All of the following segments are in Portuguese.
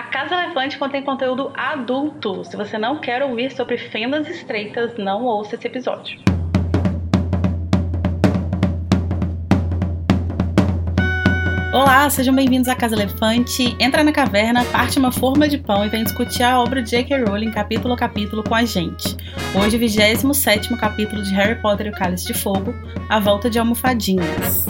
A Casa Elefante contém conteúdo adulto. Se você não quer ouvir sobre fendas estreitas, não ouça esse episódio. Olá, sejam bem-vindos à Casa Elefante. Entra na caverna, parte uma forma de pão e vem discutir a obra de J.K. Rowling capítulo a capítulo com a gente. Hoje, o 27 capítulo de Harry Potter e o Cálice de Fogo, A Volta de Almofadinhas.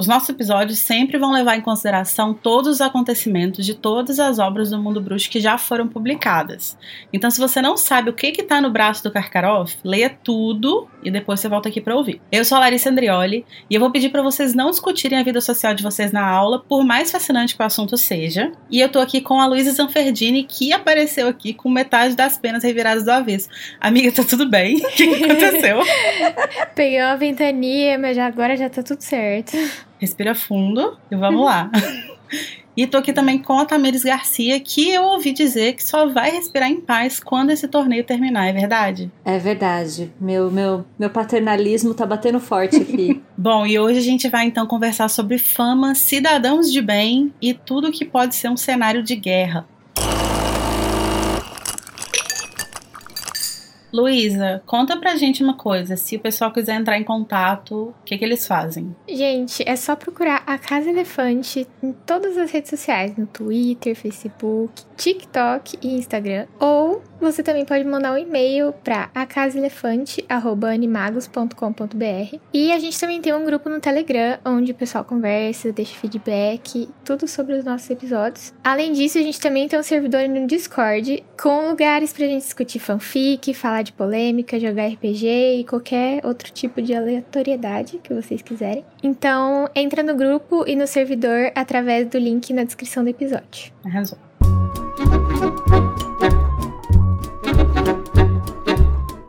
Os nossos episódios sempre vão levar em consideração todos os acontecimentos de todas as obras do mundo bruxo que já foram publicadas. Então, se você não sabe o que está no braço do Karkaroff, leia tudo e depois você volta aqui para ouvir. Eu sou a Larissa Andrioli e eu vou pedir para vocês não discutirem a vida social de vocês na aula, por mais fascinante que o assunto seja. E eu tô aqui com a Luísa Zanferdini, que apareceu aqui com metade das penas reviradas do avesso. Amiga, tá tudo bem? O que, que aconteceu? Peguei uma ventania, mas agora já tá tudo certo. Respira fundo e vamos lá. E tô aqui também com a Tamires Garcia, que eu ouvi dizer que só vai respirar em paz quando esse torneio terminar, é verdade? É verdade. Meu, meu, meu paternalismo tá batendo forte aqui. Bom, e hoje a gente vai então conversar sobre fama, cidadãos de bem e tudo que pode ser um cenário de guerra. Luísa, conta pra gente uma coisa. Se o pessoal quiser entrar em contato, o que, que eles fazem? Gente, é só procurar a Casa Elefante em todas as redes sociais, no Twitter, Facebook, TikTok e Instagram. Ou você também pode mandar um e-mail para acasaelefante.animagos.com.br. E a gente também tem um grupo no Telegram, onde o pessoal conversa, deixa feedback, tudo sobre os nossos episódios. Além disso, a gente também tem um servidor no Discord, com lugares pra gente discutir fanfic, falar de polêmica, jogar RPG e qualquer outro tipo de aleatoriedade que vocês quiserem. Então, entra no grupo e no servidor através do link na descrição do episódio. Arrasou.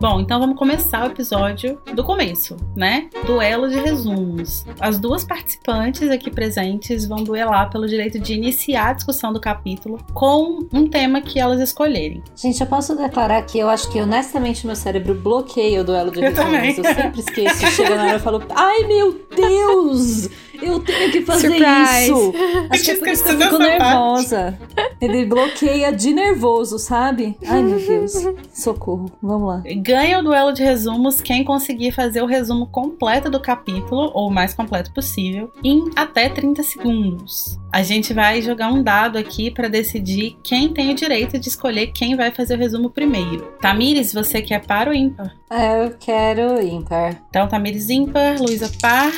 Bom, então vamos começar o episódio do começo, né? Duelo de resumos. As duas participantes aqui presentes vão duelar pelo direito de iniciar a discussão do capítulo com um tema que elas escolherem. Gente, eu posso declarar que eu acho que honestamente meu cérebro bloqueia o duelo de resumos. Eu, também. eu sempre esqueço. Chega na hora e falo, ai meu Deus! Eu tenho que fazer Surprise. isso. Acho que é por isso que eu fico nervosa. Parte. Ele bloqueia de nervoso, sabe? Ai, meu Deus. Socorro. Vamos lá. Ganha o duelo de resumos quem conseguir fazer o resumo completo do capítulo, ou o mais completo possível, em até 30 segundos. A gente vai jogar um dado aqui para decidir quem tem o direito de escolher quem vai fazer o resumo primeiro. Tamires, você quer par ou ímpar? Eu quero ímpar. Então, Tamires ímpar, Luísa par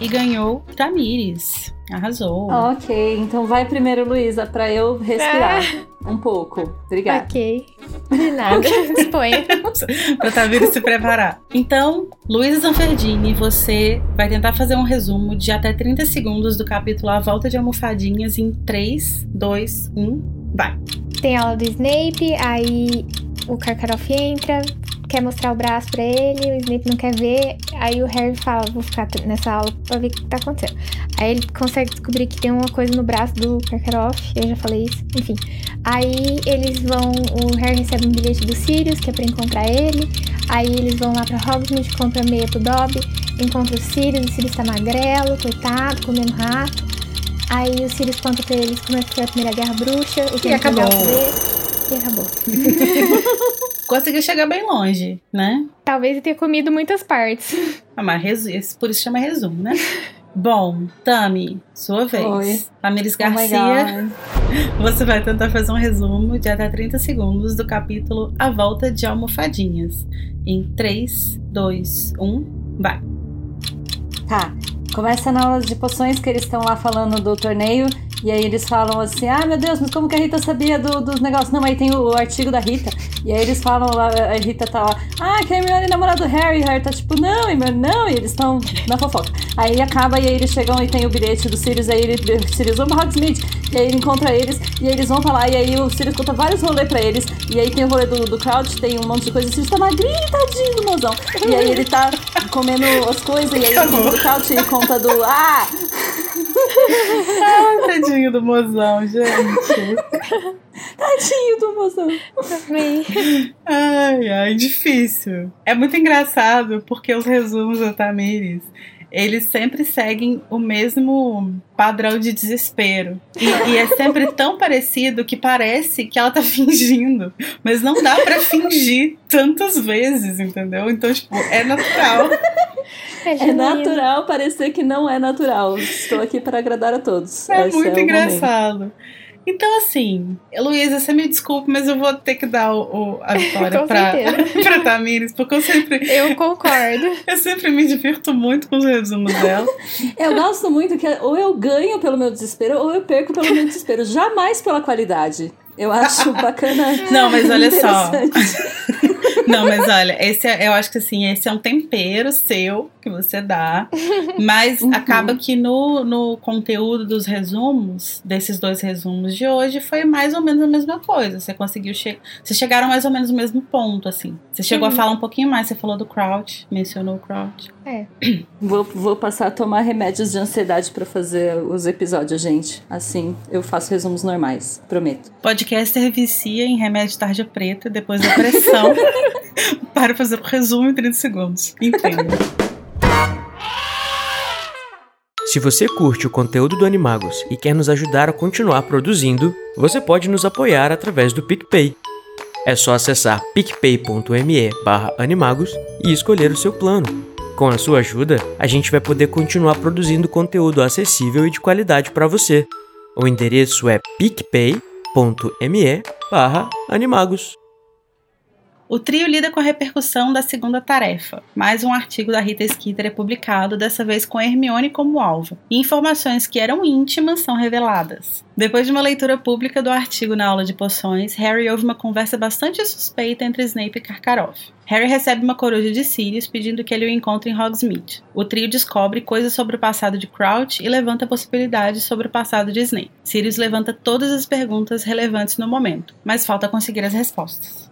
e ganhou Tamires. Arrasou. Ok, então vai primeiro, Luísa, para eu respirar é. um pouco. Obrigada. Ok. De nada. Disponha. pra Tamires se preparar. Então, Luísa Zanferdini, você vai tentar fazer um resumo de até 30 segundos do capítulo A Volta de Almofadinhas em 3, 2, 1, vai. Tem aula do Snape, aí o Karkaroff entra, quer mostrar o braço pra ele, o Snape não quer ver. Aí o Harry fala: Vou ficar nessa aula pra ver o que tá acontecendo. Aí ele consegue descobrir que tem uma coisa no braço do Karkaroff, eu já falei isso, enfim. Aí eles vão. O Harry recebe um bilhete do Sirius, que é pra encontrar ele. Aí eles vão lá pra Hogsmeade, compra meia pro Dobby, encontra o Sirius, o Sirius tá magrelo, coitado, comendo rato. Aí o Sirius conta pra eles como é que foi a primeira guerra bruxa, o que e acabou. E acabou. conseguiu chegar bem longe, né? Talvez ele tenha comido muitas partes. Ah, mas por isso chama resumo, né? Bom, Tami, sua vez. Oi. Tamires oh Garcia, oh você vai tentar fazer um resumo de até 30 segundos do capítulo A Volta de Almofadinhas. Em 3, 2, 1, vai. Tá. Começa na aula de poções que eles estão lá falando do torneio e aí eles falam assim: ah, meu Deus, mas como que a Rita sabia do, dos negócios? Não, aí tem o, o, artigo da Rita. E aí eles falam lá, a Rita tá lá: ah, que a Hermione é namorada do Harry. E o Harry tá tipo: não, Hermione, não. E eles estão na fofoca. Aí acaba e aí eles chegam e tem o bilhete do Sirius. Aí ele, o Sirius, vamos Hogsmeade. E aí ele encontra eles. E aí eles vão falar. E aí o Sirius conta vários rolês pra eles. E aí tem o rolê do, do Crouch, tem um monte de coisa. O Sirius tá magrinho, tadinho do mozão. E aí ele tá comendo as coisas. E aí do Crouch e conta do. Ah! ah, tadinho do mozão, gente. Tadinho do mozão. Também. Ai, ai, difícil. É muito engraçado porque os resumos da Tamires eles sempre seguem o mesmo padrão de desespero. E, e, é sempre tão parecido que parece que ela tá fingindo. Mas não dá para fingir tantas vezes, entendeu? Então, tipo, é natural. É, é natural parecer que não é natural. Estou aqui para agradar a todos. É Esse muito é engraçado. Momento. Então, assim, Luísa, você me desculpe, mas eu vou ter que dar o, o a vitória pra, pra Tamires, porque eu sempre. Eu concordo. eu sempre me divirto muito com os resumos dela. eu gosto muito que ou eu ganho pelo meu desespero ou eu perco pelo meu desespero. Jamais pela qualidade. Eu acho bacana. Não, mas olha só. Não, mas olha, esse é, eu acho que assim, esse é um tempero seu que você dá. Mas uhum. acaba que no, no conteúdo dos resumos, desses dois resumos de hoje, foi mais ou menos a mesma coisa. Você conseguiu chegar. Vocês chegaram mais ou menos no mesmo ponto, assim. Você chegou uhum. a falar um pouquinho mais, você falou do Crouch, mencionou o Crouch. É. Vou, vou passar a tomar remédios de ansiedade para fazer os episódios, gente. Assim, eu faço resumos normais, prometo. Podcaster vicia em remédio tarja preta depois da pressão para fazer o resumo em 30 segundos. Entendo. Se você curte o conteúdo do Animagos e quer nos ajudar a continuar produzindo, você pode nos apoiar através do PicPay. É só acessar picpay.me animagos e escolher o seu plano. Com a sua ajuda, a gente vai poder continuar produzindo conteúdo acessível e de qualidade para você. O endereço é picpay.me animagos. O trio lida com a repercussão da segunda tarefa. Mais um artigo da Rita Skeeter é publicado, dessa vez com Hermione como alvo, e informações que eram íntimas são reveladas. Depois de uma leitura pública do artigo na aula de poções, Harry ouve uma conversa bastante suspeita entre Snape e Karkaroff. Harry recebe uma coruja de Sirius pedindo que ele o encontre em Hogsmeade. O trio descobre coisas sobre o passado de Crouch e levanta possibilidades sobre o passado de Snape. Sirius levanta todas as perguntas relevantes no momento, mas falta conseguir as respostas.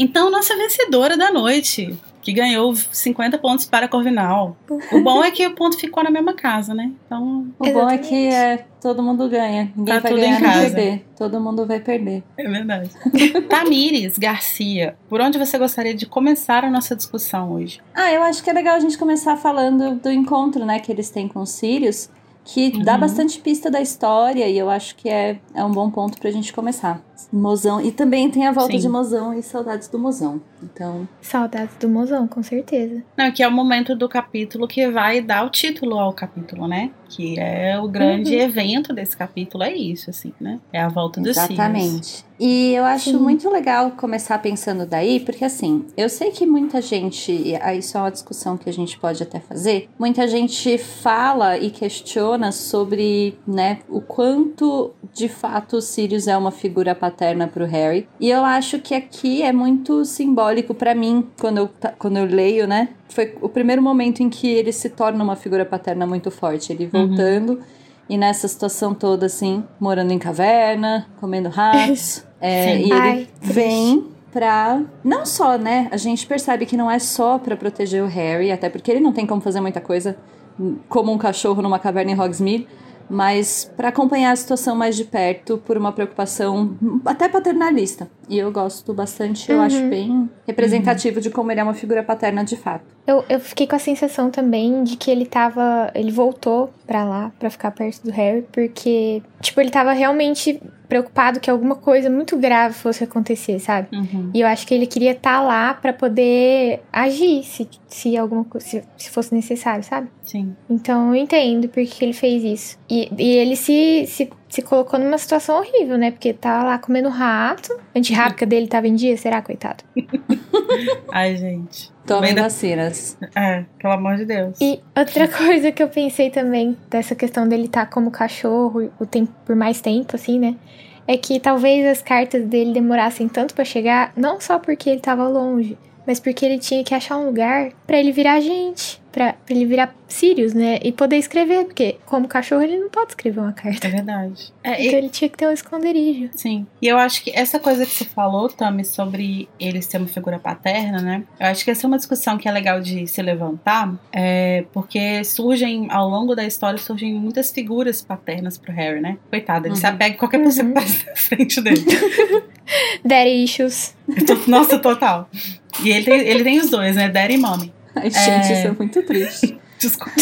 Então, nossa vencedora da noite, que ganhou 50 pontos para a Corvinal. O bom é que o ponto ficou na mesma casa, né? Então, o Exatamente. bom é que é, todo mundo ganha. Ninguém tá vai tudo ganhar em casa. perder. Todo mundo vai perder. É verdade. Tamires Garcia, por onde você gostaria de começar a nossa discussão hoje? Ah, eu acho que é legal a gente começar falando do encontro, né, que eles têm com os Sirius que uhum. dá bastante pista da história e eu acho que é, é um bom ponto pra gente começar. Mozão. E também tem a volta Sim. de Mozão e saudades do Mozão. Então. Saudades do Mozão, com certeza. Não, que é o momento do capítulo que vai dar o título ao capítulo, né? Que é o grande uhum. evento desse capítulo, é isso, assim, né? É a volta dos Exatamente. E eu acho Sim. muito legal começar pensando daí, porque assim, eu sei que muita gente, isso é uma discussão que a gente pode até fazer, muita gente fala e questiona sobre, né, o quanto de fato o Sirius é uma figura paterna pro Harry. E eu acho que aqui é muito simbólico para mim, quando eu, quando eu leio, né? Foi o primeiro momento em que ele se torna uma figura paterna muito forte. Ele uhum. voltando. Uhum. E nessa situação toda, assim, morando em caverna, comendo ratos. é, e ele vem pra. Não só, né? A gente percebe que não é só para proteger o Harry, até porque ele não tem como fazer muita coisa como um cachorro numa caverna em Hogsmeade mas para acompanhar a situação mais de perto por uma preocupação até paternalista. E eu gosto bastante, eu uhum. acho bem representativo uhum. de como ele é uma figura paterna de fato. Eu, eu fiquei com a sensação também de que ele tava. Ele voltou pra lá, pra ficar perto do Harry, porque, tipo, ele tava realmente preocupado que alguma coisa muito grave fosse acontecer, sabe? Uhum. E eu acho que ele queria estar tá lá para poder agir se, se alguma se, se fosse necessário, sabe? Sim. Então eu entendo porque ele fez isso. E, e ele se, se, se colocou numa situação horrível, né? Porque tava lá comendo rato. A antirrábica dele tava em dia, será, coitado? Ai, gente. Tomem vacinas. É, pelo amor de Deus. E outra coisa que eu pensei também, dessa questão dele estar tá como cachorro o tempo, por mais tempo, assim, né? É que talvez as cartas dele demorassem tanto para chegar, não só porque ele tava longe, mas porque ele tinha que achar um lugar para ele virar gente. Pra, pra ele virar Sirius, né? E poder escrever, porque como cachorro ele não pode escrever uma carta. É verdade. É, Então e- ele tinha que ter um esconderijo. Sim. E eu acho que essa coisa que você falou, Tami, sobre ele ser uma figura paterna, né? Eu acho que essa é uma discussão que é legal de se levantar, é, porque surgem, ao longo da história, surgem muitas figuras paternas pro Harry, né? Coitado, ele se Uhum. apega em qualquer pessoa Uhum. que passa na frente dele. Daddy issues. Nossa, total. E ele tem, ele tem os dois, né? Daddy e Mommy. Ai, gente, isso é muito triste. Desculpa.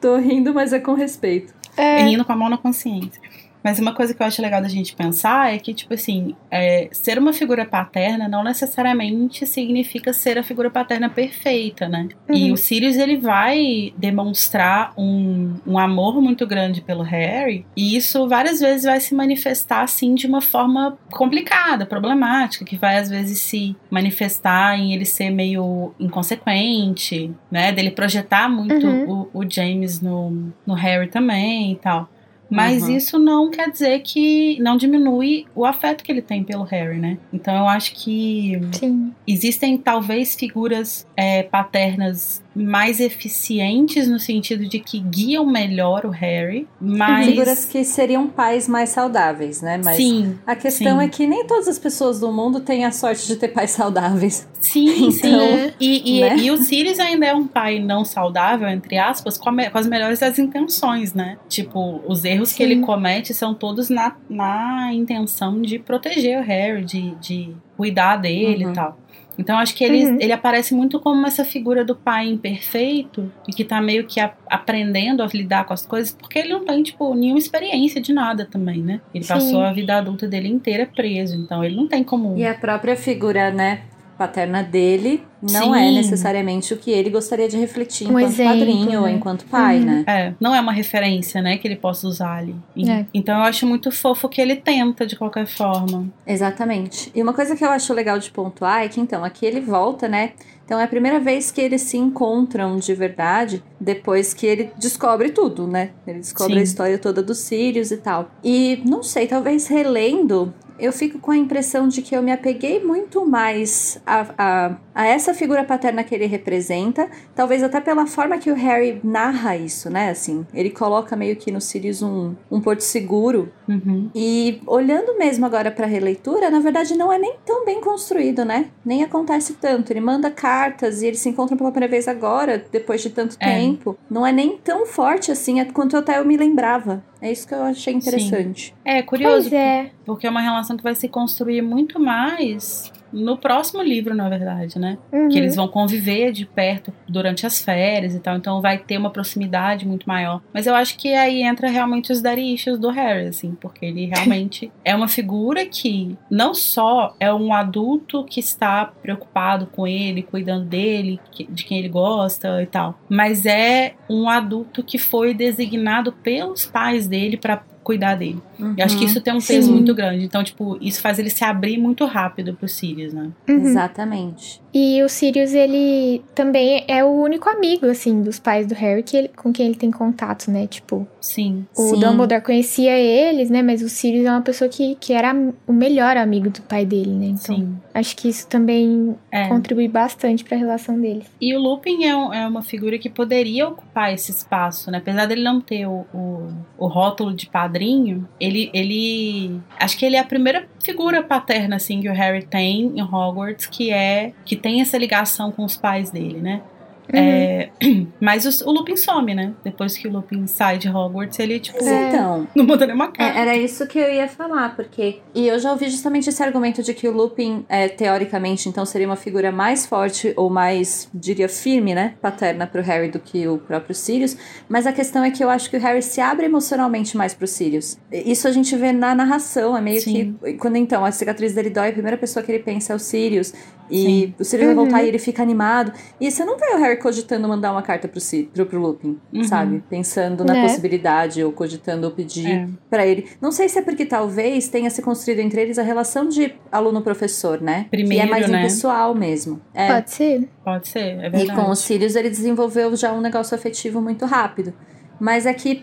Tô rindo, mas é com respeito. É, rindo com a mão na consciência. Mas uma coisa que eu acho legal da gente pensar é que, tipo assim, é, ser uma figura paterna não necessariamente significa ser a figura paterna perfeita, né? E Uhum. o Sirius, ele vai demonstrar um, um amor muito grande pelo Harry, e isso várias vezes vai se manifestar, assim, de uma forma complicada, problemática, que vai às vezes se manifestar em ele ser meio inconsequente, né? Dele projetar muito Uhum. o, o James no, no Harry também e tal. Mas Uhum. isso não quer dizer que não diminui o afeto que ele tem pelo Harry, né? Então eu acho que sim. existem talvez figuras é, paternas mais eficientes no sentido de que guiam melhor o Harry, mas Figuras que seriam pais mais saudáveis, né? Mas sim, a questão sim. é que nem todas as pessoas do mundo têm a sorte de ter pais saudáveis. sim, sim. Então, E, e, né? e o Sirius ainda é um pai não saudável, entre aspas, com, a com as melhores das intenções, né? Tipo, os erros que Sim. ele comete são todos na, na intenção de proteger o Harry, de, de cuidar dele Uhum. e tal. Então acho que ele, Uhum. ele aparece muito como essa figura do pai imperfeito e que tá meio que a- aprendendo a lidar com as coisas, porque ele não tem, tipo, nenhuma experiência de nada também, né? Ele Sim. passou a vida adulta dele inteira preso, então ele não tem como. E a própria figura, né, paterna dele não é Sim. necessariamente o que ele gostaria de refletir Um enquanto exemplo, padrinho ou né? enquanto pai, Uhum. né? É, não é uma referência, né, que ele possa usar ali. E- É. Então eu acho muito fofo que ele tenta de qualquer forma. Exatamente. E uma coisa que eu acho legal de pontuar é que, então, aqui ele volta, né? Então é a primeira vez que eles se encontram de verdade depois que ele descobre tudo, né? Ele descobre Sim. a história toda dos Sirius e tal. E não sei, talvez relendo, eu fico com a impressão de que eu me apeguei muito mais a, a, a essa figura paterna que ele representa, talvez até pela forma que o Harry narra isso, né? Assim, ele coloca meio que no Sirius um, um porto seguro Uhum. e olhando mesmo agora pra releitura, na verdade não é nem tão bem construído, né? Nem acontece tanto. Ele manda cartas e eles se encontram pela primeira vez agora, depois de tanto É. tempo. Não é nem tão forte assim quanto até eu me lembrava. É isso que eu achei interessante. É curioso, Pois é. porque é uma relação que vai se construir muito mais no próximo livro, na verdade, né? Uhum. Que eles vão conviver de perto durante as férias e tal, então vai ter uma proximidade muito maior. Mas eu acho que aí entra realmente os issues do Harry, assim, porque ele realmente é uma figura que não só é um adulto que está preocupado com ele, cuidando dele, de quem ele gosta e tal, mas é um adulto que foi designado pelos pais dele para cuidar dele. Eu acho que Uhum. isso tem um peso Sim. muito grande. Então, tipo, isso faz ele se abrir muito rápido pro Sirius, né? Uhum. Exatamente. E o Sirius, ele também é o único amigo, assim, dos pais do Harry que ele- com quem ele tem contato, né? Tipo, Sim. o Sim. Dumbledore conhecia eles, né? Mas o Sirius é uma pessoa que, que era o melhor amigo do pai dele, né? Então, Sim. acho que isso também É. contribui bastante pra relação deles. E o Lupin é, um- é uma figura que poderia ocupar esse espaço, né? Apesar dele não ter o, o, o rótulo de padrinho, ele, ele. Acho que ele é a primeira figura paterna, assim, que o Harry tem em Hogwarts, que é. que tem essa ligação com os pais dele, né? Uhum. É, mas os- o Lupin some, né? Depois que o Lupin sai de Hogwarts, ele, tipo, É. então, não manda nenhuma É, carta. era isso que eu ia falar, porque. E eu já ouvi justamente esse argumento de que o Lupin, é, teoricamente, então seria uma figura mais forte ou mais, diria, firme, né? Paterna pro Harry do que o próprio Sirius. Mas a questão é que eu acho que o Harry se abre emocionalmente mais pro Sirius. Isso a gente vê na narração, é meio Sim. que. Quando então a cicatriz dele dói, a primeira pessoa que ele pensa é o Sirius. E Sim. o Sirius vai voltar Uhum. e ele fica animado. E você não vê o Harry cogitando mandar uma carta pro, Sirius, pro, pro Lupin, Uhum. sabe? Pensando na Né? possibilidade ou cogitando pedir É. Pra ele. Não sei se é porque talvez tenha se construído entre eles a relação de aluno-professor, né? que Primeiro, é mais né? impessoal mesmo. É. Pode ser. Pode ser, é E verdade. com os Sirius ele desenvolveu já um negócio afetivo muito rápido. Mas é que,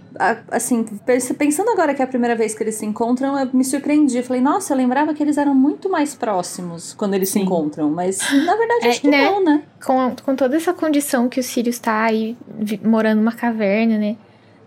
assim, pensando agora que é a primeira vez que eles se encontram, eu me surpreendi. Eu falei, nossa, eu lembrava que eles eram muito mais próximos quando eles Sim. se encontram. Mas, na verdade, é, acho que né? não, né? Com, com toda essa condição que o Sirius tá aí, morando numa caverna, né?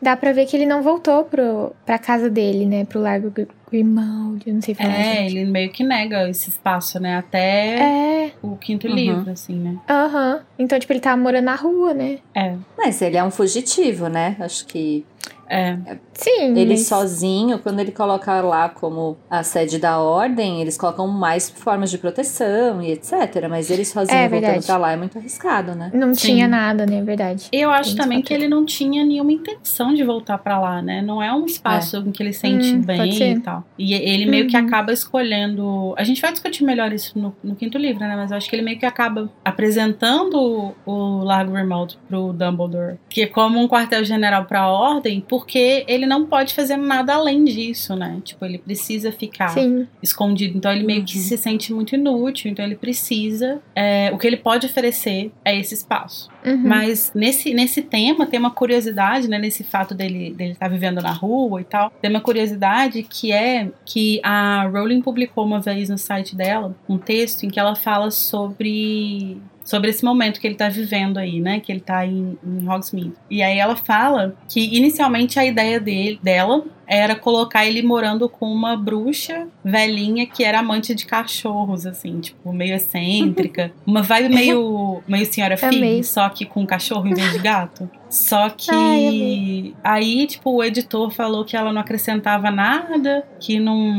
Dá pra ver que ele não voltou pro, pra casa dele, né? Pro Largo Grimaldi, não sei falar. É, gente. ele meio que nega esse espaço, né? Até é. o quinto uhum. livro, assim, né? Aham. Uhum. Então, tipo, ele tá morando na rua, né? É. Mas ele é um fugitivo, né? Acho que é. Sim. Ele mas... sozinho, quando ele coloca lá como a sede da ordem, eles colocam mais formas de proteção e etc. Mas ele sozinho é, voltando pra lá é muito arriscado, né? Não Sim. tinha nada, né? É verdade. Eu acho Tem também que ele não tinha nenhuma intenção de voltar para lá, né? Não é um espaço é. em que ele sente hum, bem e tal. E ele meio uhum. que acaba escolhendo. A gente vai discutir melhor isso no, no, quinto livro, né? Mas eu acho que ele meio que acaba apresentando o Largo Remote pro Dumbledore, que é como um quartel-general pra ordem, porque ele não pode fazer nada além disso, né? Tipo, ele precisa ficar Sim. escondido. Então ele meio que uhum. se sente muito inútil. Então ele precisa. É, o que ele pode oferecer é esse espaço. Uhum. Mas nesse, nesse tema tem uma curiosidade, né? Nesse fato dele estar dele tá vivendo na rua e tal. Tem uma curiosidade que é que a Rowling publicou uma vez no site dela um texto em que ela fala sobre sobre esse momento que ele tá vivendo aí, né? Que ele tá em, em Hogsmeade. E aí ela fala que inicialmente a ideia dele, dela era colocar ele morando com uma bruxa velhinha que era amante de cachorros, assim, tipo, meio excêntrica. Uma vibe meio, meio senhora Fig, só que com cachorro em vez de gato. Só que Ai, aí, tipo, o editor falou que ela não acrescentava nada, que não,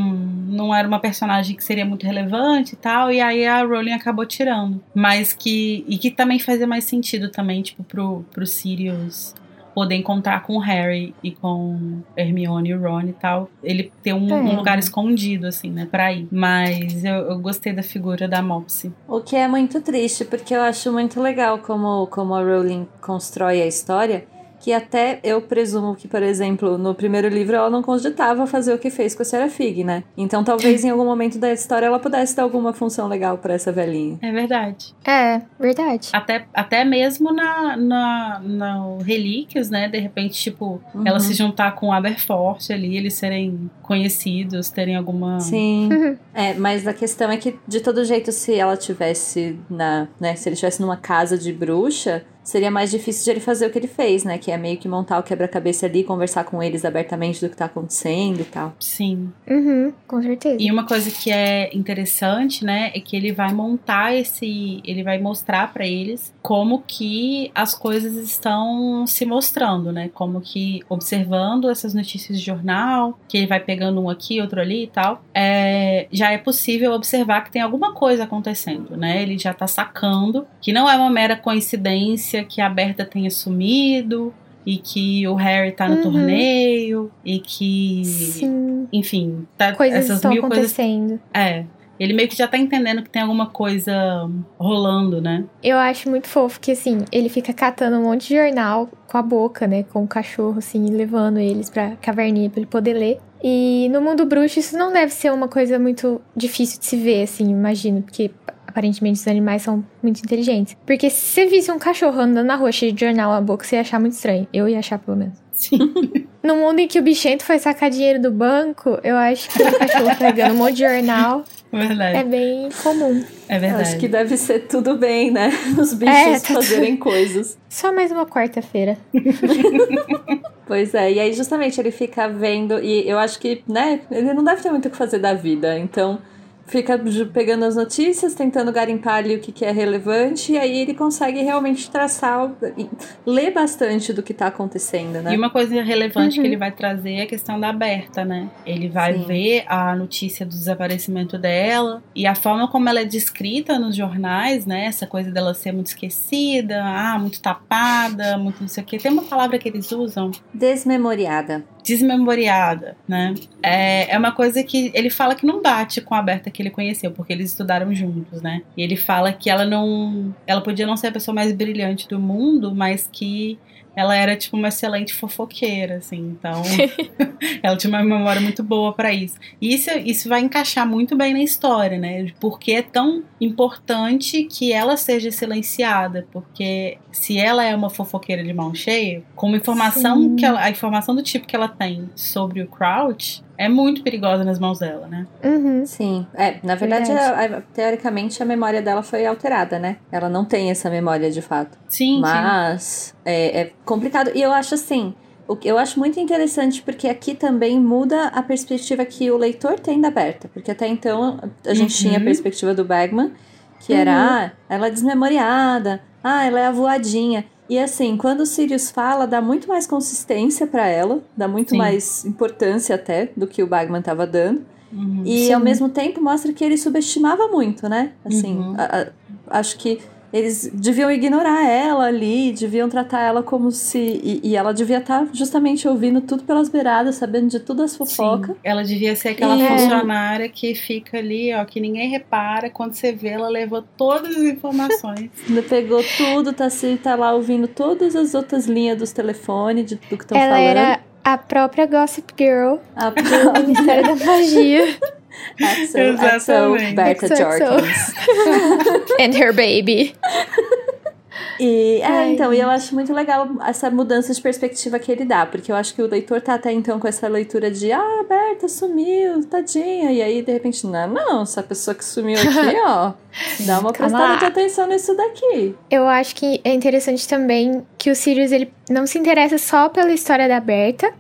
não era uma personagem que seria muito relevante e tal, e aí a Rowling acabou tirando. Mas que. E que também fazia mais sentido também, tipo, pro, pro Sirius poder encontrar com o Harry e com Hermione e o Ron e tal, ele ter um, um lugar escondido, assim, né, pra ir. Mas eu, eu, gostei da figura da Mopsy. O que é muito triste, porque eu acho muito legal como, como a Rowling constrói a história que até eu presumo que, por exemplo, no primeiro livro ela não cogitava fazer o que fez com a Sarah Fig, né? Então talvez em algum momento da história ela pudesse dar alguma função legal para essa velhinha. É verdade. É, verdade. Até, até mesmo na, na, na Relíquias, né? De repente, tipo, uhum. ela se juntar com o Aberforth ali, eles serem conhecidos, terem alguma. Sim. Uhum. É, mas a questão é que, de todo jeito, se ela tivesse na. né, se ele estivesse numa casa de bruxa seria mais difícil de ele fazer o que ele fez, né? Que é meio que montar o quebra-cabeça ali, conversar com eles abertamente do que tá acontecendo e tal. Sim. Uhum, com certeza. E uma coisa que é interessante, né, é que ele vai montar esse. Ele vai mostrar para eles como que as coisas estão se mostrando, né? Como que observando essas notícias de jornal, que ele vai pegando um aqui, outro ali e tal, é, já é possível observar que tem alguma coisa acontecendo, né? Ele já tá sacando que não é uma mera coincidência que a Berta tenha sumido e que o Harry tá no uhum. torneio e que Sim. enfim, tá, coisas essas estão mil acontecendo. coisas. É. Ele meio que já tá entendendo que tem alguma coisa rolando, né? Eu acho muito fofo que, assim, ele fica catando um monte de jornal com a boca, né? Com o cachorro, assim, levando eles pra caverninha pra ele poder ler. E no mundo bruxo, isso não deve ser uma coisa muito difícil de se ver, assim, imagino. Porque aparentemente os animais são muito inteligentes. Porque se você visse um cachorro andando na rua cheio de jornal na boca, você ia achar muito estranho. Eu ia achar, pelo menos. Sim. No mundo em que o bichento foi sacar dinheiro do banco, eu acho que o cachorro pegando um monte de jornal verdade. é bem comum. É verdade. Acho que deve ser tudo bem, né? Os bichos é, tá fazerem tudo... coisas. Só mais uma quarta-feira. pois é, e aí justamente ele fica vendo, e eu acho que, né, ele não deve ter muito o que fazer da vida, então fica pegando as notícias, tentando garimpar ali o que, que é relevante, e aí ele consegue realmente traçar, ler bastante do que está acontecendo, né? E uma coisa relevante uhum. que ele vai trazer é a questão da Berta, né? Ele vai Sim. ver a notícia do desaparecimento dela e a forma como ela é descrita nos jornais, né? Essa coisa dela ser muito esquecida, ah, muito tapada, muito não sei o quê. Tem uma palavra que eles usam? Desmemoriada desmemoriada, né? É, é uma coisa que ele fala que não bate com a Berta que ele conheceu, porque eles estudaram juntos, né? E ele fala que ela não. Ela podia não ser a pessoa mais brilhante do mundo, mas que ela era tipo uma excelente fofoqueira, assim, então ela tinha uma memória muito boa para isso. E isso, isso vai encaixar muito bem na história, né? Porque é tão importante que ela seja silenciada, porque se ela é uma fofoqueira de mão cheia, com uma informação Sim. que ela, a informação do tipo que ela tem sobre o Crouch é muito perigosa nas mãos dela, né? Uhum. Sim, é, na verdade, Verdade. a- a- teoricamente a memória dela foi alterada, né? Ela não tem essa memória de fato. Sim, sim. Mas é, é complicado. E eu acho assim, o que eu acho muito interessante porque aqui também muda a perspectiva que o leitor tem da Berta. Porque até então a gente Uhum. tinha a perspectiva do Bagman, que era, ah, ela é desmemoriada, ah, ela é avoadinha. E assim, quando o Sirius fala, dá muito mais consistência pra ela, dá muito Sim. mais importância até do que o Bagman tava dando. Uhum. E Sim. ao mesmo tempo mostra que ele subestimava muito, né? Assim, Uhum. a- a- acho que eles deviam ignorar ela ali, deviam tratar ela como se. E, e ela devia estar justamente ouvindo tudo pelas beiradas, sabendo de tudo as fofocas. Sim, ela devia ser aquela E- funcionária que fica ali, ó, que ninguém repara. Quando você vê, ela levou todas as informações. Pegou tudo, tá, se, tá lá ouvindo todas as outras linhas dos telefones, de, do que estão Ela falando. era a própria Gossip Girl A do Ministério da Magia. Axel, Exatamente. Axel Berta. Jorkins. And her baby. E, é, Ai. então, e eu acho muito legal essa mudança de perspectiva que ele dá, porque eu acho que o leitor tá até então com essa leitura de, ah, Berta sumiu, tadinha, e aí de repente, não, não, essa pessoa que sumiu aqui, ó, dá uma prestada de atenção nisso daqui. Eu acho que é interessante também que o Sirius ele não se interessa só pela história da Berta,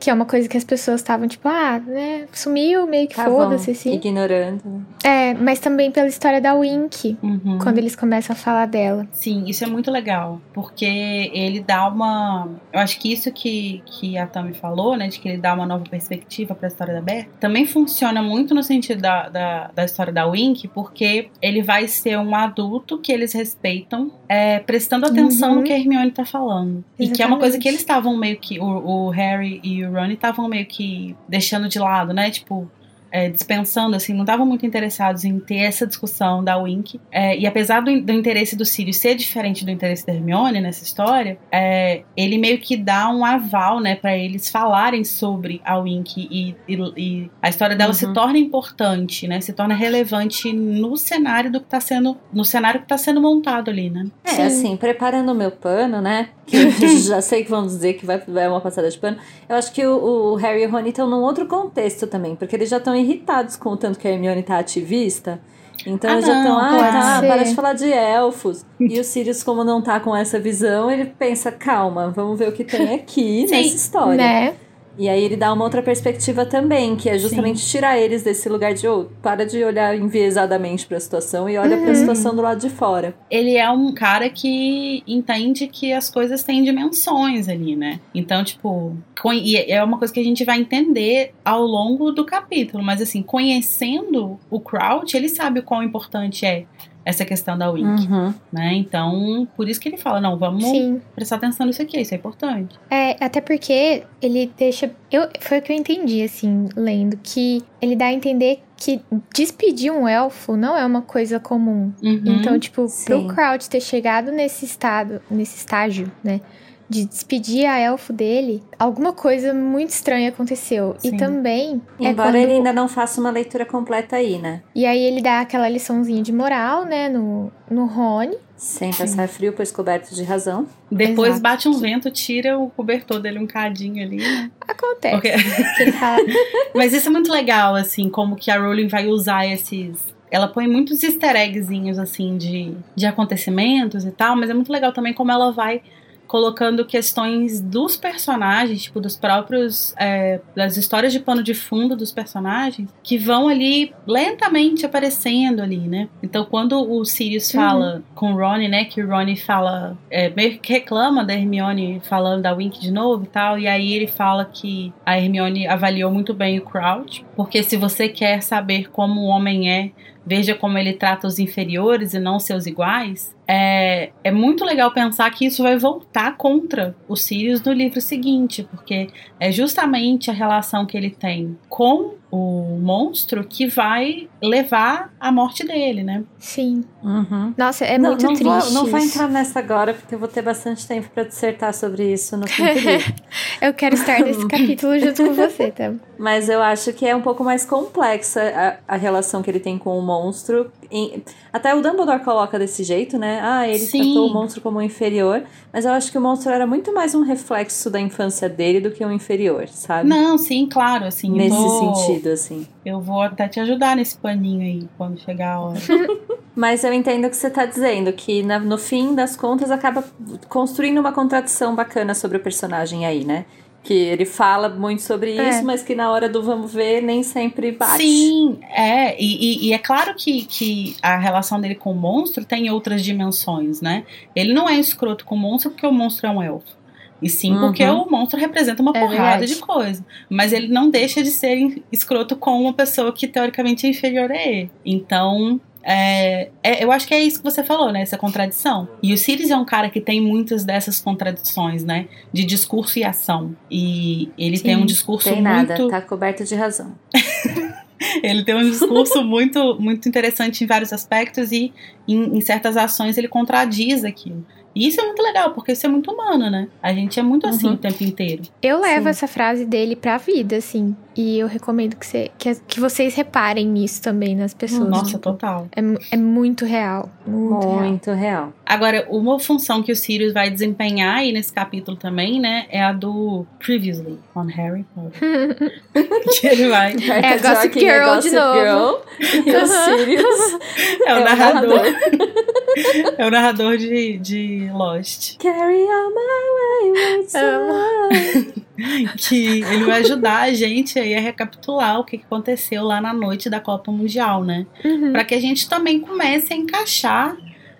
que é uma coisa que as pessoas estavam tipo, ah, né, sumiu, meio que Estavam foda-se assim. ignorando. É, mas também pela história da Wink, Uhum. quando eles começam a falar dela. Sim, isso é muito legal, porque ele dá uma. Eu acho que isso que, que a Tami falou, né, de que ele dá uma nova perspectiva para a história da Berta, também funciona muito no sentido da, da, da história da Wink, porque ele vai ser um adulto que eles respeitam, é, prestando atenção Uhum. no que a Hermione tá falando. E que é uma Exatamente. coisa que eles estavam meio que. O, o Harry e o Ron estavam meio que deixando de lado, né? Tipo, é, dispensando, assim, não estavam muito interessados em ter essa discussão da Wink. É, e apesar do, do interesse do Sirius ser diferente do interesse da Hermione nessa história, é, ele meio que dá um aval, né, para eles falarem sobre a Wink e, e- e a história dela se Uhum. torna importante, né? Se torna relevante no cenário do que tá sendo, no cenário que tá sendo montado ali, né? É, Sim. assim, preparando o meu pano, né? Que eu já sei que vão dizer que vai, vai uma passada de pano. Eu acho que o, o Harry e o Rony estão num outro contexto também, porque eles já estão irritados com o tanto que a Hermione tá ativista. Então Ah, eles já estão, ah, tá, ser. para de falar de elfos. E o Sirius, como não tá com essa visão, ele pensa, calma, vamos ver o que tem aqui Sim. nessa história. Né? E aí ele dá uma outra perspectiva também, que é justamente tirar eles desse lugar de, ô, para de olhar enviesadamente pra situação e olha pra situação do lado de fora. ele é um cara que entende que as coisas têm dimensões ali, né? Então, tipo, e é uma coisa que a gente vai entender ao longo do capítulo, mas assim, conhecendo o Crouch, ele sabe o quão importante é essa questão da Wink, Uhum. né? Então, por isso que ele fala, não, vamos Sim. prestar atenção nisso aqui, isso é importante. É, até porque ele deixa. Eu, foi o que eu entendi, assim, lendo, que ele dá a entender que despedir um elfo não é uma coisa comum. Uhum. Então, tipo, Sim. pro Crouch ter chegado nesse estado, nesse estágio, né? De despedir a elfo dele, alguma coisa muito estranha aconteceu. Sim. E também. é Embora quando- ele ainda não faça uma leitura completa aí, né? E aí ele dá aquela liçãozinha de moral, né, no, no Rony. Sem passar frio, pois coberto de razão. Depois Exato. bate um vento, tira o cobertor dele um cadinho ali, né? Acontece. Porque- Mas isso é muito legal, assim, como que a Rowling vai usar esses. Ela põe muitos easter eggzinhos, assim, de, de acontecimentos e tal, mas é muito legal também como ela vai colocando questões dos personagens, tipo, dos próprios. é, das histórias de pano de fundo dos personagens, que vão ali lentamente aparecendo ali, né? Então, quando o Sirius Uhum. fala com o Ronnie, né? Que o Ronnie fala. É, meio que reclama da Hermione falando da Wink de novo e tal, e aí ele fala que a Hermione avaliou muito bem o Crouch, porque se você quer saber como o homem é, veja como ele trata os inferiores e não seus iguais. É, é muito legal pensar que isso vai voltar contra o Sirius no livro seguinte, porque é justamente a relação que ele tem com o monstro que vai levar à morte dele, né? Sim. Uhum. Nossa, é não, muito não triste. Vou, não vou entrar nessa agora, porque eu vou ter bastante tempo pra dissertar sobre isso no quinto livro. Eu quero estar nesse capítulo junto com você, tá? Mas eu acho que é um pouco mais complexa a, a relação que ele tem com o monstro. Em- até o Dumbledore coloca desse jeito, né? Ah, ele Sim. tratou o monstro como um inferior. Mas eu acho que o monstro era muito mais um reflexo da infância dele do que um inferior, sabe? Não, sim, claro, assim. Nesse sentido, assim. Eu vou até te ajudar nesse paninho aí, quando chegar a hora. Mas eu entendo o que você tá dizendo, que na- no fim das contas acaba construindo uma contradição bacana sobre o personagem aí, né? Que ele fala muito sobre É. isso, mas que na hora do vamos ver nem sempre bate. Sim, é. E, e- e é claro que, que a relação dele com o monstro tem outras dimensões, né? Ele não é escroto com o monstro porque o monstro é um elfo. E sim porque Uhum. o monstro representa uma É porrada verdade. de coisa. Mas ele não deixa de ser escroto com uma pessoa que teoricamente é inferior a ele. Então. é- é- eu acho que é isso que você falou, né? Essa contradição. E o Sirius é um cara que tem muitas dessas contradições, né? De discurso e ação. E ele tem Sim, um discurso Tem muito. nada, tá coberto de razão. Ele tem um discurso muito, muito interessante em vários aspectos e em, em certas ações ele contradiz aquilo. E isso é muito legal, porque isso é muito humano, né? A gente é muito assim Uhum. o tempo inteiro. Eu levo Sim. essa frase dele pra vida, assim. E eu recomendo que, você, que, que vocês reparem nisso também nas pessoas. Nossa, tipo, total. é, é muito real. Muito, real. Muito real. Agora, uma função que o Sirius vai desempenhar aí nesse capítulo também, né? É a do Previously on Harry Potter. que ele vai. É a Gossip Joaquim Girl de Gossip novo. Girl, e o Sirius É o É o narrador. é o narrador de, de Lost. Carry on my son. que ele vai ajudar a gente aí a recapitular o que aconteceu lá na noite da Copa Mundial, né? Uhum. Para que a gente também comece a encaixar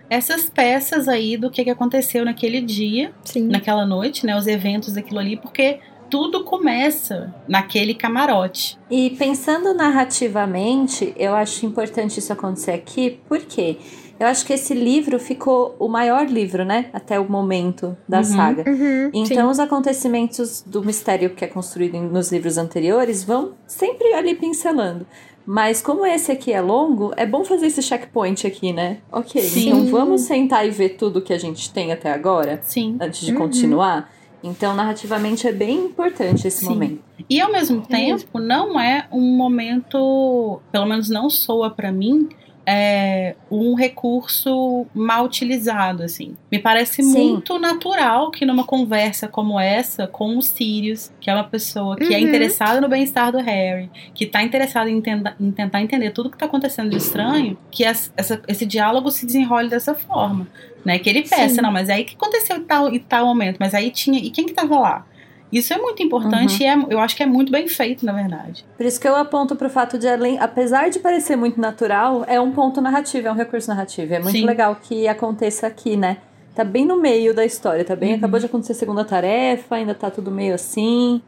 essas peças aí do que que aconteceu naquele dia, Sim. naquela noite, né? Os eventos daquilo ali, porque tudo começa naquele camarote. E pensando narrativamente, eu acho importante isso acontecer aqui, porque eu acho que esse livro ficou o maior livro, né? Até o momento da Uhum. saga. Uhum, Então, sim. os acontecimentos do mistério que é construído nos livros anteriores vão sempre ali pincelando. Mas como esse aqui é longo, é bom fazer esse checkpoint aqui, né? Ok, Sim. então vamos sentar e ver tudo que a gente tem até agora, Sim. antes de Uhum. continuar. Então, narrativamente, é bem importante esse Sim. momento. E ao mesmo mesmo. tempo, não é um momento, pelo menos não soa pra mim, é um recurso mal utilizado, assim. Me parece Sim. muito natural que numa conversa como essa, com o Sirius, que é uma pessoa que é Uhum. interessada no bem-estar do Harry, que tá interessada em, em tentar entender tudo que tá acontecendo de estranho, que as- essa- esse diálogo se desenrole dessa forma. Né, que ele peça, Sim. não, mas aí o que aconteceu em tal, em tal momento? Mas aí tinha. E quem que tava lá? Isso é muito importante e é- eu acho que é muito bem feito, na verdade. Por isso que eu aponto pro fato de, além, apesar de parecer muito natural, é um ponto narrativo, é um recurso narrativo. É muito Sim. legal que aconteça aqui, né? Tá bem no meio da história, tá bem. Uhum. Acabou de acontecer a segunda tarefa, ainda tá tudo meio assim.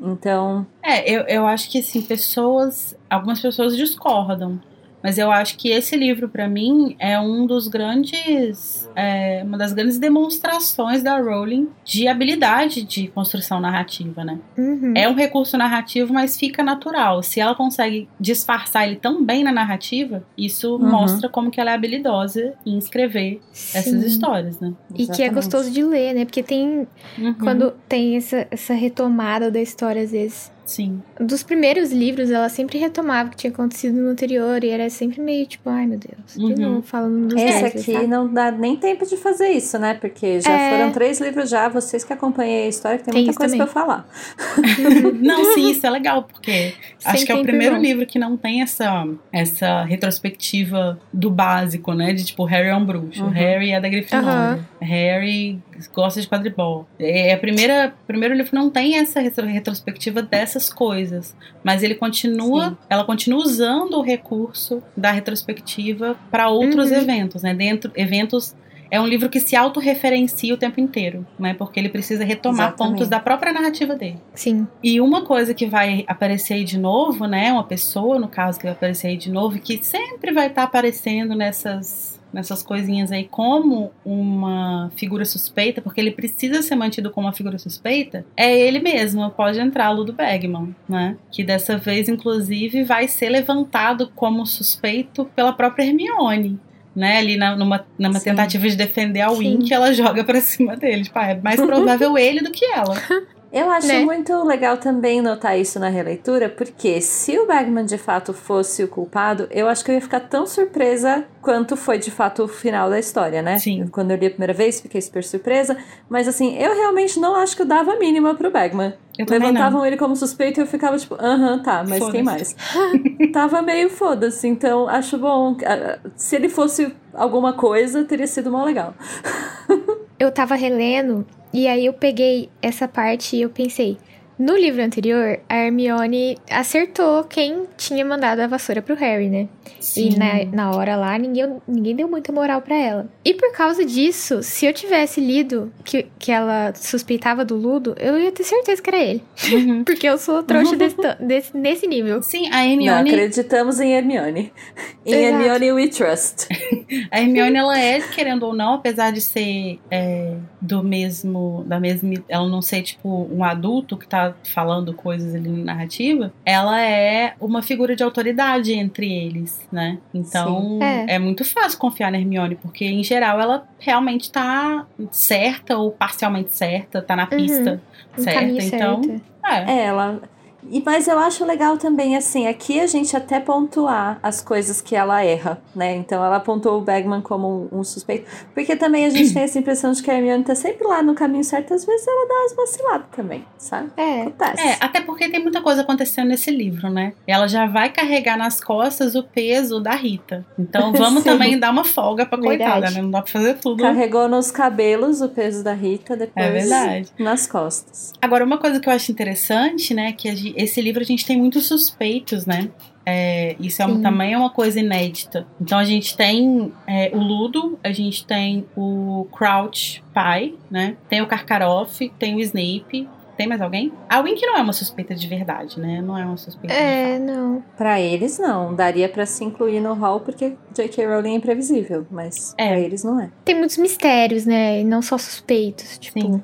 Então, É, eu, eu acho que assim, pessoas. Algumas pessoas discordam. Mas eu acho que esse livro, pra mim, é um dos grandes. é, uma das grandes demonstrações da Rowling de habilidade de construção narrativa, né? Uhum. É um recurso narrativo, mas fica natural. Se ela consegue disfarçar ele tão bem na narrativa, isso Uhum. mostra como que ela é habilidosa em escrever essas Sim. histórias, né? E que é gostoso de ler, né? Porque tem. Uhum, Quando tem essa, essa retomada da história, às vezes. Sim. Dos primeiros livros, ela sempre retomava o que tinha acontecido no anterior. E era sempre meio tipo, ai meu Deus. De Uhum. novo, falando dos esse Weasley, aqui sabe? não dá nem tempo de fazer isso, né? Porque já É. foram três livros já, vocês que acompanham a história, que tem, Tem muita coisa também. pra eu falar. Não, sim, isso é legal, porque acho Sem que é o primeiro bom. livro que não tem essa, essa retrospectiva do básico, né? De tipo, Harry é um bruxo, Uhum. Harry é da Grifinória, Aham. Harry gosta de quadribol. É a primeira, o primeiro livro não tem essa retro- retrospectiva dessas coisas, mas ele continua, Sim. ela continua usando o recurso da retrospectiva para outros Uhum. eventos, né? Dentro eventos é um livro que se autorreferencia o tempo inteiro, né? Porque ele precisa retomar Exatamente. pontos da própria narrativa dele. Sim. E uma coisa que vai aparecer aí de novo, né? Uma pessoa, no caso, que vai aparecer aí de novo, que sempre vai estar aparecendo nessas, nessas coisinhas aí como uma figura suspeita, porque ele precisa ser mantido como uma figura suspeita, é ele mesmo, pode entrar, Ludo Bagman, né? Que dessa vez, inclusive, vai ser levantado como suspeito pela própria Hermione né, ali na, numa, numa tentativa de defender a Win, que ela joga pra cima dele. Tipo, ah, é mais provável ele do que ela. Eu acho Né? muito legal também notar isso na releitura, porque se o Bagman de fato fosse o culpado, eu acho que eu ia ficar tão surpresa quanto foi de fato o final da história, né? Sim. Quando eu li a primeira vez, fiquei super surpresa. Mas assim, eu realmente não acho que eu dava a mínima pro Bagman. Eu também Levantavam ele como suspeito e eu ficava tipo, aham, tá, mas quem mais? Tava meio foda-se, então acho bom. Ah, Se ele fosse alguma coisa, teria sido mal legal. Eu tava relendo e aí eu peguei essa parte e eu pensei. No livro anterior, a Hermione acertou quem tinha mandado a vassoura pro Harry, né? E na, na hora lá, ninguém, ninguém deu muita moral pra ela. E por causa disso, se eu tivesse lido que, que ela suspeitava do Ludo, eu ia ter certeza que era ele. Uhum. Porque eu sou trouxa desse, desse- nesse nível. Sim, a Não, Hermione, acreditamos em Hermione. Em Exato. Hermione we trust. a Hermione, ela é, querendo ou não, apesar de ser é, do mesmo, da mesma, ela não ser tipo um adulto que tá falando coisas ali na narrativa, ela é uma figura de autoridade entre eles, né? Então Sim. É. é. muito fácil confiar na Hermione, porque em geral ela realmente tá certa ou parcialmente certa, tá na pista No certa, então certo. é. É, ela. E, mas eu acho legal também, assim, aqui a gente até pontuar as coisas que ela erra, né? Então ela apontou o Bagman como um, um suspeito. Porque também a gente tem essa impressão de que a Hermione tá sempre lá no caminho certo, às vezes ela dá umas vaciladas também, sabe? É. Acontece. É, até porque tem muita coisa acontecendo nesse livro, né? Ela já vai carregar nas costas o peso da Rita. Então vamos também dar uma folga pra Verdade. coitada, né? Não dá pra fazer tudo. Carregou nos cabelos o peso da Rita, depois É verdade. nas costas. Agora, uma coisa que eu acho interessante, né? Que a gen- esse livro a gente tem muitos suspeitos, né? É, isso é um- também é uma coisa inédita. Então a gente tem é, o Ludo, a gente tem o Crouch pai, né? Tem o Karkaroff, tem o Snape. Tem mais alguém? A Wink não é uma suspeita de verdade, né? Não é uma suspeita de É, não. Pra eles, não. Daria pra se incluir no hall porque J.K. Rowling é imprevisível, mas É. pra eles não é. Tem muitos mistérios, né? E não só suspeitos. Tipo, Sim.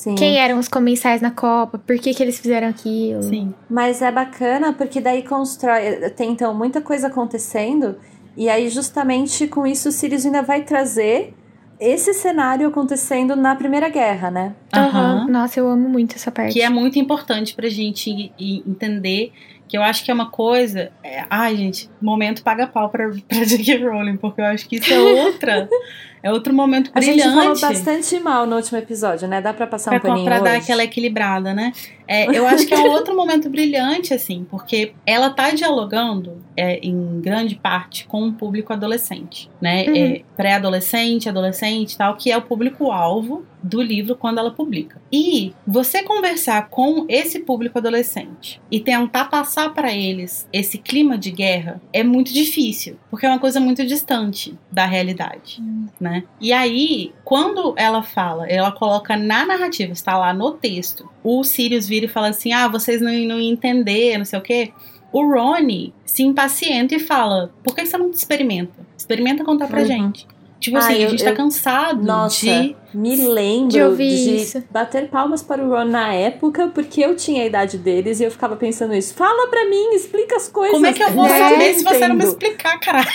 Sim. quem eram os comensais na Copa? Por que, que eles fizeram aquilo? Sim. Mas é bacana porque daí constrói. Tem então muita coisa acontecendo. E aí, justamente com isso, o Sirius ainda vai trazer esse cenário acontecendo na Primeira Guerra, né? Aham. Aham. Nossa, eu amo muito essa parte. Que é muito importante pra gente entender que eu acho que é uma coisa. é- ai, gente, momento paga pau pra, pra J.K. Rowling, porque eu acho que isso é outra. é outro momento A gente falou brilhante. bastante mal no último episódio, né? Dá pra passar um Pra, paninho pra dar hoje? aquela equilibrada, né? É, eu acho que é um outro momento brilhante, assim, porque ela tá dialogando, é, em grande parte, com o público adolescente, né? Uhum. É, Pré-adolescente, adolescente e tal, que é o público-alvo do livro quando ela publica. E você conversar com esse público adolescente e tentar passar para eles esse clima de guerra é muito difícil, porque é uma coisa muito distante da realidade, né? E aí, quando ela fala, ela coloca na narrativa, está lá no texto, o Sirius vira e fala assim: ah, vocês não, não iam entender, não sei o quê. O Rony se impacienta e fala: por que você não experimenta? Experimenta contar pra Uhum. gente. Tipo Ah, assim, a eu- gente tá eu- cansado Nossa, de. me lembro De de, ouvir isso. bater palmas para o Ron na época, porque eu tinha a idade deles e eu ficava pensando isso. Fala pra mim, explica as coisas. Como é que eu vou né? saber se você não me explicar, cara?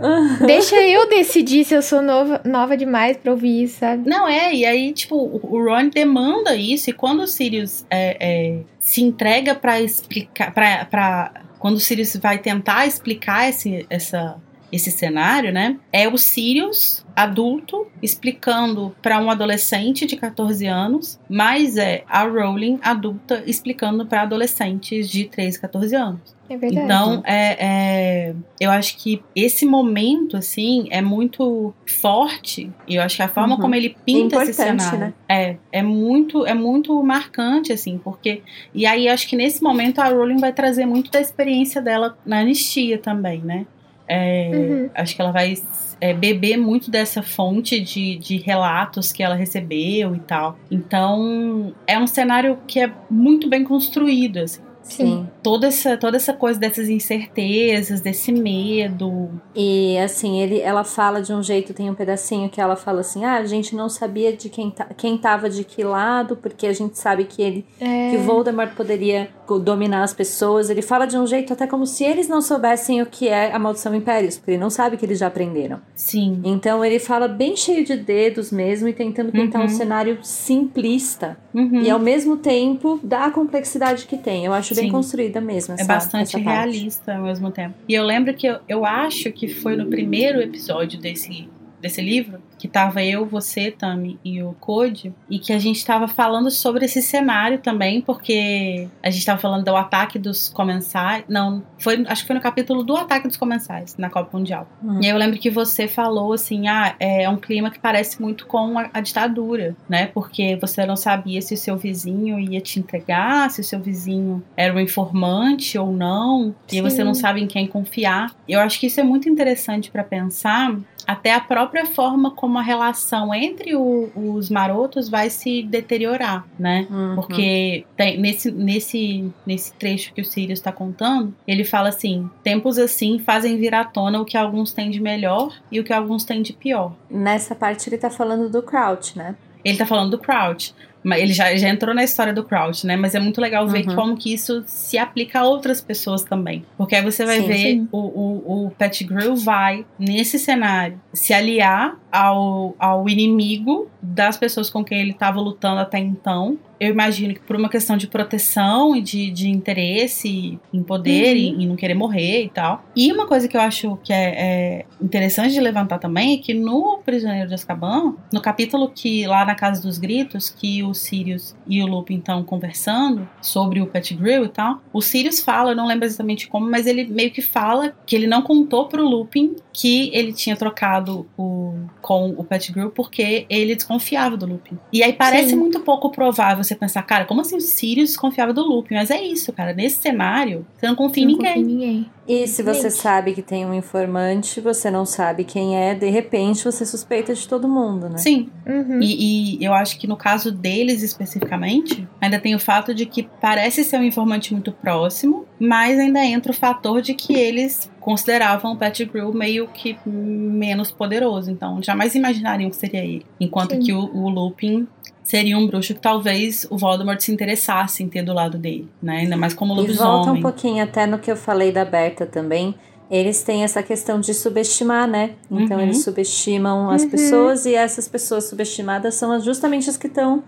Deixa eu decidir se eu sou nova, nova demais pra ouvir isso, sabe? Não é, e aí, tipo, o Ron demanda isso, e quando o Sirius é, é, se entrega pra explicar. Pra, pra, quando o Sirius vai tentar explicar esse, essa, esse cenário, né? É o Sirius adulto explicando pra um adolescente de 14 anos, mas é a Rowling adulta explicando pra adolescentes de 13, 14 anos. É verdade. Então, é, é, eu acho que esse momento, assim, é muito forte. E eu acho que a forma Uhum. como ele pinta esse Importante, cenário né? é, é muito é muito marcante, assim, porque. E aí, acho que nesse momento a Rowling vai trazer muito da experiência dela na anistia também, né? É, Uhum. Acho que ela vai é, beber muito dessa fonte de, de relatos que ela recebeu e tal. Então, é um cenário que é muito bem construído, assim. Sim. toda essa, toda essa coisa dessas incertezas, desse medo. E assim, ele, ela fala de um jeito, tem um pedacinho que ela fala assim: ah, a gente não sabia de quem, tá, quem tava de que lado, porque a gente sabe que ele É. que Voldemort poderia dominar as pessoas. Ele fala de um jeito até como se eles não soubessem o que é a maldição impérios, porque ele não sabe que eles já aprenderam. Sim. Então ele fala bem cheio de dedos mesmo e tentando pintar Uhum. um cenário simplista Uhum. e ao mesmo tempo dá a complexidade que tem. Eu acho bem Sim. construída mesmo essa É bastante realista ao mesmo tempo. E eu lembro que eu, eu acho que foi no primeiro episódio desse, desse livro que tava eu, você, Tami e o Code, e que a gente tava falando sobre esse cenário também, porque a gente tava falando do ataque dos comensais. Não, foi, acho que foi no capítulo do ataque dos comensais na Copa Mundial. Hum. E aí eu lembro que você falou assim: ah, é um clima que parece muito com a, a ditadura, né? Porque você não sabia se o seu vizinho ia te entregar, se o seu vizinho era um informante ou não, e Sim. você não sabe em quem confiar. Eu acho que isso é muito interessante para pensar, até a própria forma como a relação entre o- os marotos vai se deteriorar, né? Uhum. Porque tem- nesse, nesse, nesse trecho que o Sirius está contando, ele fala assim: tempos assim fazem vir à tona o que alguns têm de melhor e o que alguns têm de pior. Nessa parte ele tá falando do Crouch, né? Ele tá falando do Crouch. Ele já, já entrou na história do Crouch, né? Mas é muito legal ver Uhum. como que isso se aplica a outras pessoas também. Porque aí você vai Sim, ver sim. O, o, o vai, nesse cenário, se aliar ao, ao inimigo das pessoas com quem ele estava lutando até então. Eu imagino que por uma questão de proteção e de, de interesse em poder e, e não querer morrer e tal. E uma coisa que eu acho que é, é interessante de levantar também é que no Prisioneiro de Azkaban, no capítulo que lá na Casa dos Gritos, que o Sirius e o Lupin estão conversando sobre o Pettigrew e tal, o Sirius fala, eu não lembro exatamente como, mas ele meio que fala que ele não contou pro Lupin que ele tinha trocado o, com o Pettigrew porque ele desconfiava do Lupin. E aí parece Sim. muito pouco provável você pensar, cara, como assim o Sirius desconfiava do Lupin? Mas é isso, cara. Nesse cenário, você não confia em Não ninguém. confio em ninguém. E se você sabe que tem um informante, você não sabe quem é, de repente você suspeita de todo mundo, né? Sim, Uhum. E, e eu acho que no caso deles especificamente, ainda tem o fato de que parece ser um informante muito próximo, mas ainda entra o fator de que eles consideravam o Pettigrew meio que menos poderoso. Então, jamais imaginariam que seria ele. Enquanto Sim. que o, o Lupin seria um bruxo que talvez o Voldemort se interessasse em ter do lado dele, né? Ainda mais como E volta um lobisomem. pouquinho até no que eu falei da Berta também. Eles têm essa questão de subestimar, né? Então Uhum. eles subestimam as Uhum. pessoas e essas pessoas subestimadas são as- justamente as que estão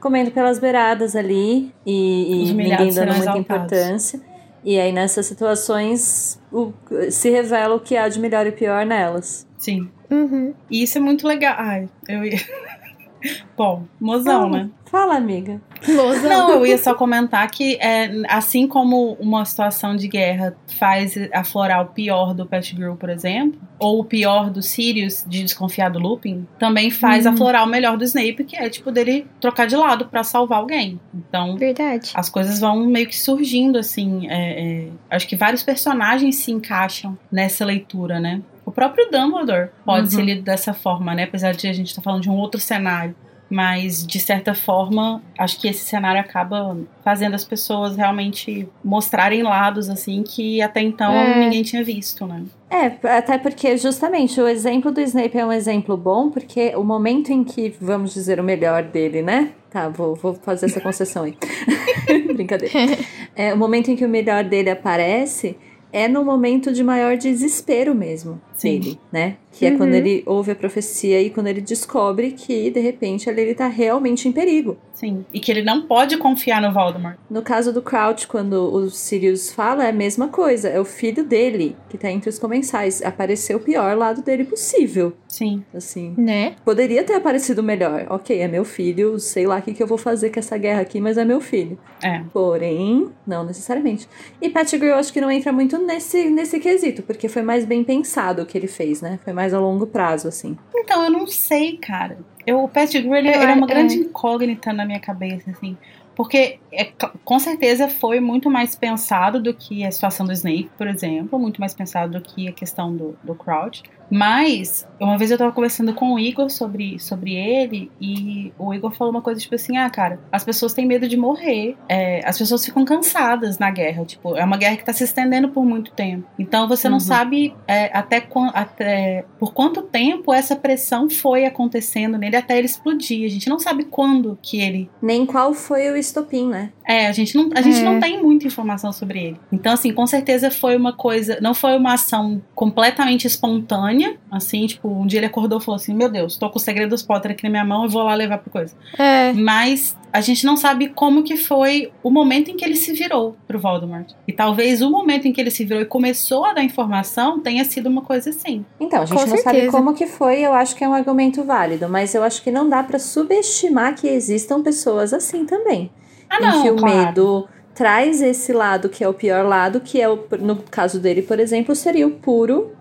comendo pelas beiradas ali e, e ninguém dando muita exaltados. importância. E aí nessas situações o- se revela o que há de melhor e pior nelas. Sim. Uhum. E isso é muito legal. Ai, eu ia. Bom, mozão, Fala. né? Fala, amiga. Mozão. Não, eu ia só comentar que é, assim como uma situação de guerra faz aflorar o pior do Pettigrew, por exemplo, ou o pior do Sirius de desconfiar do Lupin, também faz Uhum. aflorar o melhor do Snape, que é tipo dele trocar de lado pra salvar alguém. Então, Verdade. as coisas vão meio que surgindo assim. é, é, acho que vários personagens se encaixam nessa leitura, né? O próprio Dumbledore pode Uhum. ser lido dessa forma, né? Apesar de a gente estar falando de um outro cenário. Mas, de certa forma, acho que esse cenário acaba fazendo as pessoas realmente mostrarem lados, assim, que até então É. ninguém tinha visto, né? É, até porque justamente o exemplo do Snape é um exemplo bom, porque o momento em que, vamos dizer, o melhor dele, né? Tá, vou, vou fazer essa concessão aí. Brincadeira. É, o momento em que o melhor dele aparece é no momento de maior desespero mesmo Sim. dele, né? Que é Uhum. quando ele ouve a profecia e quando ele descobre que, de repente, ali ele tá realmente em perigo. Sim. E que ele não pode confiar no Voldemort. No caso do Crouch, quando o Sirius fala, é a mesma coisa. É o filho dele que tá entre os comensais. Apareceu o pior lado dele possível. Sim. Assim, Né? poderia ter aparecido melhor. Ok, é meu filho, sei lá o que, que eu vou fazer com essa guerra aqui, mas é meu filho. É. Porém, não necessariamente. E Pettigrew, eu acho que não entra muito nesse, nesse quesito, porque foi mais bem pensado o que ele fez, né? Foi mais a longo prazo, assim. Então, eu não sei, cara. Eu, o Pettigrew, ele, Eu ele é uma acho- grande é. incógnita na minha cabeça, assim. Porque, é, com certeza, foi muito mais pensado do que a situação do Snape, por exemplo. Muito mais pensado do que a questão do, do Crouch. Mas, uma vez eu tava conversando com o Igor sobre, sobre ele, e o Igor falou uma coisa tipo assim: ah, cara, as pessoas têm medo de morrer, é, as pessoas ficam cansadas na guerra. Tipo, é uma guerra que tá se estendendo por muito tempo. Então você não Uhum. sabe é, até, até por quanto tempo essa pressão foi acontecendo nele até ele explodir. A gente não sabe quando que ele Nem qual foi o estopim, né? é, a gente, não, a gente É. não tem muita informação sobre ele. Então, assim, com certeza foi uma coisa. Não foi uma ação completamente espontânea. Assim, tipo, um dia ele acordou e falou assim: Meu Deus, tô com o segredo dos Potter aqui na minha mão, eu vou lá levar pro coisa. É. Mas a gente não sabe como que foi o momento em que ele se virou pro Voldemort. E talvez o momento em que ele se virou e começou a dar informação tenha sido uma coisa assim. Então, a gente Com não sabe certeza. como que foi, eu acho que é um argumento válido, mas eu acho que não dá pra subestimar que existam pessoas assim também. Ah, em não, que o claro. medo traz esse lado que é o pior lado, que é o, no caso dele, por exemplo, seria o puro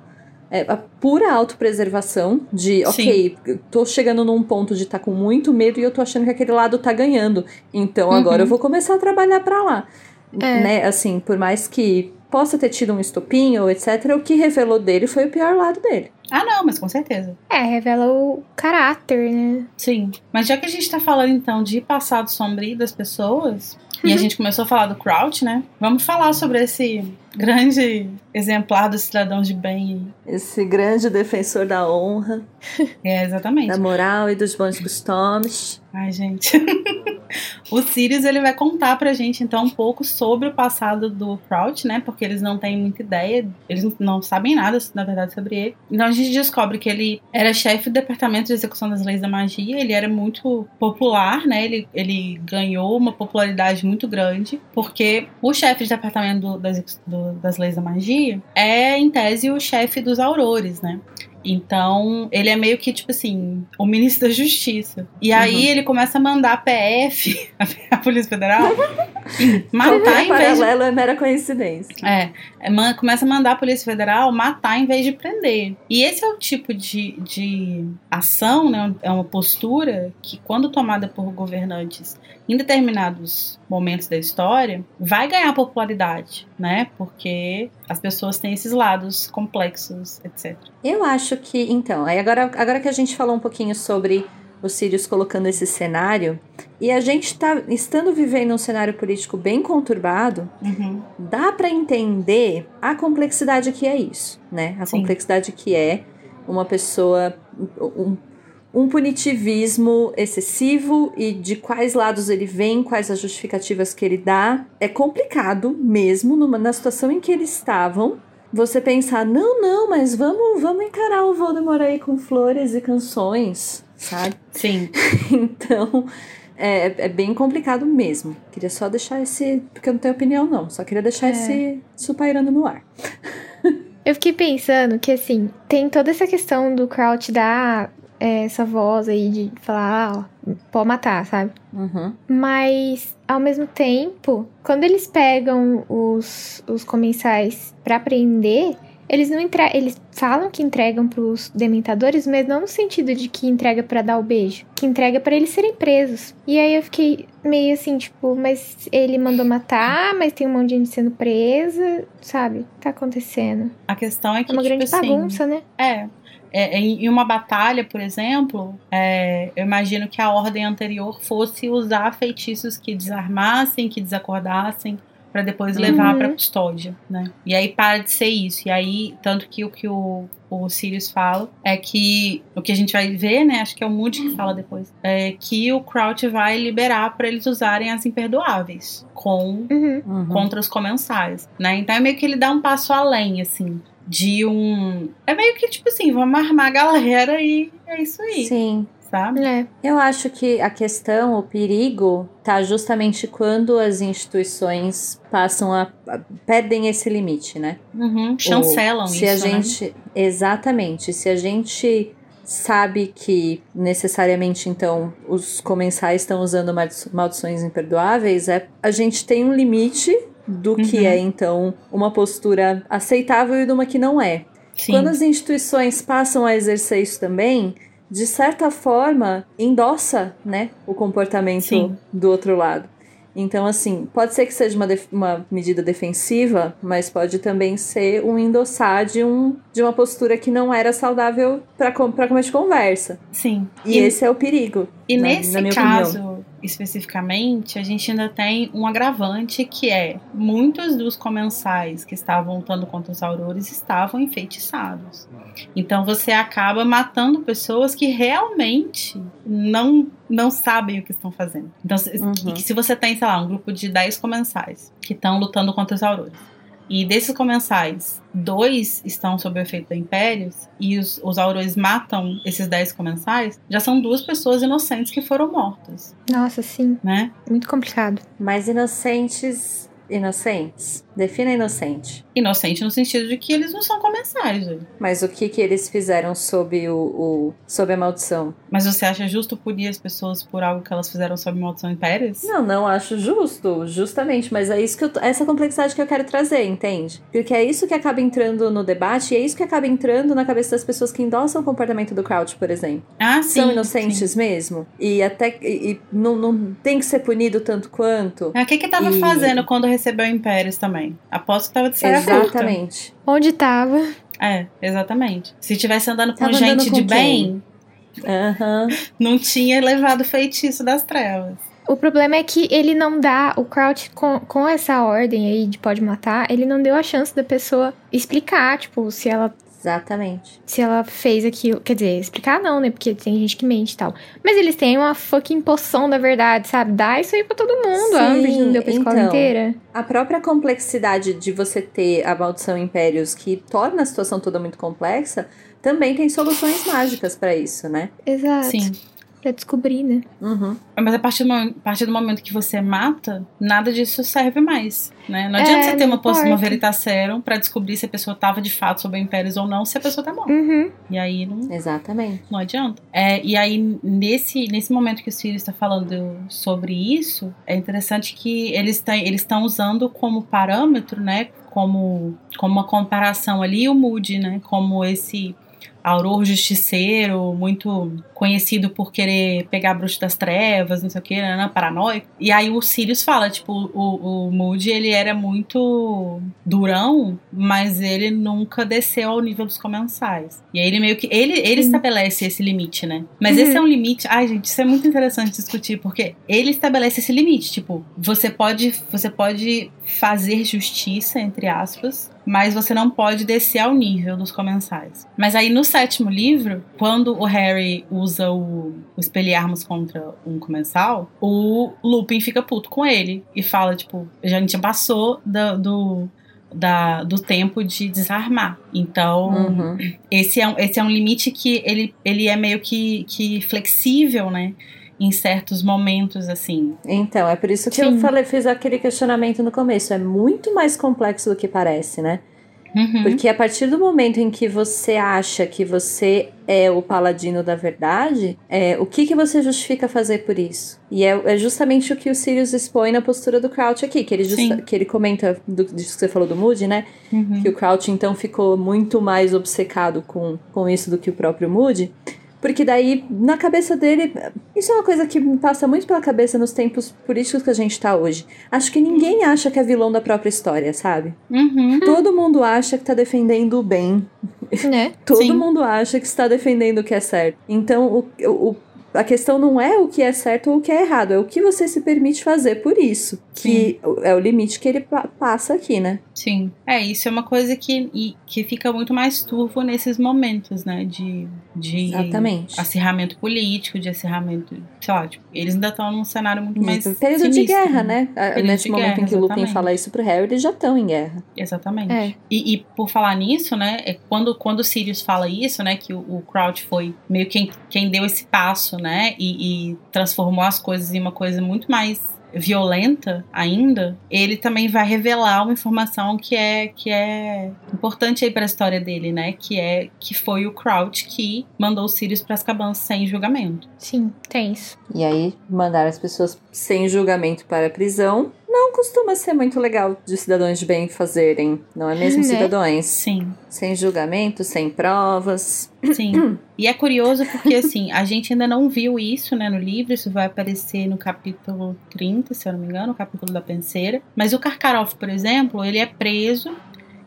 é, a pura autopreservação de, ok, eu tô chegando num ponto de estar com muito medo e eu tô achando que aquele lado tá ganhando. Então agora Uhum. eu vou começar a trabalhar pra lá. É. Né? Assim, por mais que possa ter tido um estopim ou etc, o que revelou dele foi o pior lado dele. Ah, não, mas com certeza. É, revela o caráter, né? Sim. Mas já que a gente tá falando então de passado sombrio das pessoas, e a gente começou a falar do Crouch, né? Vamos falar sobre esse grande exemplar do cidadão de bem. Esse grande defensor da honra, É, exatamente. da moral e dos bons costumes. Ai, gente. o Sirius ele vai contar pra gente então um pouco sobre o passado do Crouch, né? Porque eles não têm muita ideia, eles não- sabem nada, na verdade, sobre ele. Então a gente descobre que ele era chefe do departamento de execução das leis da magia, ele era muito popular, né? Ele, ele ganhou uma popularidade muito grande, porque o chefe de departamento do- das, ex- do- das leis da magia é, em tese, o chefe dos aurores, né? Então, ele é meio que, tipo assim, o ministro da Justiça. E aí Uhum. ele começa a mandar a PF, a Polícia Federal, matar em vez de paralelo é mera coincidência. é, é, começa a mandar a Polícia Federal matar em vez de prender. E esse é o tipo de, de ação, né? É uma postura que, quando tomada por governantes em determinados momentos da história, vai ganhar popularidade, né? Porque as pessoas têm esses lados complexos, etc. Eu acho que, então, aí agora, agora que a gente falou um pouquinho sobre o Sirius colocando esse cenário, e a gente tá estando vivendo um cenário político bem conturbado, Uhum. dá pra entender a complexidade que é isso, né? A Sim. complexidade que é uma pessoa um, um punitivismo excessivo e de quais lados ele vem, quais as justificativas que ele dá. É complicado mesmo numa, na situação em que eles estavam. Você pensar, não, não, mas vamos, vamos encarar o Voldemort aí com flores e canções, sabe? Sim. Então, é, é bem complicado mesmo. Queria só deixar esse. Porque eu não tenho opinião, não. Só queria deixar É. esse supairando no ar. Eu fiquei pensando que, assim, tem toda essa questão do Crouch dar essa voz aí de falar, ah, ó, pode matar, sabe? Uhum. Mas, ao mesmo tempo, quando eles pegam os, os comensais pra prender, eles não entre... eles falam que entregam pros dementadores, mas não no sentido de que entrega pra dar o beijo, que entrega pra eles serem presos. E aí eu fiquei meio assim, tipo, mas ele mandou matar, mas tem um monte de gente sendo presa, sabe? Tá acontecendo? A questão é que, É uma tipo grande assim, bagunça, né? É. É, em em uma batalha, por exemplo, é, eu imagino que a ordem anterior fosse usar feitiços que desarmassem, que desacordassem, para depois Uhum. levar para custódia, né? E aí para de ser isso. E aí, tanto que o que o, o Sirius fala é que o que a gente vai ver, né? Acho que é o Moody que fala depois, é que o Crouch vai liberar para eles usarem as imperdoáveis com Uhum. Uhum. contra os comensais, né? Então é meio que ele dá um passo além, assim, de um. É meio que tipo assim, vamos armar a galera e é isso aí, Sim. Sabe? É. Eu acho que a questão, o perigo, tá justamente quando as instituições passam a. a- perdem esse limite, né? Uhum, chancelam Ou isso. se a né? gente exatamente se a gente sabe que necessariamente então os comensais estão usando maldi- maldições imperdoáveis é a gente tem um limite do que Uhum. é então uma postura aceitável e de uma que não é Sim. quando as instituições passam a exercer isso também de certa forma endossa né o comportamento Sim. do outro lado Então, assim, pode ser que seja uma, uma medida defensiva, mas pode também ser um endossar de, um, de uma postura que não era saudável para começo de conversa. Sim. E, e, esse é o perigo. E na, nesse na caso, opinião especificamente, a gente ainda tem um agravante que é muitos dos comensais que estavam lutando contra os aurores estavam enfeitiçados. Então você acaba matando pessoas que realmente não não sabem o que estão fazendo. Então, uhum. se você tem, sei lá, um grupo de 10 comensais que estão lutando contra os aurores, e desses comensais, dois estão sob o efeito da Impérios e os, os aurores matam esses dez comensais, já são duas pessoas inocentes que foram mortas. Nossa, sim. Né? Muito complicado. Mas inocentes inocentes? Defina inocente. Inocente no sentido de que eles não são comensais. Mas o que que eles fizeram sob o, o sob a maldição? Mas você acha justo punir as pessoas por algo que elas fizeram sob maldição em Pérez? Não, não acho justo, justamente. Mas é isso que eu, essa complexidade que eu quero trazer, entende? Porque é isso que acaba entrando no debate e é isso que acaba entrando na cabeça das pessoas que endossam o comportamento do Crouch, por exemplo. Ah, sim. São inocentes sim. mesmo? E até e, e não, não tem que ser punido tanto quanto. É, o que que tava e... fazendo quando recebeu Impérios também. Aposto que tava de saia Exatamente. Curta. Onde tava? É, exatamente. Se tivesse andando com tava gente de bem, uhum. não tinha levado feitiço das trevas. O problema é que ele não dá, o Crouch, com, com essa ordem aí de pode matar, ele não deu a chance da pessoa explicar, tipo, se ela Exatamente. Se ela fez aquilo. Quer dizer, explicar não, né? Porque tem gente que mente e tal. Mas eles têm uma fucking poção da verdade, sabe? Dá isso aí pra todo mundo. Sim, a Umbridge não deu pra escola então, inteira. A própria complexidade de você ter a maldição Impérios, que torna a situação toda muito complexa, também tem soluções mágicas para isso, né? Exato. Sim pra descobrir, né? Uhum. Mas a partir, do, a partir do momento que você mata, nada disso serve mais. Né? Não adianta é, você ter uma, uma veritaserum pra descobrir se a pessoa tava de fato sob impérios ou não, se a pessoa tá morta. Uhum. E aí não. Exatamente. Não adianta. É, e aí, nesse, nesse momento que o Sirius está falando sobre isso, é interessante que eles estão usando como parâmetro, né? Como, como uma comparação ali o Moody, né? Como esse auror justiceiro, muito conhecido por querer pegar bruxo das trevas, não sei o que, né, paranoico. E aí o Sirius fala, tipo, o, o Moody, ele era muito durão, mas ele nunca desceu ao nível dos comensais. E aí ele meio que, ele, ele estabelece esse limite, né? Mas uhum. esse é um limite, ai gente, isso é muito interessante discutir, porque ele estabelece esse limite, tipo, você pode, você pode fazer justiça, entre aspas, mas você não pode descer ao nível dos comensais. Mas aí no sétimo livro, quando o Harry usa o, o espelharmos contra um comensal, o Lupin fica puto com ele e fala, tipo, a gente passou do, do da, do tempo de desarmar. Então, uhum. esse, é, esse é um limite que ele, ele é meio que, que flexível, né? Em certos momentos, assim. Então, é por isso que Sim. eu falei, fiz aquele questionamento no começo. É muito mais complexo do que parece, né? Uhum. Porque a partir do momento em que você acha que você é o paladino da verdade, é, o que, que você justifica fazer por isso? E é, é justamente o que o Sirius expõe na postura do Crouch aqui, que ele, justa, que ele comenta do, disso que você falou do Moody, né? Uhum. Que o Crouch então ficou muito mais obcecado com, com isso do que o próprio Moody. Porque daí, na cabeça dele, isso é uma coisa que me passa muito pela cabeça nos tempos políticos que a gente tá hoje. Acho que ninguém acha que é vilão da própria história, sabe? Uhum. Todo mundo acha que tá defendendo o bem. Né? Todo Sim. mundo acha que está defendendo o que é certo. Então, o, o, a questão não é o que é certo ou o que é errado, é o que você se permite fazer por isso. Que Sim. é o limite que ele passa aqui, né? Sim. É, isso é uma coisa que, e, que fica muito mais turvo nesses momentos, né? De, de Exatamente. acirramento político, de acirramento. Sei lá, tipo, eles ainda estão num cenário muito mais. Período sinistro, de guerra, né? Período Nesse momento guerra, em que o Lupin fala isso pro Harry, eles já estão em guerra. Exatamente. É. E, e por falar nisso, né? É quando, quando o Sirius fala isso, né? Que o, o Crouch foi meio quem, quem deu esse passo, né? E, e transformou as coisas em uma coisa muito mais violenta ainda, ele também vai revelar uma informação que é que é importante aí para a história dele, né? Que é que foi o Crouch que mandou o Sirius para Azkaban sem julgamento. Sim, tem isso. E aí mandaram as pessoas sem julgamento para a prisão. Não costuma ser muito legal de cidadãos de bem fazerem, não é mesmo, Né? cidadãos? Sim, Sem julgamento, sem provas. sim. e é curioso porque, assim, a gente ainda não viu isso, né, no livro. Isso vai aparecer no capítulo 30, se eu não me engano, o capítulo da penseira. Mas o Karkaroff, por exemplo, ele é preso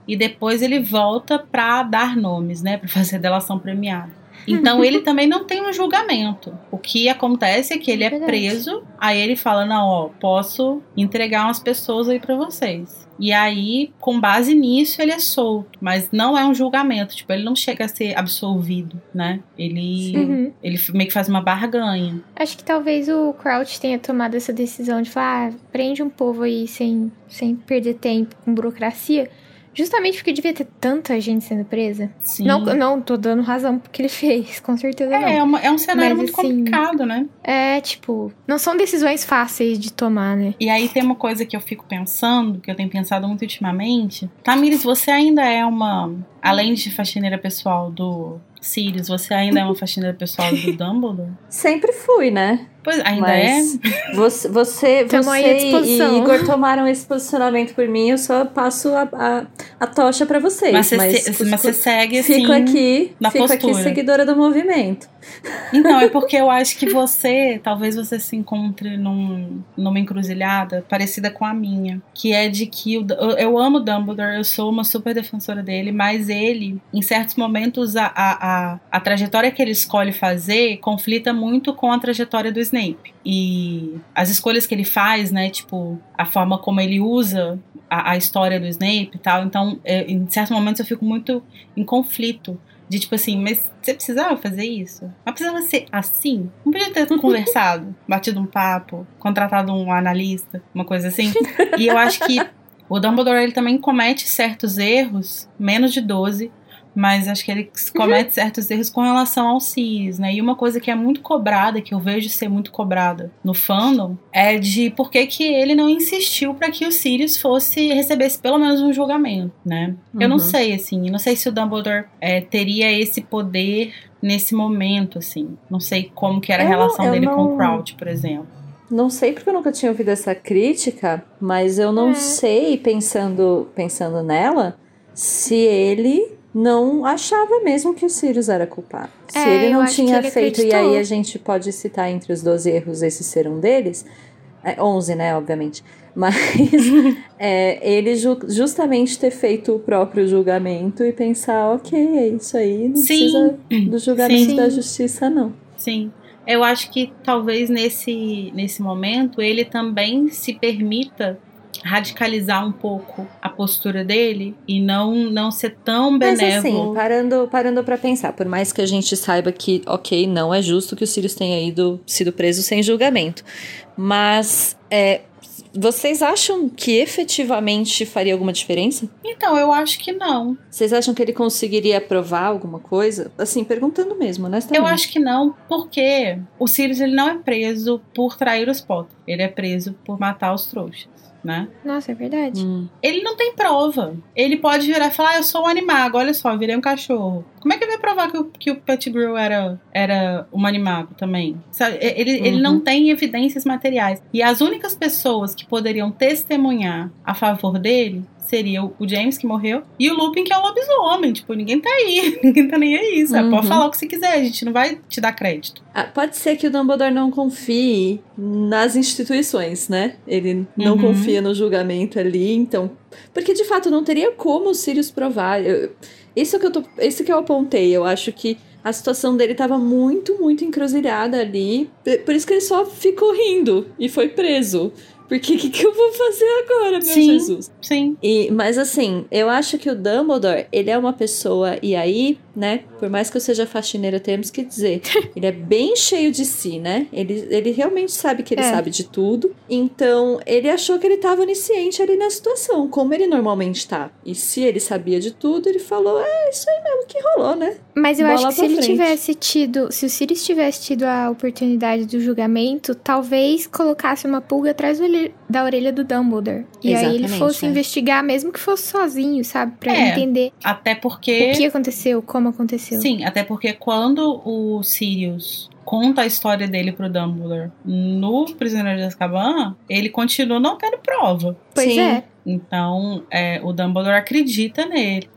e depois ele volta pra dar nomes, né, pra fazer delação premiada. Então ele também não tem um julgamento. O que acontece é que ele é preso, aí ele fala: "Não, ó, posso entregar umas pessoas aí pra vocês". E aí, com base nisso, ele é solto, mas não é um julgamento, tipo, ele não chega a ser absolvido, né? Ele Uhum. ele meio que faz uma barganha. Acho que talvez o Crouch tenha tomado essa decisão de falar, ah, prende um povo aí sem, sem perder tempo com burocracia. Justamente porque devia ter tanta gente sendo presa. Sim. Não, não tô dando razão porque ele fez, com certeza é, é, não. uma- é um cenário Mas, muito assim, complicado, né? É, tipo, não são decisões fáceis de tomar, né? E aí tem uma coisa que eu fico pensando, que eu tenho pensado muito ultimamente. Tamires, você ainda é uma. Além de faxineira pessoal do Sirius, você ainda é uma faxineira pessoal do Dumbledore? Sempre fui, né? Pois ainda é. Mas você, você, à você e. Igor tomaram esse posicionamento por mim, eu só passo a, a, a tocha pra vocês. Mas você, você segue assim. fico aqui, na fico aqui postura. seguidora do movimento. Então, é porque eu acho que você, talvez você se encontre num, numa encruzilhada parecida com a minha. Que é de que eu, eu amo Dumbledore, eu sou uma super defensora dele, mas ele, em certos momentos, a, a, a, a trajetória que ele escolhe fazer conflita muito com a trajetória do Snape. E as escolhas que ele faz, né, tipo, a forma como ele usa a, a história do Snape e tal. Então, é, em certos momentos eu fico muito em conflito. De tipo assim, mas você precisava fazer isso? Mas precisava ser assim? Não podia ter conversado, batido um papo, contratado um analista, uma coisa assim? E eu acho que o Dumbledore ele também comete certos erros, menos de 12, mas acho que ele comete certos erros com relação ao Sirius, né? E uma coisa que é muito cobrada, que eu vejo ser muito cobrada no fandom, é de por que, que ele não insistiu para que o Sirius fosse recebesse pelo menos um julgamento, né? Eu não Uhum. sei, assim, não sei se o Dumbledore é, teria esse poder nesse momento, assim. Não sei como que era a Eu não- relação dele com não- o Crouch, por exemplo. Não sei porque eu nunca tinha ouvido essa crítica, mas eu não É. sei, pensando, pensando nela, se ele não achava mesmo que o Sirius era culpado. Se É, ele não tinha ele feito, e acreditou. aí a gente pode citar entre os 12 erros esse ser um deles, é, 11, né, obviamente, mas é, ele ju- justamente ter feito o próprio julgamento e pensar, ok, é isso aí, não Sim. precisa do julgamento Sim. da justiça, não. Sim. Eu acho que talvez nesse, nesse momento ele também se permita radicalizar um pouco a postura dele e não, não ser tão Mas benévolo. assim, parando, parando para pensar, por mais que a gente saiba que, ok, não é justo que o Sirius tenha ido, sido preso sem julgamento, mas é, vocês acham que efetivamente faria alguma diferença? Então, eu acho que não. Vocês acham que ele conseguiria provar alguma coisa? Assim, perguntando mesmo, honestamente. Eu acho que não, porque o Sirius ele não é preso por trair os Potter. Ele é preso por matar os trouxas, né? Nossa, é verdade. Hum. Ele não tem prova. Ele pode virar e falar, ah, eu sou um animago, olha só, eu virei um cachorro. Como é que ele vai provar que o, que o Pettigrew era, era um animago também? Sabe, Ele, ele Uhum. não tem evidências materiais. E as únicas pessoas que poderiam testemunhar a favor dele seria o o James, que morreu, e o Lupin, que é um lobisomem. Tipo, ninguém tá aí. Ninguém tá nem aí, sabe? Uhum. Pode falar o que você quiser, a gente não vai te dar crédito. Ah, pode ser que o Dumbledore não confie nas instituições, né? Ele não Uhum. confia no julgamento ali, então. Porque de fato não teria como o Sirius provar. Eu- isso que eu tô, isso que eu apontei. Eu acho que a situação dele tava muito, muito encruzilhada ali. Por isso que ele só ficou rindo e foi preso. Porque o que, que eu vou fazer agora, meu Sim. Jesus? Sim. E, mas assim, eu acho que o Dumbledore, ele é uma pessoa, e aí, né, por mais que eu seja faxineira, temos que dizer, ele é bem cheio de si, né? Ele, ele realmente sabe que ele É. sabe de tudo. Então, ele achou que ele tava onisciente ali na situação, como ele normalmente tá. E se ele sabia de tudo, ele falou, é isso aí mesmo que rolou, né? Mas eu Bola acho que se pra ele frente. tivesse tido, se o Sirius tivesse tido a oportunidade do julgamento, talvez colocasse uma pulga atrás do orelha- da orelha do Dumbledore. E aí ele Exatamente, fosse é. investigar, mesmo que fosse sozinho, sabe? Pra É. entender Até porque. o que aconteceu, como aconteceu. Sim, até porque quando o Sirius conta a história dele pro Dumbledore no Prisioneiro de Azkaban, ele continua não tendo prova. Pois Sim. é. Então, é, o Dumbledore acredita nele.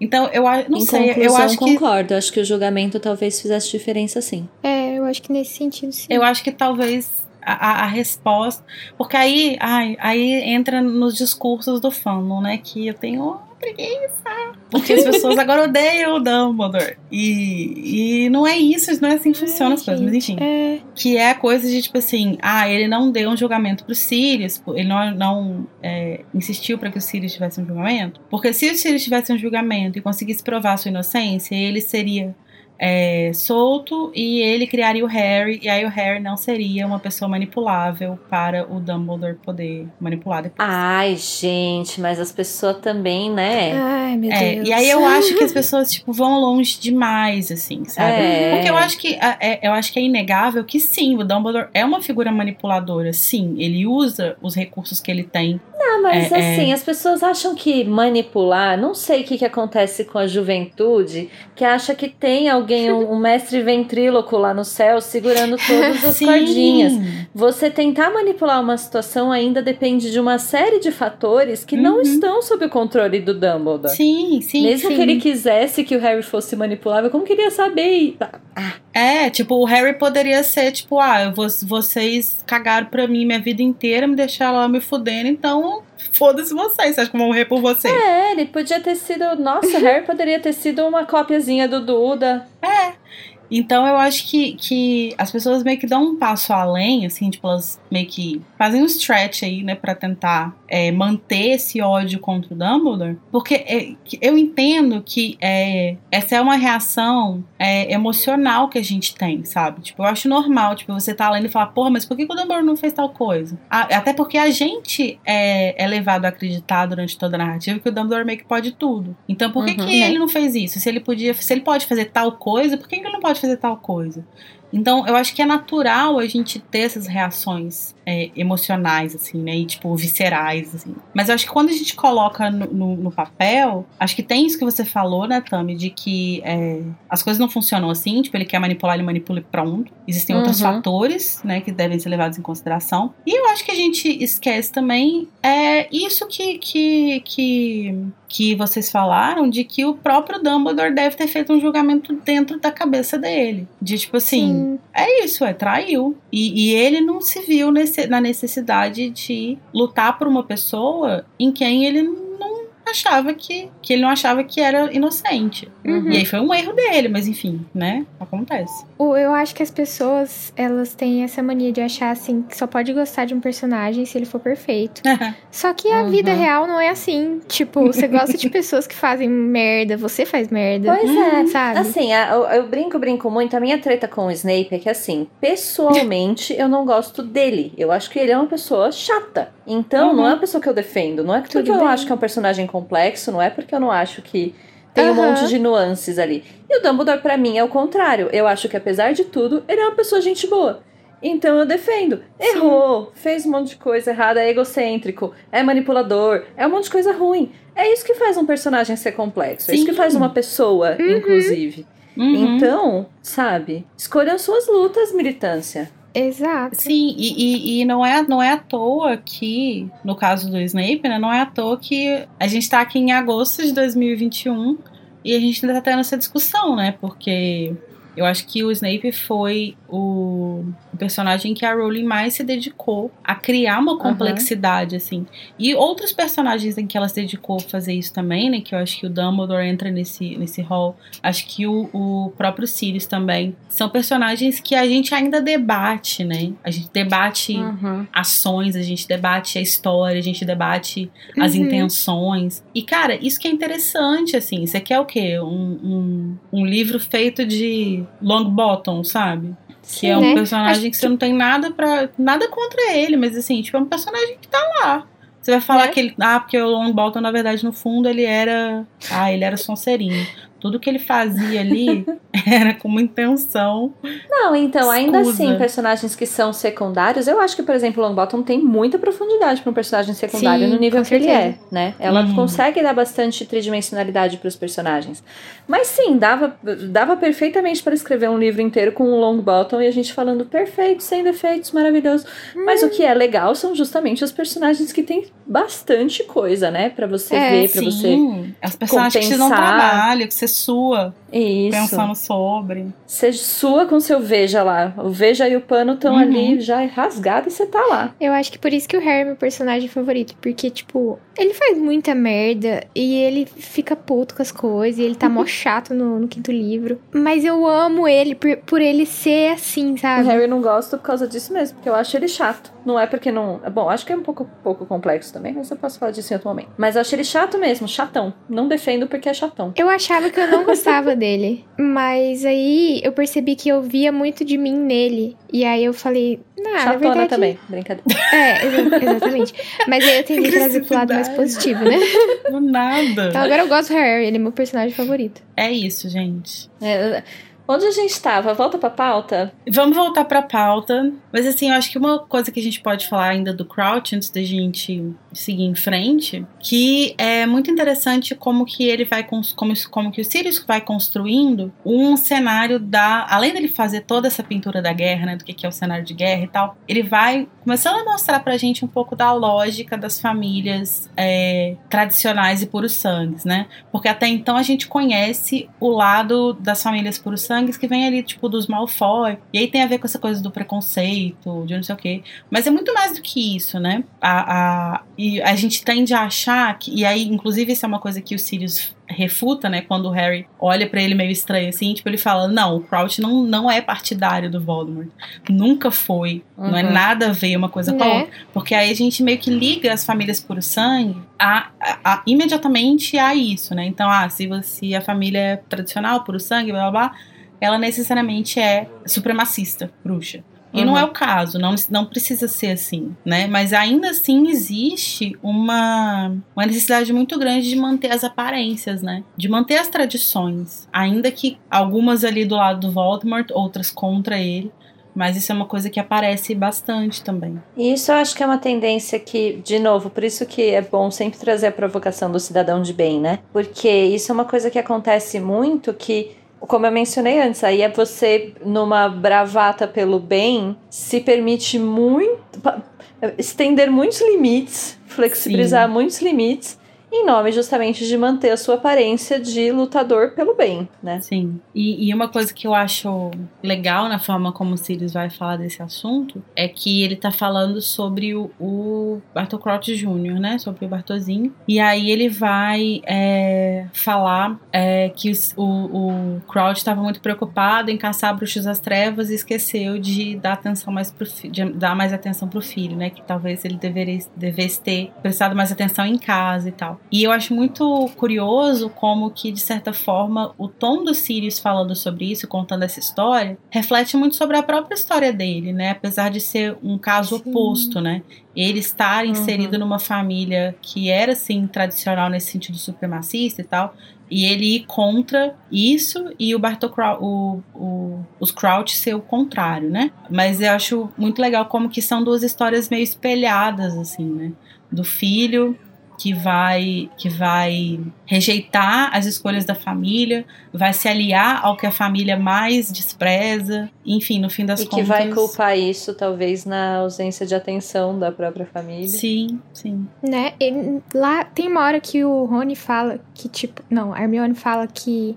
Então, eu não em sei, conclusão, eu acho que concordo. Acho que o julgamento talvez fizesse diferença sim. É, eu acho que nesse sentido sim. eu acho que talvez a, a- a resposta, porque aí, ai, aí entra nos discursos do fandom, né, que eu tenho preguiça, porque as pessoas agora odeiam o Dumbledore. E, e não é isso, não é assim que funcionam as coisas, mas enfim. É, Que é a coisa de, tipo assim, ah, ele não deu um julgamento pro Sirius, ele não, não é, insistiu para que o Sirius tivesse um julgamento. Porque se o Sirius tivesse um julgamento e conseguisse provar a sua inocência, ele seria é, solto e ele criaria o Harry, e aí o Harry não seria uma pessoa manipulável para o Dumbledore poder manipular depois. Ai, gente, mas as pessoas também, né? Ai, meu É, Deus. e aí eu acho que as pessoas tipo vão longe demais assim, sabe? É. Porque eu acho que é, eu acho que é inegável que sim, o Dumbledore é uma figura manipuladora, sim, ele usa os recursos que ele tem. Ah, mas É, assim, as pessoas acham que manipular, não sei o que, que acontece com a juventude, que acha que tem alguém, um, um mestre ventríloco lá no céu segurando todas as cordinhas. Você tentar manipular uma situação ainda depende de uma série de fatores que não Uhum. estão sob o controle do Dumbledore. Sim, sim. Mesmo sim. que ele quisesse que o Harry fosse manipulável, como queria saber? É, tipo, o Harry poderia ser, tipo, ah, vou- vocês cagaram pra mim minha vida inteira, me deixaram lá me fudendo, então foda-se vocês, vocês que eu vou morrer por vocês? É, ele podia ter sido. Nossa, o Harry poderia ter sido uma cópiazinha do Duda. Então eu acho que, que as pessoas meio que dão um passo além, assim, tipo, elas meio que fazem um stretch aí, né, pra tentar é, manter esse ódio contra o Dumbledore. Porque é, que eu entendo que é, essa é uma reação é, emocional que a gente tem, sabe? Tipo, eu acho normal, tipo, você tá lendo e falar, porra, mas por que, que o Dumbledore não fez tal coisa? A- até porque a gente é, é levado a acreditar durante toda a narrativa que o Dumbledore meio que pode tudo. Então por que, Uhum. que ele não fez isso? Se ele podia, se ele pode fazer tal coisa, por que ele não pode fazer tal coisa? Então, eu acho que é natural a gente ter essas reações é, emocionais, assim, né? E, tipo, viscerais, assim. Mas eu acho que quando a gente coloca no, no- no papel, acho que tem isso que você falou, né, Tami? De que é, as coisas não funcionam assim. Tipo, ele quer manipular, ele manipula e pronto. Existem outros Uhum. fatores, né, que devem ser levados em consideração. E eu acho que a gente esquece também é isso que, que, que, que vocês falaram, de que o próprio Dumbledore deve ter feito um julgamento dentro da cabeça dele. De, tipo assim... Sim. É isso, é, traiu. E, e ele não se viu nesse- na necessidade de lutar por uma pessoa em quem ele não achava que. que ele não achava que era inocente. Uhum. E aí foi um erro dele, mas enfim, né? Acontece. Eu acho que as pessoas, elas têm essa mania de achar, assim, que só pode gostar de um personagem se ele for perfeito. Só que a Uhum. vida real não é assim. Tipo, você gosta de pessoas que fazem merda, você faz merda. Pois é. Sabe? Assim, eu, eu brinco, brinco muito. A minha treta com o Snape é que, assim, pessoalmente eu não gosto dele. Eu acho que ele é uma pessoa chata. Então, Uhum. não é uma pessoa que eu defendo. Não é porque Tudo eu bem. acho que é um personagem complexo, não é porque eu não acho que tem um monte de nuances ali. E o Dumbledore, pra mim, é o contrário. Eu acho que, apesar de tudo, ele é uma pessoa gente boa. Então eu defendo. Errou, fez um monte de coisa errada, é egocêntrico, é manipulador, é um monte de coisa ruim. É isso que faz um personagem ser complexo. É isso que Sim. faz uma pessoa, inclusive. Uhum. Então, sabe, escolham suas lutas, militância. Exato. Sim, e, e, e não, é, não é à toa que, no caso do Snape, né? Não é à toa que a gente tá aqui em agosto de 2021 e a gente ainda tá tendo essa discussão, né? Porque eu acho que o Snape foi o, personagem que a Rowling mais se dedicou a criar uma complexidade, assim. E outros personagens em que ela se dedicou a fazer isso também, né? Que eu acho que o Dumbledore entra nesse, nesse hall. Acho que o, o próprio Sirius também. São personagens que a gente ainda debate, né? A gente debate Uhum. ações, a gente debate a história, a gente debate as Uhum. intenções. E, cara, isso que é interessante, assim. Você quer o quê? Um, um, um livro feito de Longbottom, sabe? Que é um né? personagem Acho que você não tem nada para nada contra ele, mas assim, tipo, é um personagem que tá lá. Você vai falar Né? que ele. Ah, porque o Longbottom, na verdade, no fundo, ele era. Ah, ele era Sonserino. Tudo que ele fazia ali era com uma intenção. Não, então, ainda Escusa. assim, personagens que são secundários, eu acho que, por exemplo, Longbottom tem muita profundidade para um personagem secundário Sim, no nível que ele é, né? Ela Uhum. consegue dar bastante tridimensionalidade para os personagens. Mas sim, dava, dava perfeitamente para escrever um livro inteiro com o Longbottom e a gente falando perfeito, sem defeitos, maravilhoso. Mas o que é legal são justamente os personagens que têm bastante coisa, né? Para você É, ver, para você. Sim, as personagens que te dão compensar. trabalho, que você sua Isso. pensando sobre. Você sua com seu veja lá. O veja e o pano estão Uhum. ali já rasgados e você tá lá. Eu acho que por isso que o Harry é meu personagem favorito. Porque, tipo, ele faz muita merda e ele fica puto com as coisas. E ele tá mó chato no, no quinto livro. Mas eu amo ele por, por ele ser assim, O sabe? Harry não gosta por causa disso mesmo, porque eu acho ele chato. Não é porque não. Bom, acho que é um pouco, pouco complexo também, mas eu posso falar disso em outro momento. Mas eu acho ele chato mesmo, chatão. Não defendo porque é chatão. Eu achava que eu não gostava dele. Mas aí eu percebi que eu via muito de mim nele. E aí eu falei, ah, na verdade. também, brincadeira. É, exa- exatamente. Mas aí eu tentei trazer pro lado mais positivo, né? Do nada. Então agora eu gosto do Harry, ele é meu personagem favorito. É isso, gente. É, onde a gente tava? Volta pra pauta? Vamos voltar pra pauta. Mas assim, eu acho que uma coisa que a gente pode falar ainda do Crouch antes da gente seguir em frente, que é muito interessante como que ele vai como, como que o Sirius vai construindo um cenário da, além dele fazer toda essa pintura da guerra, né, do que que é o cenário de guerra e tal, ele vai começando a mostrar pra gente um pouco da lógica das famílias é, tradicionais e puros sangues, né? Porque até então a gente conhece o lado das famílias puros sangues que vem ali, tipo, dos Malfoy. E aí tem a ver com essa coisa do preconceito, de não sei o quê. Mas é muito mais do que isso, né? A, a, e a gente tende a achar que. E aí, inclusive, isso é uma coisa que o Sirius refuta, né? Quando o Harry olha pra ele meio estranho assim, tipo, ele fala: Não, o Crouch não, não é partidário do Voldemort. Nunca foi. Não é Uhum. nada a ver uma coisa com a Né? outra. Porque aí a gente meio que liga as famílias por sangue a, a- a- imediatamente a isso, né? Então, ah, se você a família é tradicional, puro sangue, blá blá blá, ela necessariamente é supremacista, bruxa. E não Uhum. é o caso, não, não precisa ser assim, né? Mas ainda assim existe uma, uma necessidade muito grande de manter as aparências, né? De manter as tradições. Ainda que algumas ali do lado do Voldemort, outras contra ele. Mas isso é uma coisa que aparece bastante também. E isso eu acho que é uma tendência que, de novo, por isso que é bom sempre trazer a provocação do cidadão de bem, né? Porque isso é uma coisa que acontece muito que, como eu mencionei antes, aí é você, numa bravata pelo bem, se permite muito. estender muitos limites, flexibilizar muitos limites. Em nome justamente de manter a sua aparência de lutador pelo bem, né? Sim. E, e uma coisa que eu acho legal na forma como o Sirius vai falar desse assunto é que ele tá falando sobre o, o Bartol Crouch Jr., né? Sobre o Bartozinho. E aí ele vai é, falar é, que o, o Crouch estava muito preocupado em caçar bruxos das trevas e esqueceu de dar atenção mais pro de dar mais atenção pro filho, né? Que talvez ele deveria, devesse ter prestado mais atenção em casa e tal. E eu acho muito curioso como que, de certa forma, o tom do Sirius falando sobre isso, contando essa história, reflete muito sobre a própria história dele, né? Apesar de ser um caso Sim. oposto, né? Ele estar inserido numa família que era, assim, tradicional nesse sentido supremacista e tal, e ele ir contra isso e o Bartol Crou- o, o, os Crouch ser o contrário, né? Mas eu acho muito legal como que são duas histórias meio espelhadas, assim, né? Do filho que vai que vai rejeitar as escolhas da família, vai se aliar ao que a família mais despreza, enfim, no fim das E que contas. vai culpar isso, talvez, na ausência de atenção da própria família. Sim, sim. Né? E lá tem uma hora que o Rony fala que, tipo. Não, a Hermione fala que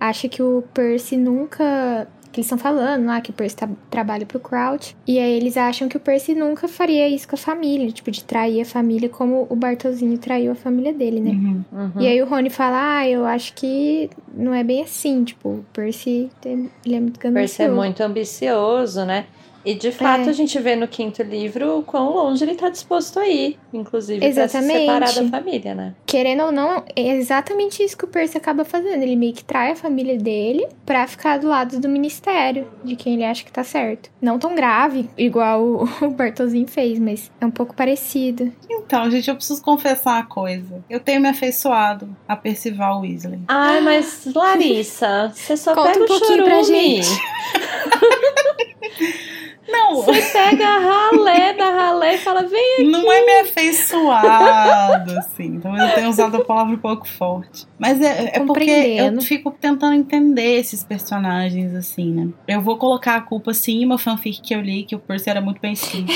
acha que o Percy nunca. Que eles estão falando lá que o Percy tá- trabalha pro Crouch. E aí eles acham que o Percy nunca faria isso com a família, tipo, de trair a família como o Bartolzinho traiu a família dele, né? Uhum. Uhum. E aí o Rony fala, ah, eu acho que não é bem assim, tipo, o Percy tem- ele é muito ganancioso. Percy é muito ambicioso, né? E de fato É. a gente vê no quinto livro o quão longe ele tá disposto a ir, inclusive pra se Exatamente. separar da família, né? Querendo ou não, é exatamente isso que o Percy acaba fazendo. Ele meio que trai a família dele pra ficar do lado do ministério, de quem ele acha que tá certo. Não tão grave, igual o, o Bartolzinho fez, mas é um pouco parecido. Então, gente, eu preciso confessar uma coisa. Eu tenho me afeiçoado a Percival Weasley. Ai, mas Larissa, você só Conta pega um o pouquinho pra chorume. gente. Não, Você pega a ralé da ralé e fala, vem aqui. não é me afeiçoado, assim. Talvez eu tenha usado a palavra um pouco forte. Mas é, é porque eu fico tentando entender esses personagens, assim, né? Eu vou colocar a culpa, sim, uma fanfic que eu li, que o Percy era muito bem escrito.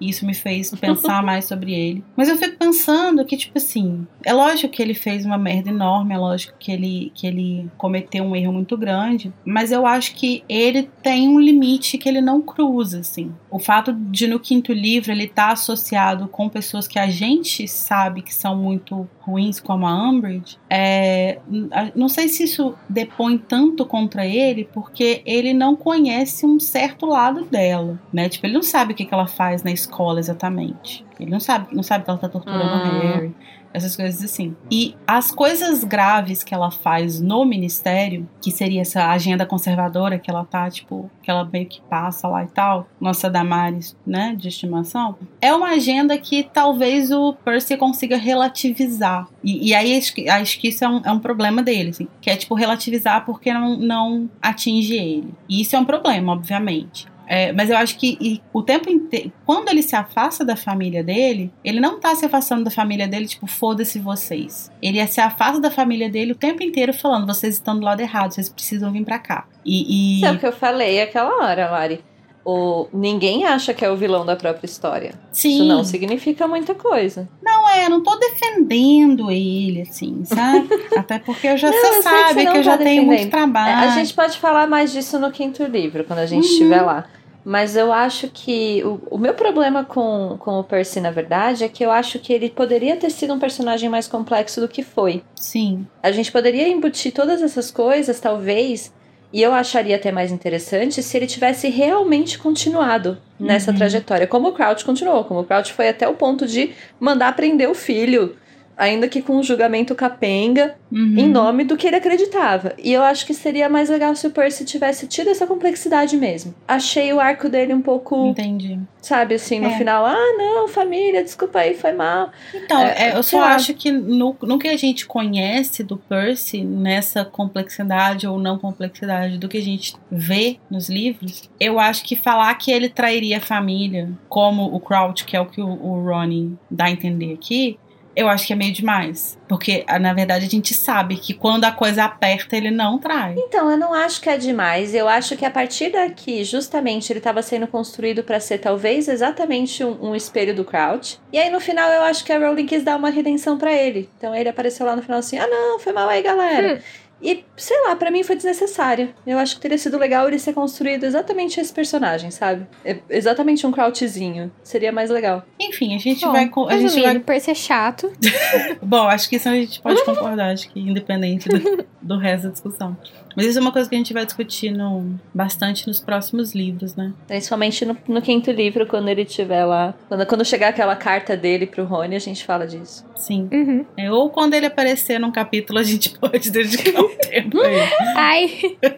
e isso me fez pensar mais sobre ele. Mas eu fico pensando que, tipo assim, é lógico que ele fez uma merda enorme, é lógico que ele, que ele cometeu um erro muito grande. Mas eu acho que ele tem um limite que ele não cruza, assim. O fato de no quinto livro ele estar associado com pessoas que a gente sabe que são muito ruins, como a Umbridge, é, não sei se isso depõe tanto contra ele, porque ele não conhece um certo lado dela, né? Tipo, ele não sabe o que, que ela faz na escola exatamente. Ele não sabe, não sabe que ela tá torturando o Hum. Harry. Essas coisas assim. E as coisas graves que ela faz no ministério, que seria essa agenda conservadora que ela tá, tipo, que ela meio que passa lá e tal, nossa Damares, né, de estimação, é uma agenda que talvez o Percy consiga relativizar. E, e aí acho que, isso é um, é um problema dele, assim, que é tipo relativizar porque não, não atinge ele. E isso é um problema, obviamente. É, mas eu acho que e o tempo inteiro, quando ele se afasta da família dele, ele não tá se afastando da família dele, tipo, foda-se vocês. Ele se afasta da família dele o tempo inteiro falando, vocês estão do lado errado, vocês precisam vir pra cá. E. e- Isso é o que eu falei aquela hora, Lari. O... Ninguém acha que é o vilão da própria história. sim, Isso não significa muita coisa. não é, eu não tô defendendo ele, assim, sabe? Até porque eu já, Não, você que sabe que, não eu já tá tenho muito defendendo. trabalho. A gente pode falar mais disso no quinto livro, quando a gente Uhum. estiver lá. Mas eu acho que o, o meu problema com, com o Percy, na verdade, é que eu acho que ele poderia ter sido um personagem mais complexo do que foi. Sim, A gente poderia embutir todas essas coisas, talvez, e eu acharia até mais interessante se ele tivesse realmente continuado nessa Uhum. trajetória, como o Crouch continuou, como o Crouch foi até o ponto de mandar prender o filho, ainda que com um julgamento capenga, Uhum. em nome do que ele acreditava. E eu acho que seria mais legal se o Percy tivesse tido essa complexidade mesmo. Achei o arco dele um pouco, Entendi. sabe, assim, no É. final, ah, não, família, desculpa aí, foi mal. Então, É, é, eu só acho que no, no que a gente conhece do Percy, nessa complexidade ou não complexidade do que a gente vê nos livros, eu acho que falar que ele trairia a família, como o Crouch, que é o que o, o Ronnie dá a entender aqui, eu acho que é meio demais. Porque, ah, na verdade, a gente sabe que quando a coisa aperta, ele não trai. Então, eu não acho que é demais. Eu acho que a partir daqui, justamente, ele estava sendo construído para ser talvez exatamente um, um espelho do Crouch. E aí, no final, eu acho que a Rowling quis dar uma redenção para ele. Então, ele apareceu lá no final assim: ah, não, foi mal aí, galera. E, sei lá, pra mim foi desnecessário. Eu acho que teria sido legal ele ser construído exatamente esse personagem, sabe? É exatamente um Crouchzinho. Seria mais legal. Enfim, a gente Bom, vai. co- A gente vai Percy é chato. Bom, acho que isso a gente pode concordar, acho que independente do, do resto da discussão. Mas isso é uma coisa que a gente vai discutir no, bastante nos próximos livros, né? Principalmente no, no quinto livro, quando ele estiver lá. Quando, quando chegar aquela carta dele pro Rony, a gente fala disso. Sim. Uhum. É, ou quando ele aparecer num capítulo, a gente pode dedicar um tempo a ele. Ai,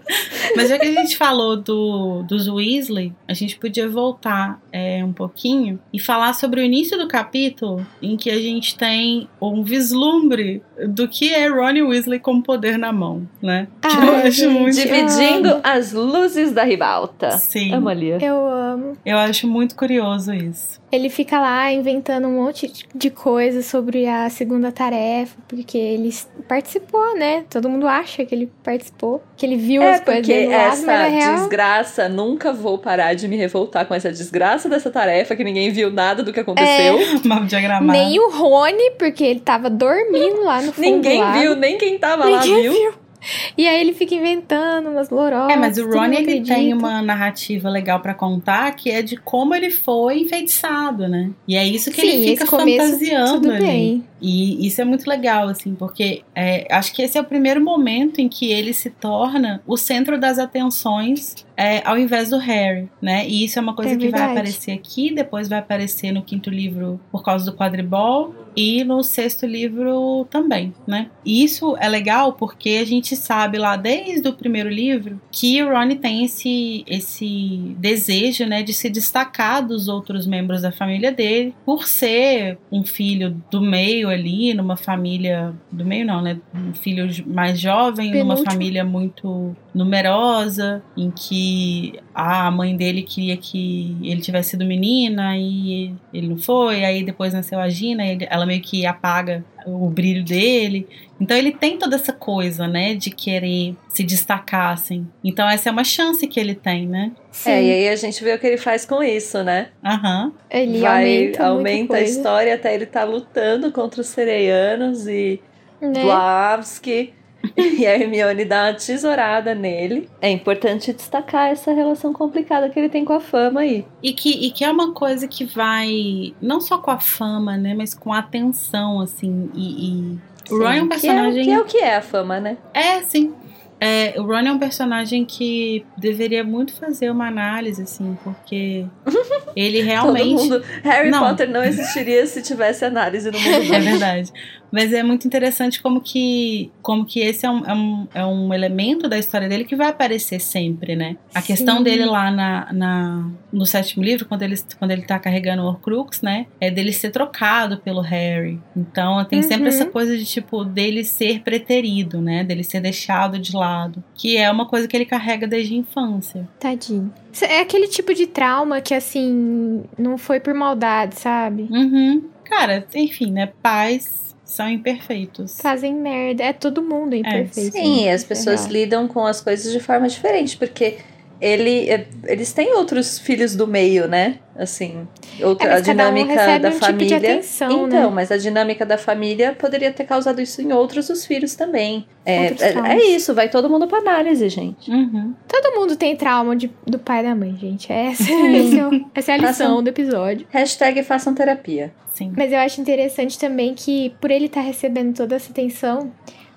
Mas já que a gente falou do, dos Weasley, a gente podia voltar é, um pouquinho e falar sobre o início do capítulo, em que a gente tem um vislumbre do que é Ronnie Weasley com poder na mão, né? Que eu acho muito. Dividindo as luzes da ribalta. Sim. Amo ali. eu amo. Eu acho muito curioso isso. Ele fica lá inventando um monte de coisas sobre a segunda tarefa, porque ele participou, né? Todo mundo acha que ele participou, que ele viu É as porque essa real... desgraça, nunca vou parar de me revoltar com essa desgraça dessa tarefa que ninguém viu nada do que aconteceu. Diagramado. Nem o Rony, porque ele tava dormindo lá no fundo Ninguém viu, nem quem tava Ninguém lá viu. E aí ele fica inventando umas lorocas. É, mas o Ronnie ele tem uma narrativa legal pra contar que é de como ele foi enfeitiçado, né? E é isso que Sim, ele fica esse começo, fantasiando tudo ali. bem. E isso é muito legal, assim, porque é, acho que esse é o primeiro momento em que ele se torna o centro das atenções é, ao invés do Harry, né? E isso é uma coisa É que vai aparecer aqui, depois vai aparecer no quinto livro por causa do quadribol e no sexto livro também, né? E isso é legal porque a gente sabe lá desde o primeiro livro que o Ron tem esse, esse desejo, né, de se destacar dos outros membros da família dele por ser um filho do meio ali, numa família do meio não, né? Um filho mais jovem, numa Penúltimo. família muito numerosa, em que a mãe dele queria que ele tivesse sido menina e ele não foi, aí depois nasceu a Gina, e ela meio que apaga o brilho dele. Então ele tem toda essa coisa, né, de querer se destacar, assim. Então essa é uma chance que ele tem, né? Sim, É, e aí a gente vê o que ele faz com isso, né? Aham. ele Vai, aumenta, aumenta a história até ele tá lutando contra os sereianos e né? Blavsky. E a Hermione dá uma tesourada nele. É importante destacar essa relação complicada que ele tem com a fama aí. E que, e que é uma coisa que vai não só com a fama, né, mas com a atenção, assim. E, e o Ron é um Sim, que é personagem. Que é, o que é a fama, né? É, sim. É, o Ron é um personagem que deveria muito fazer uma análise, assim, porque ele realmente. Todo mundo. Harry Não. Potter não existiria se tivesse análise no mundo. É verdade. Mas é muito interessante como que, como que esse é um, é, um, é um elemento da história dele que vai aparecer sempre, né? A questão Sim. dele lá na, na, no sétimo livro, quando ele, quando ele tá carregando o Horcrux, né? É dele ser trocado pelo Harry. Então tem sempre Uhum. essa coisa de, tipo, dele ser preterido, né? Dele ser deixado de lado. Que é uma coisa que ele carrega desde a infância. Tadinho. É aquele tipo de trauma que, assim, não foi por maldade, sabe? Uhum. Cara, enfim, né? Pais são imperfeitos. Fazem merda. É todo mundo imperfeito. Sim, né? as pessoas Real. lidam com as coisas de forma diferente, porque ele, é- eles têm outros filhos do meio, né? Assim, outra, É, a um dinâmica recebe da um tipo de família. atenção, então, né? mas a dinâmica da família poderia ter causado isso em outros dos filhos também. É, é, é isso, vai todo mundo pra análise, gente. Uhum. Todo mundo tem trauma de- do pai e da mãe, gente. Essa, é essa é a lição Façam- do episódio. Hashtag façam terapia. Sim. Mas eu acho interessante também que, por ele estar recebendo toda essa atenção,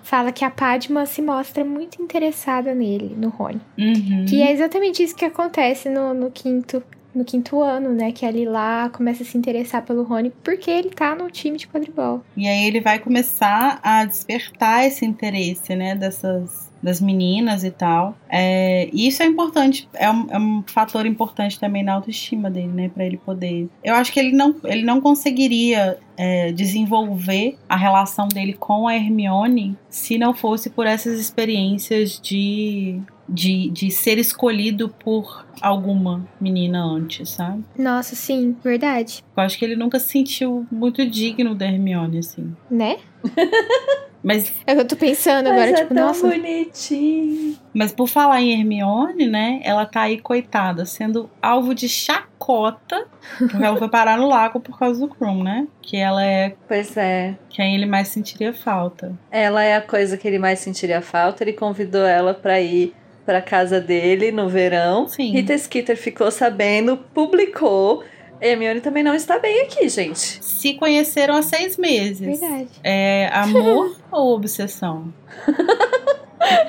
fala que a Padma se mostra muito interessada nele, no Rony. Uhum. Que é exatamente isso que acontece no, no quinto. No quinto ano, né? Que a Lila começa a se interessar pelo Rony porque ele tá no time de quadribol. E aí ele vai começar a despertar esse interesse, né, dessas das meninas e tal. É, e isso é importante, é um, é um fator importante também na autoestima dele, né, Pra ele poder. Eu acho que ele não, ele não conseguiria é, desenvolver a relação dele com a Hermione se não fosse por essas experiências de de, de ser escolhido por alguma menina antes, sabe? Nossa, sim, verdade. Eu acho que ele nunca se sentiu muito digno da Hermione, assim. Né? Mas É o que eu tô pensando Mas agora, é tipo, tão nossa. bonitinho. Mas por falar em Hermione, né? Ela tá aí, coitada, sendo alvo de chacota. Porque ela foi parar no lago por causa do Krum, né? Que ela é Pois é. quem ele mais sentiria falta. Ela é a coisa que ele mais sentiria falta. Ele convidou ela pra ir pra casa dele no verão. Sim. Rita Skeeter ficou sabendo, publicou. Hermione também não está bem aqui, gente. Se conheceram há seis meses. Verdade. É amor ou obsessão?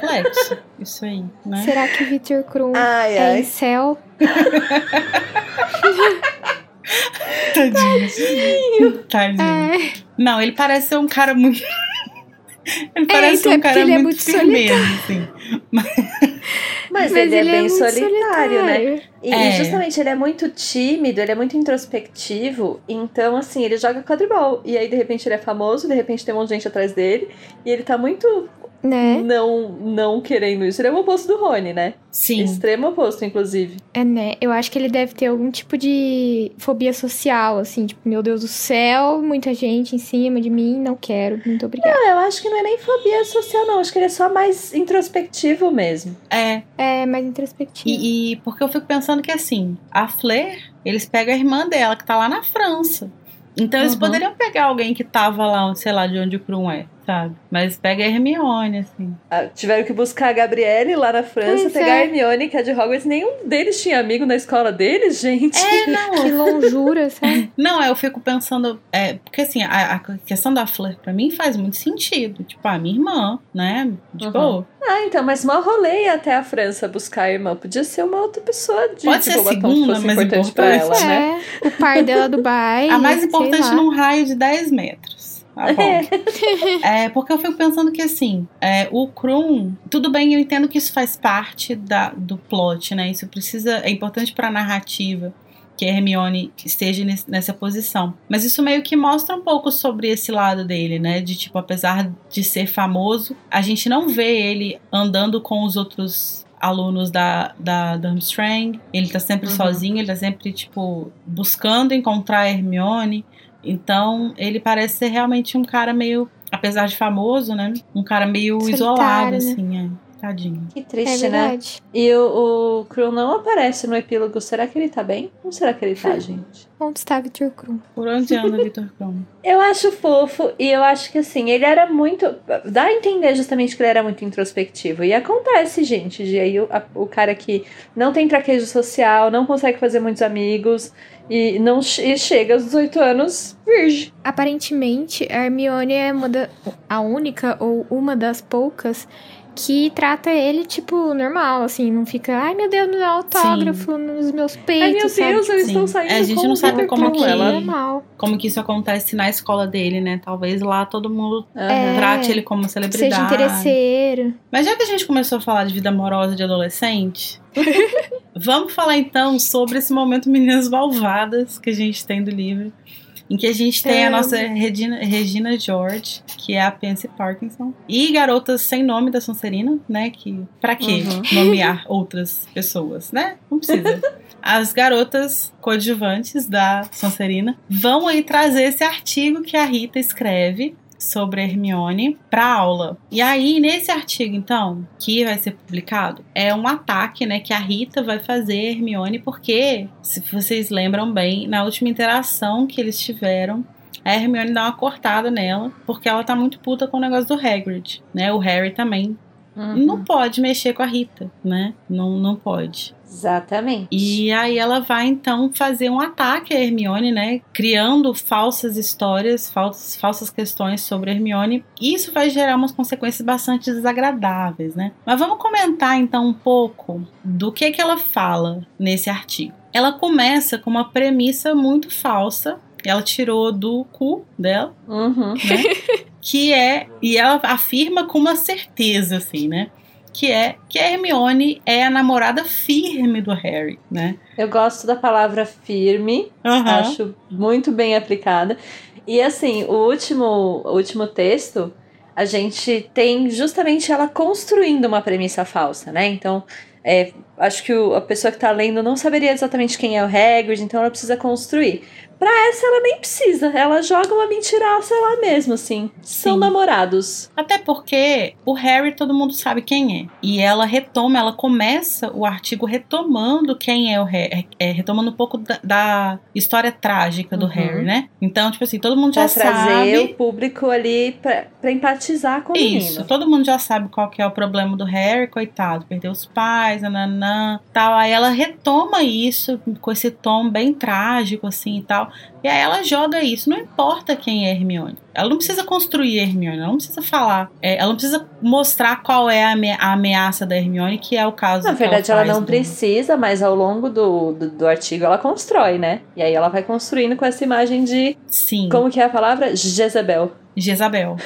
Complexo. Isso aí, né? Será que o Victor Krum Ai, é ai. em céu? Tadinho. Tadinho. É. Não, ele parece ser um cara muito. ele parece então ser é um porque cara ele é muito, muito firmeza, assim. Mas, ele, é bem muito solitário, né? E, É. e justamente ele é muito tímido, ele é muito introspectivo. Então, assim, ele joga quadribol. E aí, de repente, ele é famoso, de repente tem um monte de gente atrás dele. E ele tá muito Né? não, não querendo isso. Ele é o oposto do Rony, né? Sim. Extremo oposto, inclusive. É, né? Eu acho que ele deve ter algum tipo de fobia social, assim, tipo, meu Deus do céu, muita gente em cima de mim, não quero, muito obrigada. Ah, eu acho que não é nem fobia social, não. Acho que ele é só mais introspectivo mesmo. É. É, mais introspectivo. E, e porque eu fico pensando que assim, a Flair, eles pegam a irmã dela, que tá lá na França. Então eles Uhum. poderiam pegar alguém que tava lá, sei lá, de onde o Krum é. Sabe? Mas pega a Hermione, assim. Ah, tiveram que buscar a Gabriele lá na França, Pois pegar é. a Hermione, que é de Hogwarts. Nenhum deles tinha amigo na escola deles, gente. É, não. Que lonjura, sabe? Não, eu fico pensando. É, porque assim, a, a questão da Fleur pra mim faz muito sentido. Tipo, a minha irmã, né? De Uhum. Ah, então, mas mal rolê até a França buscar a irmã. Podia ser uma outra pessoa de Pode ser Bobatão que segunda, mas importante pra ela, importante. né? É, o par dela do Dubai. A mais importante num raio de 10 metros. Tá bom. É, porque eu fico pensando que assim, é, o Krum, tudo bem, eu entendo que isso faz parte da, do plot, né? Isso precisa, é importante pra narrativa que Hermione esteja nessa posição. Mas isso meio que mostra um pouco sobre esse lado dele, né? De tipo, apesar de ser famoso, a gente não vê ele andando com os outros alunos da, da Durmstrang. Ele tá sempre Uhum. sozinho, ele tá sempre, tipo, buscando encontrar Hermione. Então, ele parece ser realmente um cara meio, apesar de famoso, né? Um cara meio Solitário, isolado, né? assim, é. Tadinho. Que É triste, né? verdade. E o, o Krum não aparece no epílogo. Será que ele tá bem? Como será que ele tá, gente? Onde está Victor Krum? Por onde anda Victor Krum? Eu acho fofo e eu acho que assim, ele era muito. Dá a entender justamente que ele era muito introspectivo. E acontece, gente, de aí o, a- o cara que não tem traquejo social, não consegue fazer muitos amigos e não e chega aos 18 anos virgem. Aparentemente, a Hermione é uma da, a única ou uma das poucas que trata ele, tipo, normal, assim, não fica, ai meu Deus, me dá autógrafo nos meus peitos. Ai meu sabe? Deus, eu Sim. estou saindo É, a gente não sabe como que- Ela... normal. Como que isso acontece na escola dele, né? Talvez lá todo mundo Aham. trate ele como celebridade. Seja interesseiro. Mas já que a gente começou a falar de vida amorosa de adolescente, vamos falar então sobre esse momento Meninas Malvadas que a gente tem do livro. Em que a gente tem a Amo. nossa Regina, Regina George, que é a Pansy Parkinson, e garotas sem nome da Sonserina, né? Que pra quê Uhum. nomear outras pessoas, né? Não precisa. As garotas coadjuvantes da Sonserina vão aí trazer esse artigo que a Rita escreve sobre Hermione para aula. E aí, nesse artigo, então, que vai ser publicado, é um ataque, né, que a Rita vai fazer a Hermione, porque, se vocês lembram bem, na última interação que eles tiveram, a Hermione dá uma cortada nela, porque ela tá muito puta com o negócio do Hagrid, né? O Harry também. Uhum. Não pode mexer com a Rita, né? Não, não pode. Exatamente. E aí ela vai então fazer um ataque a Hermione, né? Criando falsas histórias, falsas, falsas questões sobre a Hermione. E isso vai gerar umas consequências bastante desagradáveis, né? Mas vamos comentar então um pouco do que que ela fala nesse artigo. Ela começa com uma premissa muito falsa. Ela tirou do cu dela, Uhum. né? que é e ela afirma com uma certeza assim, né? Que é que a Hermione é a namorada firme do Harry, né? Eu gosto da palavra firme. Aham. Acho muito bem aplicada. E assim, o último, o último texto, a gente tem justamente ela construindo uma premissa falsa, né? Então, é, acho que o- a pessoa que tá lendo não saberia exatamente quem é o Hagrid, então ela precisa construir. Pra essa, ela nem precisa. Ela joga uma mentiraça lá mesmo, assim. São Sim. namorados. Até porque o Harry todo mundo sabe quem é. E ela retoma, ela começa o artigo retomando quem é o Harry. É, retomando um pouco da, da história trágica do Uhum. Harry, né? Então, tipo assim, todo mundo Pra já trazer sabe. o público ali pra, pra empatizar com o Isso, menino. todo mundo já sabe qual que é o problema do Harry, coitado, perdeu os pais, nananã, tal. Aí ela retoma isso com esse tom bem trágico, assim e tal. E aí ela joga isso, não importa quem é Hermione. Ela não precisa construir Hermione, ela não precisa falar, é, ela não precisa mostrar qual é a, a ameaça da Hermione, que é o caso Na verdade, ela, faz não do- precisa, mas ao longo do, do, do artigo ela constrói, né? E aí ela vai construindo com essa imagem de. Sim, Como que é a palavra? Jezebel. Jezabel.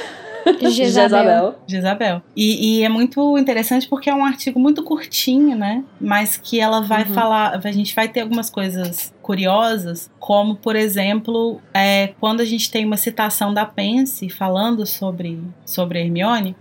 Jezabel. Jezabel. E, e é muito interessante porque é um artigo muito curtinho, né? Mas que ela vai Uhum. falar. A gente vai ter algumas coisas curiosas, como, por exemplo, é, quando a gente tem uma citação da Pence falando sobre, sobre Hermione.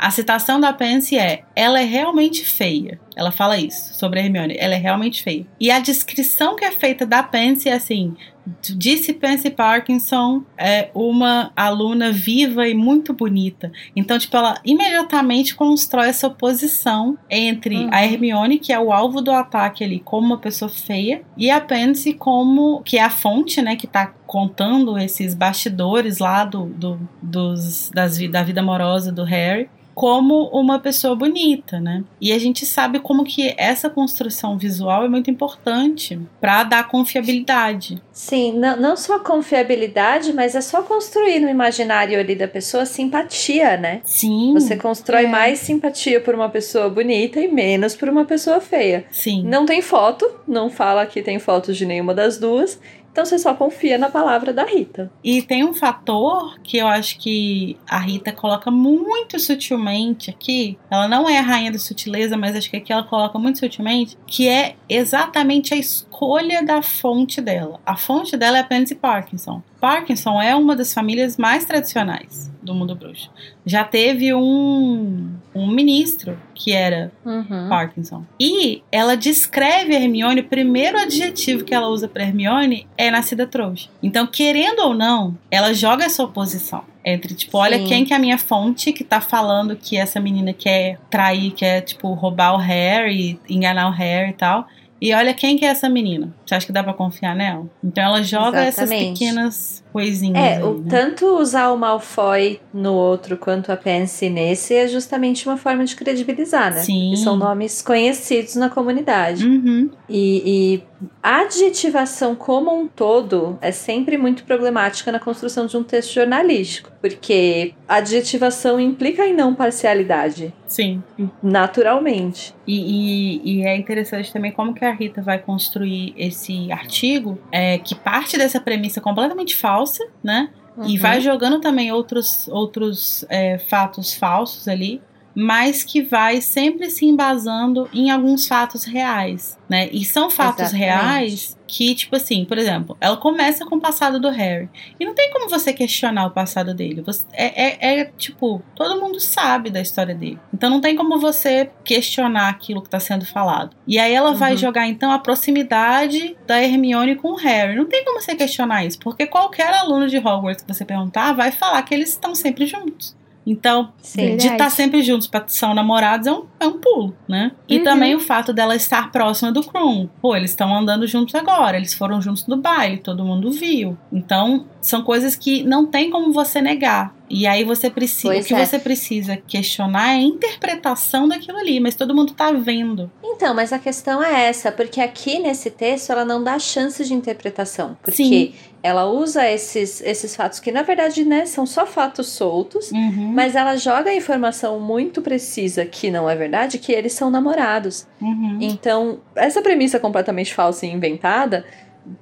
A citação da Pence é: ela é realmente feia. Ela fala isso sobre a Hermione. Ela é realmente feia. E a descrição que é feita da Pence é assim: disse Pence Parkinson é uma aluna viva e muito bonita. Então, tipo, ela imediatamente constrói essa oposição entre Uhum. a Hermione, que é o alvo do ataque ali, como uma pessoa feia, e a Pence como que é a fonte, né, que tá contando esses bastidores lá do, do dos, das, da vida amorosa do Harry como uma pessoa bonita, né? E a gente sabe como que essa construção visual é muito importante para dar confiabilidade. Sim, não, não só confiabilidade, mas é só construir no imaginário ali da pessoa simpatia, né? Sim. Você constrói é. mais simpatia por uma pessoa bonita e menos por uma pessoa feia. Sim. Não tem foto, não fala que tem fotos de nenhuma das duas. Então você só confia na palavra da Rita. E tem um fator que eu acho que a Rita coloca muito sutilmente aqui. Ela não é a rainha da sutileza, mas acho que aqui ela coloca muito sutilmente, que é exatamente a escolha da fonte dela. A fonte dela é a Pansy Parkinson. Parkinson é uma das famílias mais tradicionais do mundo bruxo. Já teve um, um ministro que era uhum. Parkinson. E ela descreve a Hermione, o primeiro adjetivo que ela usa para Hermione é nascida trouxa. Então, querendo ou não, ela joga essa oposição. Entre, tipo, Sim. olha quem que é a minha fonte que tá falando que essa menina quer trair, quer, tipo, roubar o Harry, enganar o Harry e tal. E olha quem que é essa menina. Você acha que dá para confiar nela? Então ela joga Exatamente. essas pequenas coisinhas. É, aí, o, né? tanto usar o Malfoy no outro quanto a Pansy nesse é justamente uma forma de credibilizar, né? Sim. são nomes conhecidos na comunidade. Uhum. E, e a adjetivação como um todo é sempre muito problemática na construção de um texto jornalístico, porque a adjetivação implica em não parcialidade. Sim. Naturalmente. E, e, e, é interessante também como que a Rita vai construir esse artigo, é, que parte dessa premissa completamente falsa, né? Uhum. E vai jogando também outros, outros é, fatos falsos ali mas que vai sempre se embasando em alguns fatos reais, né? E são fatos Exatamente. reais que, tipo assim, por exemplo, ela começa com o passado do Harry. E não tem como você questionar o passado dele. Você, é, é, é, tipo, todo mundo sabe da história dele. Então não tem como você questionar aquilo que está sendo falado. E aí ela uhum. vai jogar, então, a proximidade da Hermione com o Harry. Não tem como você questionar isso, porque qualquer aluno de Hogwarts que você perguntar vai falar que eles estão sempre juntos. Então, Sim, de estar tá sempre juntos para são namorados é um, é um pulo, né? E uhum. também o fato dela estar próxima do Krum. Pô, eles estão andando juntos agora, eles foram juntos no baile, todo mundo viu. Então, são coisas que não tem como você negar. E aí você precisa, pois o que é. você precisa questionar é a interpretação daquilo ali, mas todo mundo tá vendo. Então, mas a questão é essa, porque aqui nesse texto ela não dá chance de interpretação, porque Sim. Ela usa esses, esses fatos que na verdade, né, são só fatos soltos, uhum. mas ela joga a informação muito precisa que não é verdade, que eles são namorados. Uhum. Então, essa premissa completamente falsa e inventada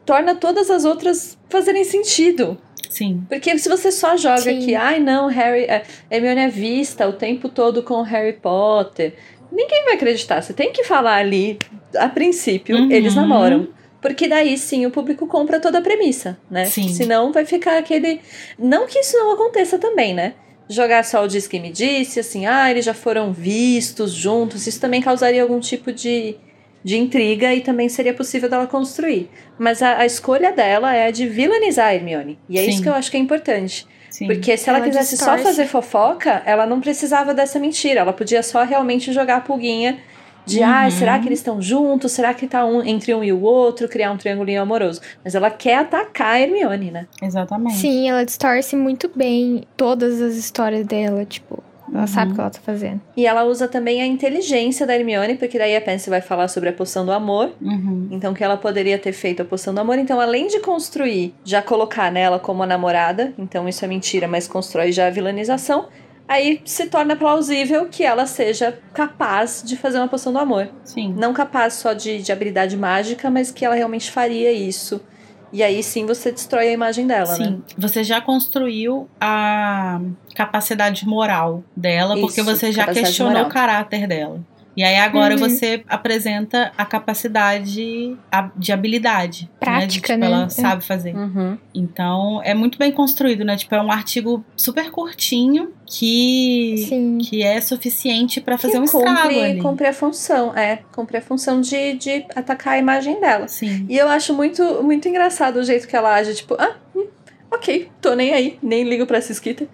torna todas as outras fazerem sentido. Sim. Porque se você só joga Sim. que, ai não, Harry, é, Hermione é vista o tempo todo com Harry Potter, ninguém vai acreditar. Você tem que falar ali, a princípio, uhum. eles namoram. Porque daí sim o público compra toda a premissa, né? Sim. Senão vai ficar aquele. Não que isso não aconteça também, né? Jogar só o Diz que me disse, assim, ah, eles já foram vistos juntos, isso também causaria algum tipo de de intriga e também seria possível dela construir. Mas a, a escolha dela é a de vilanizar a Hermione. E é Sim. isso que eu acho que é importante. Sim. Porque se ela, ela quisesse distorce. só fazer fofoca, ela não precisava dessa mentira. Ela podia só realmente jogar a pulguinha de, uhum. ah, será que eles estão juntos? Será que tá um entre um e o outro? Criar um triangulinho amoroso. Mas ela quer atacar a Hermione, né? Exatamente. Sim, ela distorce muito bem todas as histórias dela, tipo. Ela uhum. sabe o que ela tá fazendo. E ela usa também a inteligência da Hermione, porque daí a Pansy vai falar sobre a poção do amor. Uhum. Então, que ela poderia ter feito a poção do amor. Então, além de construir, já colocar nela como a namorada, então isso é mentira, mas constrói já a vilanização, aí se torna plausível que ela seja capaz de fazer uma poção do amor. Sim. Não capaz só de, de habilidade mágica, mas que ela realmente faria isso e aí sim você destrói a imagem dela, sim. né? Sim, você já construiu a capacidade moral dela, Isso, porque você já questionou moral. o caráter dela. E aí agora uhum. você apresenta a capacidade de habilidade. Prática, né? De, tipo, né? Ela sabe fazer. Uhum. Então é muito bem construído, né? Tipo, é um artigo super curtinho que, que é suficiente para fazer que um estrago ali. Cumpre a função, é. Cumpre a função de, de atacar a imagem dela. Sim. E eu acho muito, muito engraçado o jeito que ela age, tipo, ah, hum, ok, tô nem aí, nem ligo pra essa esquita.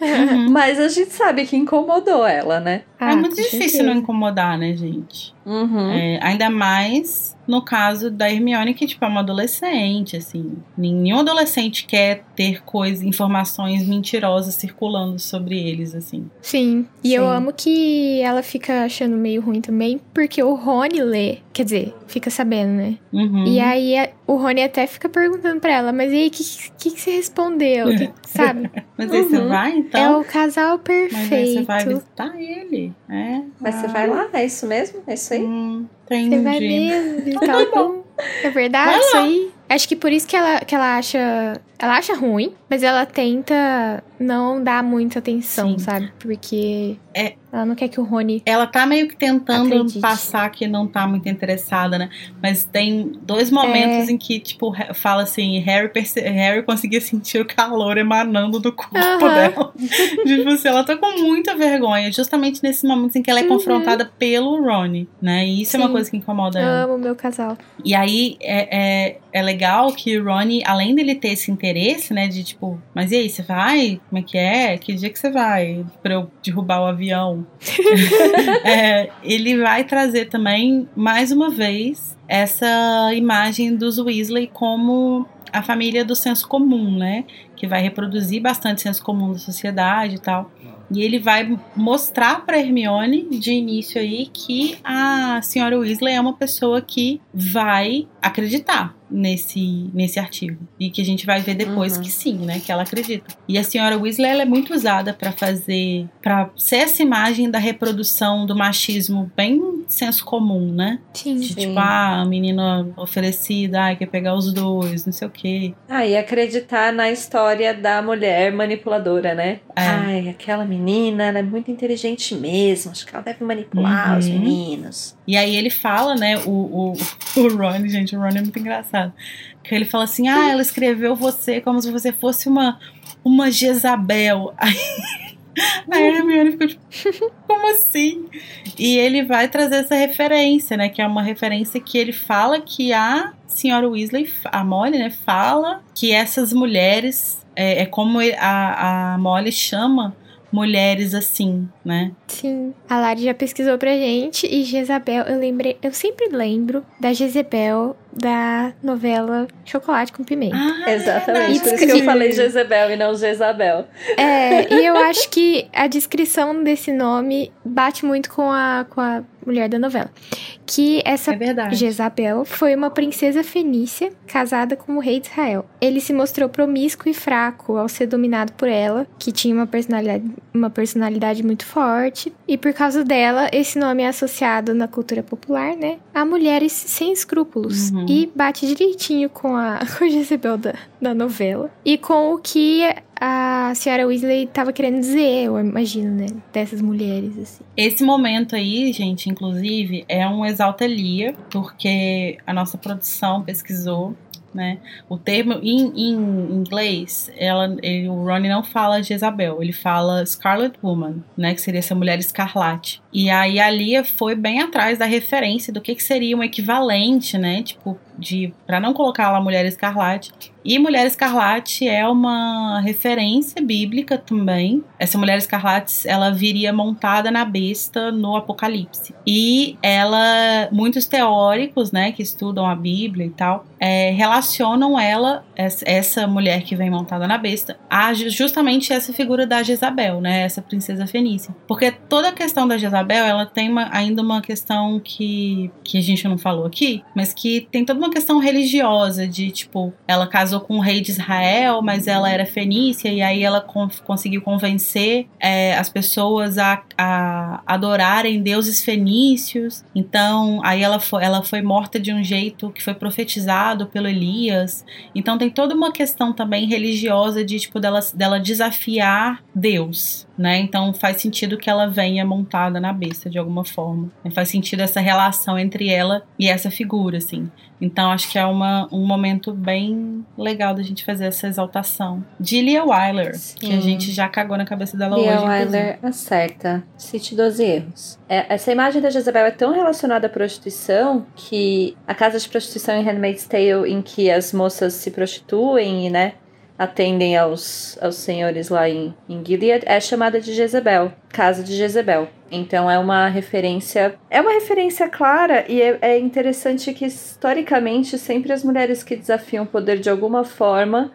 Uhum. Mas a gente sabe que incomodou ela, né? Ah, é muito difícil não incomodar, né, gente? Uhum. É, ainda mais no caso da Hermione, que tipo, é uma adolescente, assim. Nenhum adolescente quer ter coisas, informações mentirosas circulando sobre eles, assim. Sim. E Sim. eu amo que ela fica achando meio ruim também, porque o Rony lê. Quer dizer, fica sabendo, né? Uhum. E aí a- o Rony até fica perguntando pra ela, mas e aí, o que, que, que você respondeu? Que- sabe? Mas aí você Uhum. vai, então? é o casal Mas aí você perfeito. vai visitar ele, é. Mas você Ah, vai lá? É isso mesmo? É isso aí? 嗯。Hum, Você vai mesmo visitar o Tom? É verdade isso aí? Acho que por isso que ela, que ela acha. Ela acha ruim, mas ela tenta não dar muita atenção, Sim. sabe? Porque É. ela não quer que o Rony. Ela tá meio que tentando Acredite. passar que não tá muito interessada, né? Mas tem dois momentos É. em que, tipo, fala assim, Harry, Harry conseguia sentir o calor emanando do corpo Aham. dela. tipo assim, ela tá com muita vergonha, justamente nesses momentos em que ela é Uhum. confrontada pelo Ronnie, né? E isso é uma Sim. Coisa que incomoda ela. Amo meu casal. E aí é, é, é legal que o Ronnie, além dele ter esse interesse, né, de tipo, mas e aí, você vai? Como é que é? Que dia que você vai? Pra eu derrubar o avião? É, ele vai trazer também, mais uma vez, essa imagem dos Weasley como a família do senso comum, né? Que vai reproduzir bastante senso comum da sociedade e tal. E ele vai mostrar para Hermione de início aí que a senhora Weasley é uma pessoa que vai acreditar nesse, nesse artigo e que a gente vai ver depois Uhum. que sim, né, que ela acredita. E a senhora Weasley ela é muito usada para fazer, para ser essa imagem da reprodução do machismo bem senso comum, né? Sim. De Sim. tipo, ah, a menina oferecida, ai, quer pegar os dois, não sei o quê. Ah, e acreditar na história da mulher manipuladora, né? É. Ai, aquela menina, ela é muito inteligente mesmo. Acho que ela deve manipular os Uhum. meninos. E aí ele fala, né, o, o, o Ron, gente, o Ron é muito engraçado. Que ele fala assim, ah, ela escreveu você como se você fosse uma, uma Jezabel. Aí, aí a Hermione fica tipo, como assim? E ele vai trazer essa referência, né, que é uma referência que ele fala que a senhora Weasley, a Molly, né, fala que essas mulheres, é, é como a, a Molly chama mulheres assim, né? Sim. A Lari já pesquisou pra gente e Jezabel, eu lembrei, eu sempre lembro da Jezebel da novela Chocolate com Pimenta. Ah, Exatamente. verdade. Por isso que eu falei Jezebel e não Jezabel. É, e eu acho que a descrição desse nome bate muito com a, com a mulher da novela. Que essa É. Jezabel foi uma princesa fenícia casada com o rei de Israel. Ele se mostrou promíscuo e fraco ao ser dominado por ela, que tinha uma personalidade, uma personalidade muito forte. E por causa dela, esse nome é associado na cultura popular, né? A mulheres sem escrúpulos. Uhum. E bate direitinho com a, com a Jezebel da, da novela. E com o que a senhora Weasley tava querendo dizer, eu imagino, né? Dessas mulheres, assim. Esse momento aí, gente, inclusive, é um exalta Lia, porque a nossa produção pesquisou, né? O termo em, em inglês, ela, ele, o Ronnie não fala Jezabel, ele fala Scarlet Woman, né? Que seria essa mulher escarlate. E aí a Lia foi bem atrás da referência do que, que seria um equivalente, né? Tipo, de para não colocar lá mulher escarlate. E Mulher Escarlate é uma referência bíblica também. Essa Mulher Escarlate, ela viria montada na besta no Apocalipse. E ela, muitos teóricos, né, que estudam a Bíblia e tal, é, relacionam ela, essa, mulher que vem montada na besta, a ju- justamente essa figura da Jezabel, né, essa princesa fenícia. Porque toda a questão da Jezabel, ela tem uma- ainda uma questão que, que a gente não falou aqui, mas que tem toda uma questão religiosa de, tipo, ela casou com o rei de Israel, mas ela era fenícia, e aí ela con- conseguiu convencer é, as pessoas a, a adorarem deuses fenícios. Então, aí ela foi, ela foi morta de um jeito que foi profetizado pelo Elias. Então tem toda uma questão também religiosa de, tipo, dela, dela desafiar Deus, né? Então faz sentido que ela venha montada na besta de alguma forma. Faz sentido essa relação entre ela e essa figura, assim. Então acho que é uma, um momento bem legal da gente fazer essa exaltação. De Lia Wyler, que a Sim. gente já cagou na cabeça dela Lia hoje. inclusive. Wyler acerta. Cite 12 erros. É, essa imagem da Jezabel é tão relacionada à prostituição que a casa de prostituição em Handmaid's Tale, em que as moças se prostituem e, né, atendem aos, aos senhores lá em, em Gilead é chamada de Jezebel, casa de Jezebel. Então é uma referência, é uma referência clara e é, é interessante que historicamente sempre as mulheres que desafiam o poder de alguma forma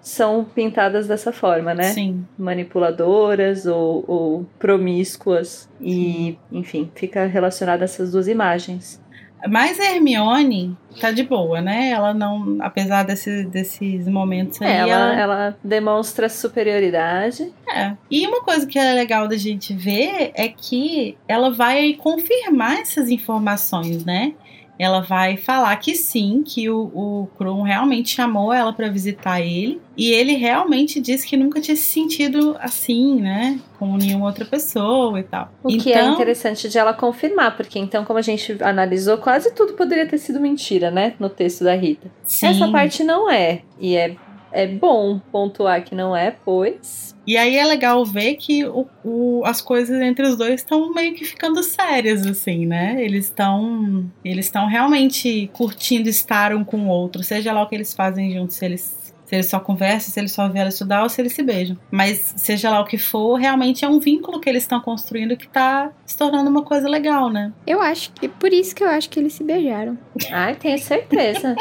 são pintadas dessa forma, né? Sim. Manipuladoras ou, ou promíscuas. E, enfim, fica relacionada a essas duas imagens. Mas a Hermione tá de boa, né? Ela não, apesar desse, desses momentos aí, ela, ela, ela demonstra superioridade. É. E uma coisa que é legal da gente ver é que ela vai confirmar essas informações, né? Ela vai falar que sim, que o, o Krum realmente chamou ela para visitar ele. E ele realmente disse que nunca tinha se sentido assim, né? Com nenhuma outra pessoa e tal. O que é interessante de ela confirmar, porque então, como a gente analisou, quase tudo poderia ter sido mentira, né? No texto da Rita. sim. Essa parte não é. E é, é bom pontuar que não é, pois. E aí é legal ver que o, o- as coisas entre os dois estão meio que ficando sérias, assim, né? Eles estão eles estão realmente curtindo estar um com o outro, seja lá o que eles fazem juntos, se eles se eles só conversam, se eles só vieram estudar ou se eles se beijam. Mas seja lá o que for, realmente é um vínculo que eles estão construindo que tá se tornando uma coisa legal, né? Eu acho que por isso que eu acho que eles se beijaram. Ai, tenho certeza.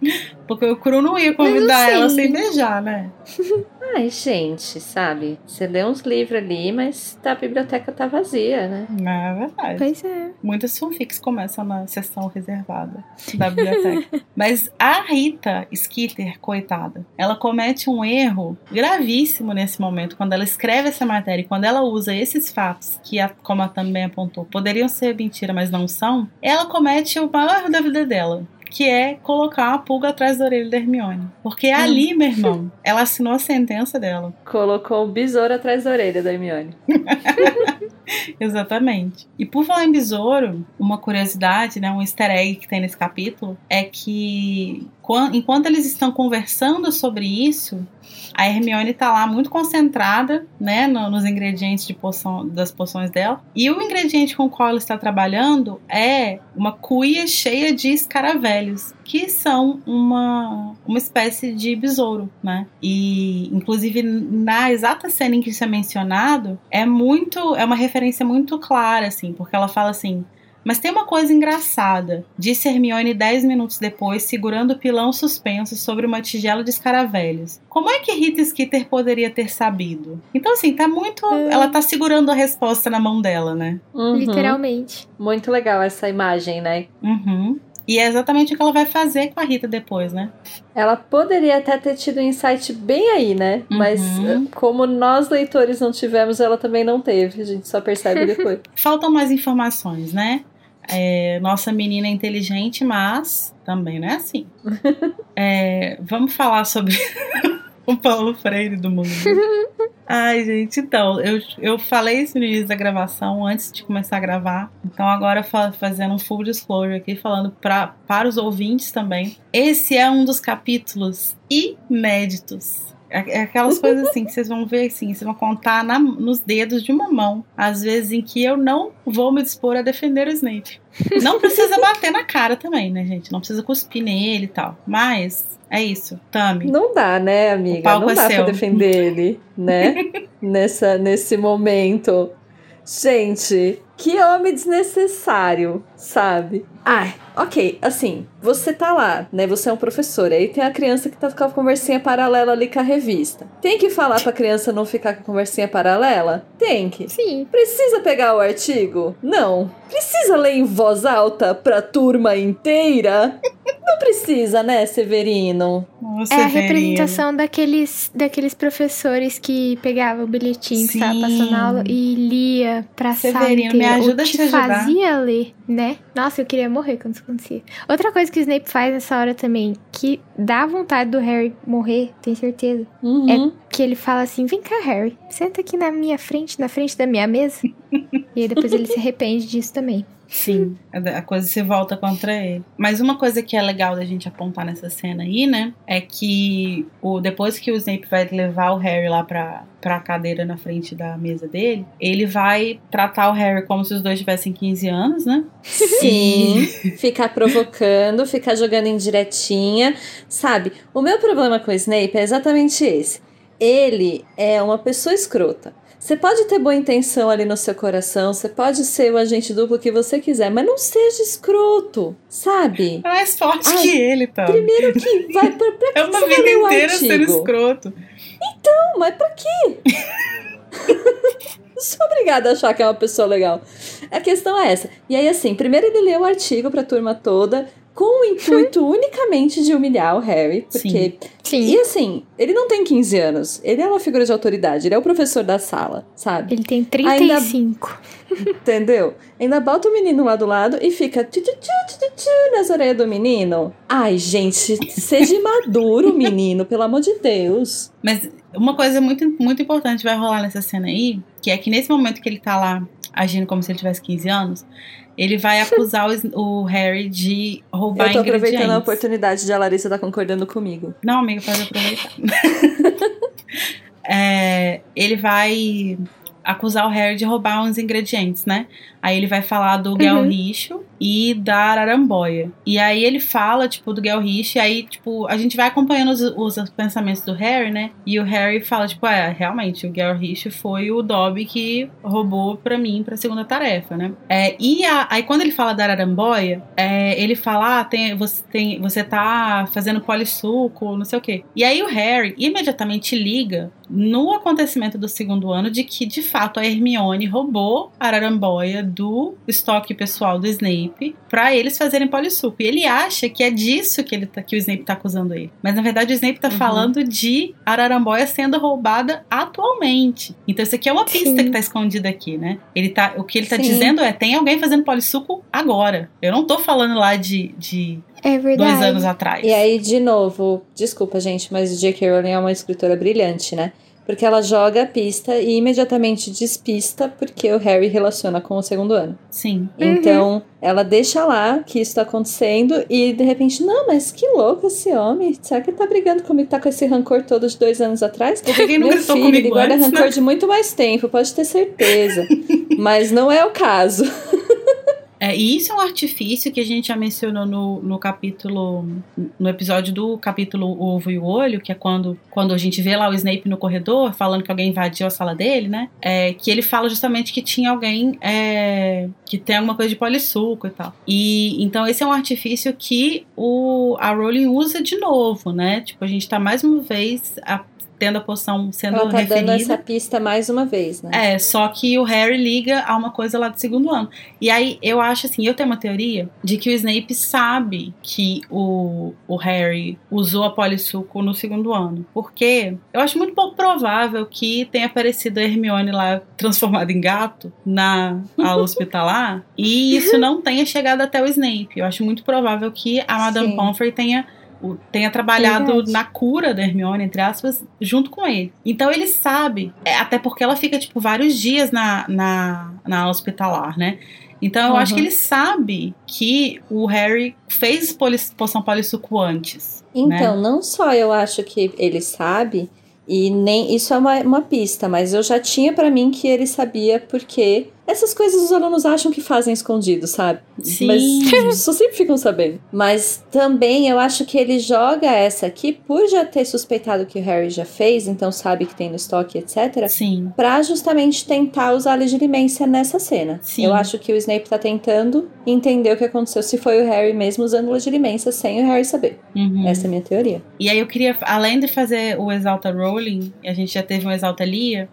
Porque o Cru não ia não convidar sei. ela sem beijar, né? Ai, gente, sabe? Você lê uns livros ali, mas a biblioteca tá vazia, né? É verdade. Pois é. Muitas fanfics começam na sessão reservada da biblioteca. Mas a Rita Skeeter, coitada, ela comete um erro gravíssimo nesse momento, quando ela escreve essa matéria e quando ela usa esses fatos, que, a, como a também apontou, poderiam ser mentira, mas não são, ela comete o maior erro da vida dela. Que é colocar uma pulga atrás da orelha da Hermione. Porque ali, meu irmão, ela assinou a sentença dela. Colocou um besouro atrás da orelha da Hermione. Exatamente. E por falar em besouro, uma curiosidade, né, um easter egg que tem nesse capítulo é que quan- enquanto eles estão conversando sobre isso, a Hermione tá lá muito concentrada, né, no- nos ingredientes de poção, das poções dela. E o ingrediente com o qual ela está trabalhando é uma cuia cheia de escaravelhos, que são uma, uma espécie de besouro, né? E inclusive na exata cena em que isso é mencionado, é muito, é uma referência muito clara assim, porque ela fala assim: mas tem uma coisa engraçada, disse Hermione dez minutos depois, segurando o pilão suspenso sobre uma tigela de escaravelhos. Como é que Rita Skeeter poderia ter sabido? Então, assim, tá muito. Ela tá segurando a resposta na mão dela, né? Uhum. Literalmente. Muito legal essa imagem, né? Uhum. E é exatamente o que ela vai fazer com a Rita depois, né? Ela poderia até ter tido um insight bem aí, né? Mas Uhum. eh, como nós leitores não tivemos, ela também não teve. A gente só percebe depois. Faltam mais informações, né? É, nossa menina é inteligente, mas também não é assim. É, vamos falar sobre o Paulo Freire do mundo. Ai, gente, então, eu, eu falei isso no início da gravação, antes de começar a gravar. Então, agora fa- fazendo um full disclosure aqui, falando pra, para os ouvintes também. Esse é um dos capítulos inéditos. É é aquelas coisas assim que vocês vão ver assim, vocês vão contar na- nos dedos de uma mão. Às vezes em que eu não vou me dispor a defender o Snape. Não precisa bater na cara também, né, gente? Não precisa cuspir nele e tal. Mas é isso. Tami. Não dá, né, amiga? Não é dá seu. pra defender ele, né? Nessa, nesse momento. Gente, que homem desnecessário, sabe? Ai, ok, assim, você tá lá, né? Você é um professor, aí tem a criança que tá com a conversinha paralela ali com a revista. Tem que falar pra criança não ficar com a conversinha paralela? Tem que. Sim. Precisa pegar o artigo? Não. Precisa ler em voz alta pra turma inteira? Não precisa, né, Severino? Nossa, É a representação daqueles, daqueles professores que pegavam o bilhetinho que estava Sim. passando aula e lia pra sala Severino, me inteira. Ajuda te ajudar. fazia ler, né? Nossa, eu queria morrer quando isso acontecia. Outra coisa que o Snape faz nessa hora também, que dá vontade do Harry morrer, tenho certeza. Uhum. que ele fala assim: Vem cá, Harry, senta aqui na minha frente, na frente da minha mesa. e aí depois ele se arrepende disso também. Sim, a coisa se volta contra ele. Mas uma coisa que é legal da gente apontar nessa cena aí, né? É que o, depois que o Snape vai levar o Harry lá pra, pra cadeira na frente da mesa dele, ele vai tratar o Harry como se os dois tivessem 15 anos, né? Sim, ficar provocando, ficar jogando indiretinha, sabe? O meu problema com o Snape é exatamente esse. Ele é uma pessoa escrota. Você pode ter boa intenção ali no seu coração, você pode ser o agente duplo que você quiser, mas não seja escroto, sabe? É mais forte Ai, que ele, tá? Primeiro que vai pra, pra É uma vida inteira ser escroto. Então, mas pra quê? sou obrigada a achar que é uma pessoa legal. A questão é essa. E aí, assim, primeiro ele lê o artigo pra turma toda, com o intuito unicamente de humilhar o Harry, porque. Sim. E assim, ele não tem 15 anos, ele é uma figura de autoridade, ele é o professor da sala, sabe? Ele tem 35. Ainda, entendeu? Ainda bota o menino lá do lado e fica tchu, tchu, nas orelhas do menino. Ai, gente, seja maduro, menino, pelo amor de Deus. Mas uma coisa muito, muito importante vai rolar nessa cena aí, que é que nesse momento que ele tá lá agindo como se ele tivesse 15 anos, ele vai acusar o, o, Harry de roubar ingredientes. Eu tô aproveitando a oportunidade de a Larissa tá concordando comigo. Não, amiga, pode aproveitar. é, ele vai acusar o Harry de roubar uns ingredientes, né? Aí ele vai falar do Gelricho uhum. e da Araramboia. E aí ele fala, tipo, do Gelricho, e aí, tipo, a gente vai acompanhando os, os, pensamentos do Harry, né? E o Harry fala, tipo, é, realmente, o Gelricho foi o Dobby que roubou pra mim pra segunda tarefa, né? É, e a, aí quando ele fala da Araramboia, é, ele fala, ah, tem, você, tem, você tá fazendo polissuco, não sei o quê. E aí o Harry imediatamente liga no acontecimento do segundo ano de que, de fato, a Hermione roubou a Araramboia do estoque pessoal do Snape para eles fazerem polissuco. E ele acha que é disso que, ele tá, que o Snape tá acusando ele. Mas na verdade o Snape tá uhum. falando de Araramboia sendo roubada atualmente. Então isso aqui é uma pista Sim. que tá escondida aqui, né? Ele tá, o que ele tá Sim. dizendo é: tem alguém fazendo polissuco agora. Eu não tô falando lá de, de é dois anos atrás. E aí, de novo, desculpa, gente, mas J.K. Rowling é uma escritora brilhante, né? porque ela joga a pista e imediatamente despista porque o Harry relaciona com o segundo ano. Sim. Então, uhum. ela deixa lá que isso tá acontecendo e de repente, não, mas que louco esse homem. Será que ele tá brigando comigo? Tá com esse rancor todo de dois anos atrás? Por que Meu filho, ele guarda antes, rancor né? de muito mais tempo, pode ter certeza. mas não é o caso. É, e isso é um artifício que a gente já mencionou no, no capítulo, no episódio do capítulo O Ovo e o Olho, que é quando, quando a gente vê lá o Snape no corredor falando que alguém invadiu a sala dele, né? É, que ele fala justamente que tinha alguém é, que tem alguma coisa de polissuco e tal. E então esse é um artifício que o, a Rowling usa de novo, né? Tipo, a gente tá mais uma vez tendo a poção sendo Ela tá referida. dando essa pista mais uma vez, né? É, só que o Harry liga a uma coisa lá do segundo ano. E aí eu acho assim, eu tenho uma teoria de que o Snape sabe que o, o Harry usou a polissuco no segundo ano. Porque eu acho muito pouco provável que tenha aparecido a Hermione lá transformada em gato na aula hospitalar e isso não tenha chegado até o Snape. Eu acho muito provável que a Madame Sim. Pomfrey tenha tenha trabalhado na cura da Hermione, entre aspas, junto com ele. Então ele sabe, é, até porque ela fica, tipo, vários dias na, na, na hospitalar, né? Então eu uhum. acho que ele sabe que o Harry fez poção polissuco antes. Então, né? não só eu acho que ele sabe, e nem isso é uma, uma pista, mas eu já tinha para mim que ele sabia porque essas coisas os alunos acham que fazem escondido, sabe? Sim. Mas só sempre ficam sabendo. Mas também eu acho que ele joga essa aqui por já ter suspeitado que o Harry já fez, então sabe que tem no estoque, etc. Sim. Pra justamente tentar usar a legilimência nessa cena. Sim. Eu acho que o Snape tá tentando entender o que aconteceu, se foi o Harry mesmo usando legilimência sem o Harry saber. Uhum. Essa é a minha teoria. E aí eu queria, além de fazer o Exalta Rowling, a gente já teve um Exalta Lia,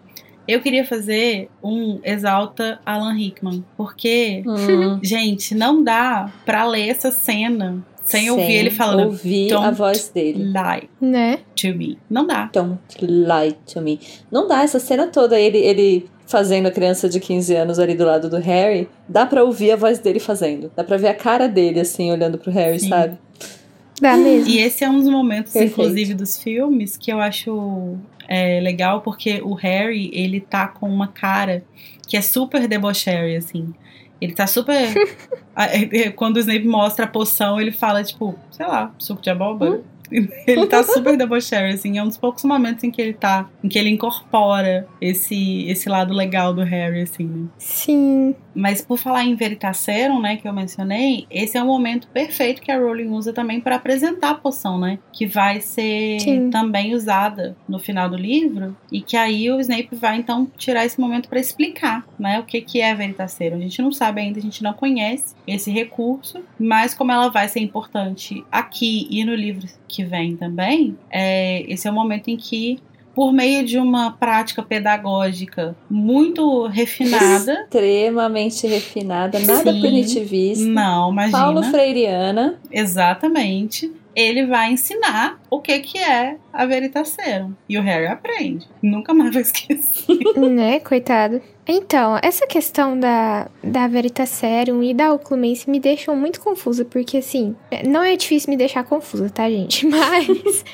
eu queria fazer um Exalta Alan Rickman, porque, Hum. gente, não dá pra ler essa cena sem, ouvir ele falando ouvir a "Don't voz dele. lie Né? to me. Não dá. Don't lie to me. Não dá, essa cena toda, ele, ele fazendo a criança de 15 anos ali do lado do Harry, dá pra ouvir a voz dele fazendo. Dá pra ver a cara dele, assim, olhando pro Harry, Sim. sabe? Dá mesmo. E esse é um dos momentos, Perfeito. inclusive, dos filmes que eu acho é, legal, porque o Harry, ele tá com uma cara que é super debochary, assim. Ele tá super. a- é, Quando o Snape mostra a poção, ele fala, tipo, sei lá, suco de abóbora. Ele tá super debochary, assim. É um dos poucos momentos em que ele tá. Em que ele incorpora esse, esse lado legal do Harry, assim, né? Sim. Mas por falar em Veritaserum, né, que eu mencionei, esse é o momento perfeito que a Rowling usa também para apresentar a poção, né, que vai ser Sim. também usada no final do livro e que aí o Snape vai então tirar esse momento para explicar, né, o que que é Veritaserum. A gente não sabe ainda, a gente não conhece esse recurso, mas como ela vai ser importante aqui e no livro que vem também, é, esse é o momento em que por meio de uma prática pedagógica muito refinada, Extremamente refinada, nada Sim. punitivista. Não, imagina. Paulo Freireana. Exatamente. Ele vai ensinar o que que é a Veritaserum. E o Harry aprende. Nunca mais vai esquecer. né, coitado. Então, essa questão da, da Veritaserum e da Oclumense me deixam muito confusa, porque assim, não é difícil me deixar confusa, tá, gente? Mas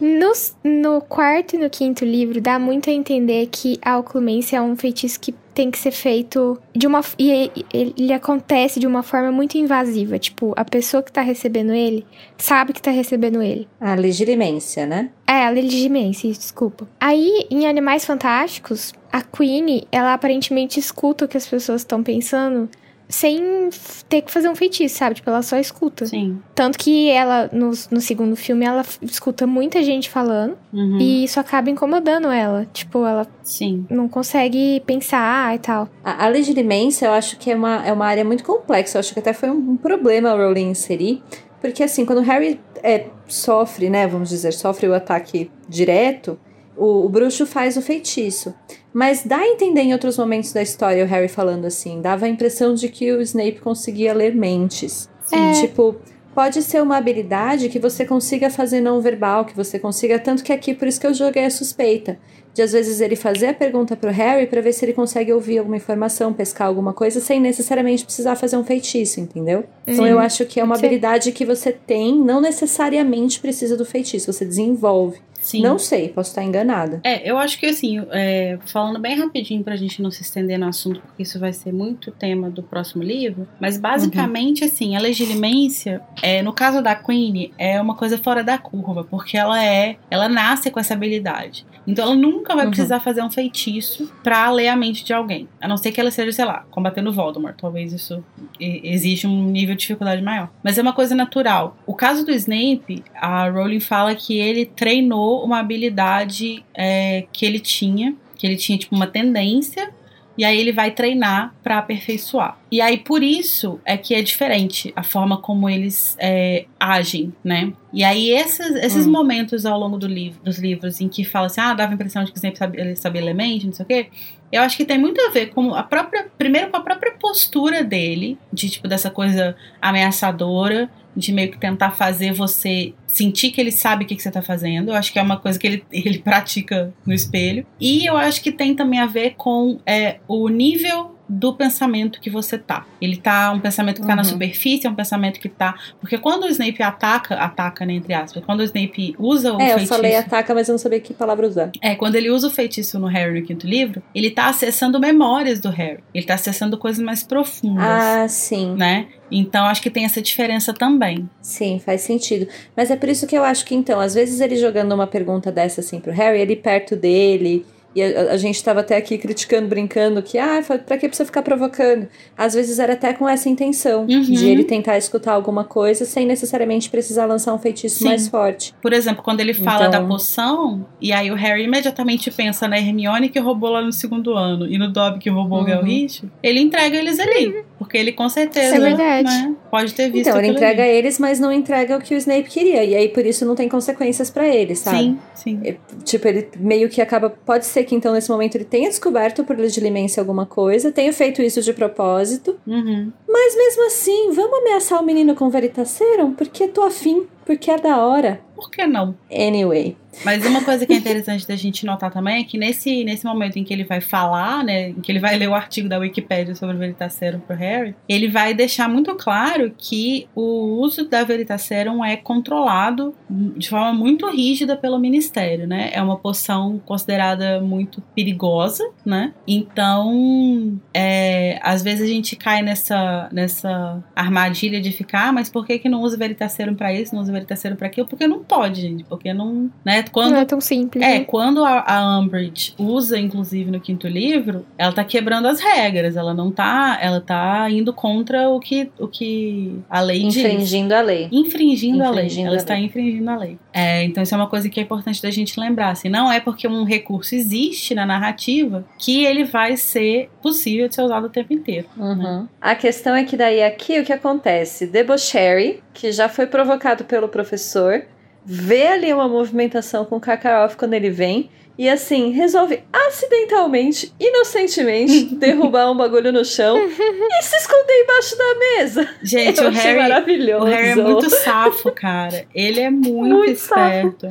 nos- no, quarto e no quinto livro dá muito a entender que a Oclumense é um feitiço que tem que ser feito de uma. E ele, ele acontece de uma forma muito invasiva. Tipo, a pessoa que tá recebendo ele sabe que tá recebendo ele. A legilimência, né? É, a legitimência, isso, desculpa. Aí, em Animais Fantásticos, a Queenie, ela aparentemente escuta o que as pessoas estão pensando sem ter que fazer um feitiço, sabe? Tipo, ela só escuta. Sim. Tanto que ela, no, no segundo filme, ela escuta muita gente falando Uhum. e isso acaba incomodando ela. Tipo, ela Sim. não consegue pensar e tal. A, a legilimência eu acho que é uma, é uma área muito complexa. Eu acho que até foi um, um problema a Rowling inserir. Porque assim, quando o Harry é, sofre, né, vamos dizer, sofre o ataque direto, o, o bruxo faz o feitiço. Mas dá a entender em outros momentos da história o Harry falando assim, dava a impressão de que o Snape conseguia ler mentes. É. Tipo, pode ser uma habilidade que você consiga fazer não verbal, que você consiga. Tanto que aqui, por isso que eu joguei a suspeita. De às vezes ele fazer a pergunta pro Harry pra ver se ele consegue ouvir alguma informação, pescar alguma coisa, sem necessariamente precisar fazer um feitiço, entendeu? Então Sim. eu acho que é uma habilidade que você tem, não necessariamente precisa do feitiço, você desenvolve. Sim. Não sei, posso estar enganada. É, eu acho que assim, é, falando bem rapidinho pra gente não se estender no assunto, porque isso vai ser muito tema do próximo livro, mas basicamente assim, a legilimência, é, no caso da Queen, é uma coisa fora da curva, porque ela é, ela nasce com essa habilidade. Então ela nunca vai Uhum. precisar fazer um feitiço pra ler a mente de alguém. A não ser que ela seja, sei lá, combatendo Voldemort. Talvez isso e- existe um nível de dificuldade maior. Mas é uma coisa natural. O caso do Snape, a Rowling fala que ele treinou uma habilidade é, que ele tinha, que ele tinha tipo uma tendência. E aí ele vai treinar pra aperfeiçoar. E aí por isso é que é diferente a forma como eles é, agem, né? E aí esses, esses Hum. momentos ao longo do livro, dos livros em que fala assim, ah, dava a impressão de que sempre sabia, ele sabia elemento, não sei o quê. Eu acho que tem muito a ver com a própria, primeiro com a própria postura dele, de tipo dessa coisa ameaçadora, de meio que tentar fazer você sentir que ele sabe o que, que você tá fazendo. Eu acho que é uma coisa que ele, ele pratica no espelho. E eu acho que tem também a ver com é, o nível do pensamento que você tá. Ele tá um pensamento que tá na Uhum. superfície, é um pensamento que tá. Porque quando o Snape ataca, ataca, né, entre aspas, quando o Snape usa o é, eu feitiço. falei ataca, mas eu não sabia que palavra usar. É, quando ele usa o feitiço no Harry no quinto livro, ele tá acessando memórias do Harry. Ele tá acessando coisas mais profundas, Ah, sim. né? Então acho que tem essa diferença também. Sim, faz sentido. Mas é por isso que eu acho que, então, às vezes ele jogando uma pergunta dessa assim pro Harry, ele perto dele. E a, a gente tava até aqui criticando, brincando que, ah, pra que precisa ficar provocando? Às vezes era até com essa intenção Uhum. de ele tentar escutar alguma coisa sem necessariamente precisar lançar um feitiço Sim. mais forte. Por exemplo, quando ele fala Então- da poção, e aí o Harry imediatamente pensa na Hermione que roubou lá no segundo ano e no Dobby que roubou o Uhum. Galriche, ele entrega eles ali. Porque ele com certeza É verdade. né, pode ter visto Então, ele entrega ali. eles, mas não entrega o que o Snape queria. E aí, por isso, não tem consequências pra ele, sabe? Sim, sim. Tipo, ele meio que acaba. Pode ser que então, nesse momento, ele tenha descoberto por legilimência alguma coisa, tenha feito isso de propósito. Uhum. Mas mesmo assim, vamos ameaçar o menino com Veritaserum? Porque tô afim, porque é da hora. Por que não? Anyway, Mas uma coisa que é interessante da gente notar também é que nesse, nesse momento em que ele vai falar, né, em que ele vai ler o artigo da Wikipédia sobre o Veritaserum pro Harry, ele vai deixar muito claro que o uso da Veritaserum é controlado de forma muito rígida pelo Ministério, né? É uma poção considerada muito perigosa, né? Então, é, às vezes a gente cai nessa, nessa armadilha de ficar, ah, mas por que que não usa Veritaserum para isso, não usa Veritaserum para aquilo? Porque não pode, gente, porque não, né? Quando, Não é tão simples. é, né? quando a, a Umbridge usa, inclusive, no quinto livro, ela tá quebrando as regras. Ela não tá. Ela tá indo contra o que, o que a lei diz. Infringindo a lei. Infringindo, a lei. Infringindo Ela a está lei. infringindo a lei. É, então, isso é uma coisa que é importante da gente lembrar. Assim, não é porque um recurso existe na narrativa que ele vai ser possível de ser usado o tempo inteiro. Uhum. A questão é que daí aqui o que acontece? Debocherry, que já foi provocado pelo professor, vê ali uma movimentação com o Karkaroff quando ele vem e assim resolve acidentalmente, inocentemente, derrubar um bagulho no chão e se esconder embaixo da mesa. Gente, Eu o Harry. maravilhoso. O Harry é muito safo, cara. Ele é muito, Muito esperto.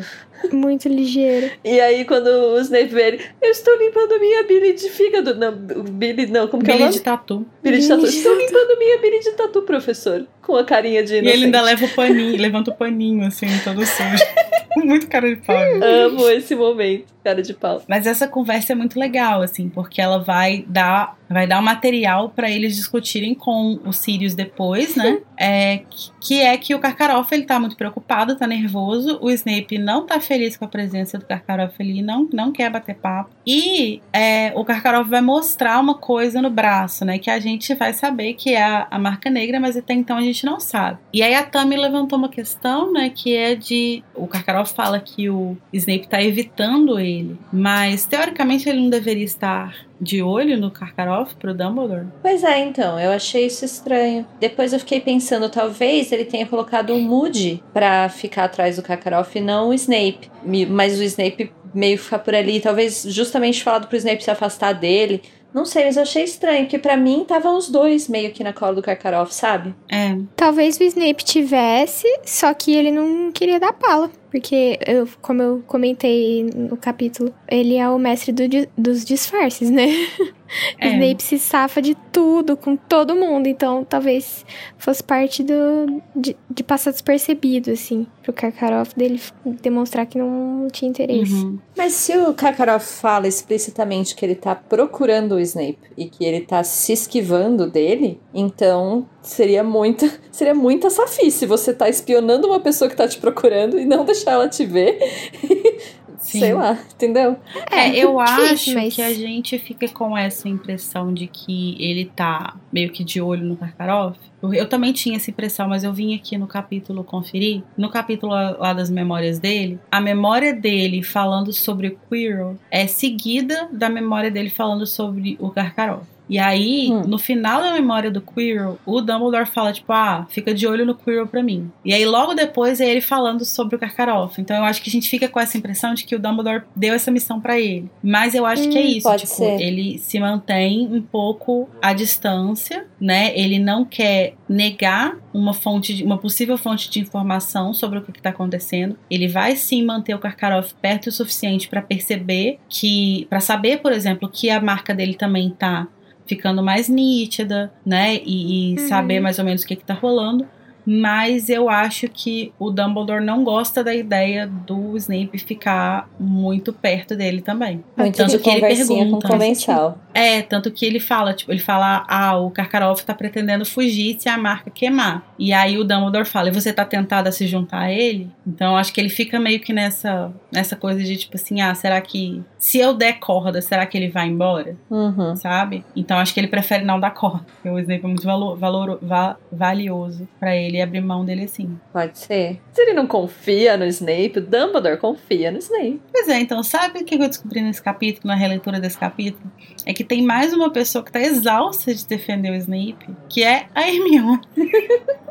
Muito ligeiro. E aí, quando o Snape vê ele, eu estou limpando minha bile de fígado. Não, bile, não, como que é o de tatu. Bile de tatu. Estou limpando minha bile de tatu, professor. Com a carinha de E inocente. ele ainda leva o paninho, levanta o paninho, assim, todo sujo. muito cara de pau. gente. Amo esse momento, cara de pau. Mas essa conversa é muito legal, assim, porque ela vai dar, vai dar um material pra eles discutirem com o Sirius depois, né? É, que- que é que o Karkaroff, ele tá muito preocupado, tá nervoso. O Snape não tá feliz com a presença do Karkaroff ali, não, não quer bater papo. E é, o Karkaroff vai mostrar uma coisa no braço, né? Que a gente vai saber que é a, a marca negra, mas até então a gente não sabe. E aí a Tami levantou uma questão, né? Que é de. O Karkaroff fala que o Snape tá evitando ele, mas teoricamente ele não deveria estar de olho no Karkaroff pro Dumbledore. Pois é, então, eu achei isso estranho. Depois eu fiquei pensando, talvez ele tenha colocado um Moody pra ficar atrás do Karkaroff e não o Snape. Mas o Snape meio ficar por ali, talvez justamente falado pro Snape se afastar dele. Não sei, mas eu achei estranho, porque pra mim estavam os dois meio que na cola do Karkaroff, sabe? É, Talvez o Snape tivesse, só que ele não queria dar pala. Porque, eu, como eu comentei no capítulo, ele é o mestre do dos disfarces, né? É. O Snape se safa de tudo, com todo mundo. Então, talvez fosse parte do de, de passar despercebido, assim. Pro Karkaroff dele demonstrar que não tinha interesse. uhum. Mas se o Karkaroff fala explicitamente que ele tá procurando o Snape e que ele tá se esquivando dele, então seria muita, seria muita safice você tá espionando uma pessoa que tá te procurando e não deixar ela te ver. Sim. Sei lá, entendeu? É, eu difícil, acho mas- que a gente fica com essa impressão de que ele tá meio que de olho no Karkaroff. Eu, eu também tinha essa impressão, mas eu vim aqui no capítulo conferir. No capítulo lá lá das memórias dele, a memória dele falando sobre o Quirrell é seguida da memória dele falando sobre o Karkaroff. E aí, Hum. no final da memória do Quirrell, o Dumbledore fala, tipo, ah, fica de olho no Quirrell pra mim. E aí, logo depois, é ele falando sobre o Karkaroff. Então, eu acho que a gente fica com essa impressão de que o Dumbledore deu essa missão pra ele. Mas eu acho que é Hum, isso, pode tipo, ser. ele se mantém um pouco à distância, né? Ele não quer negar uma fonte, de- uma possível fonte de informação sobre o que está acontecendo. Ele vai sim manter o Karkaroff perto o suficiente para perceber que, para saber, por exemplo, que a marca dele também tá ficando mais nítida, né? E, e Uhum. saber mais ou menos o que, que tá rolando. Mas eu acho que o Dumbledore não gosta da ideia do Snape ficar muito perto dele também. Muito Tanto que ele pergunta. com comensal. É, tanto que ele fala, tipo, ele fala, ah, o Karkaroff tá pretendendo fugir se a marca queimar. E aí o Dumbledore fala, e você tá tentado a se juntar a ele? Então acho que ele fica meio que nessa, nessa coisa de, tipo assim, ah, será que se eu der corda, será que ele vai embora? Uhum. Sabe? Então acho que ele prefere não dar corda. Porque o Snape é muito valor, valor, va- valioso pra ele abrir mão dele assim. Pode ser. Se ele não confia no Snape, o Dumbledore confia no Snape. Pois é, então sabe o que eu descobri nesse capítulo, na releitura desse capítulo? É que tem mais uma pessoa que tá exausta de defender o Snape, que é a Hermione.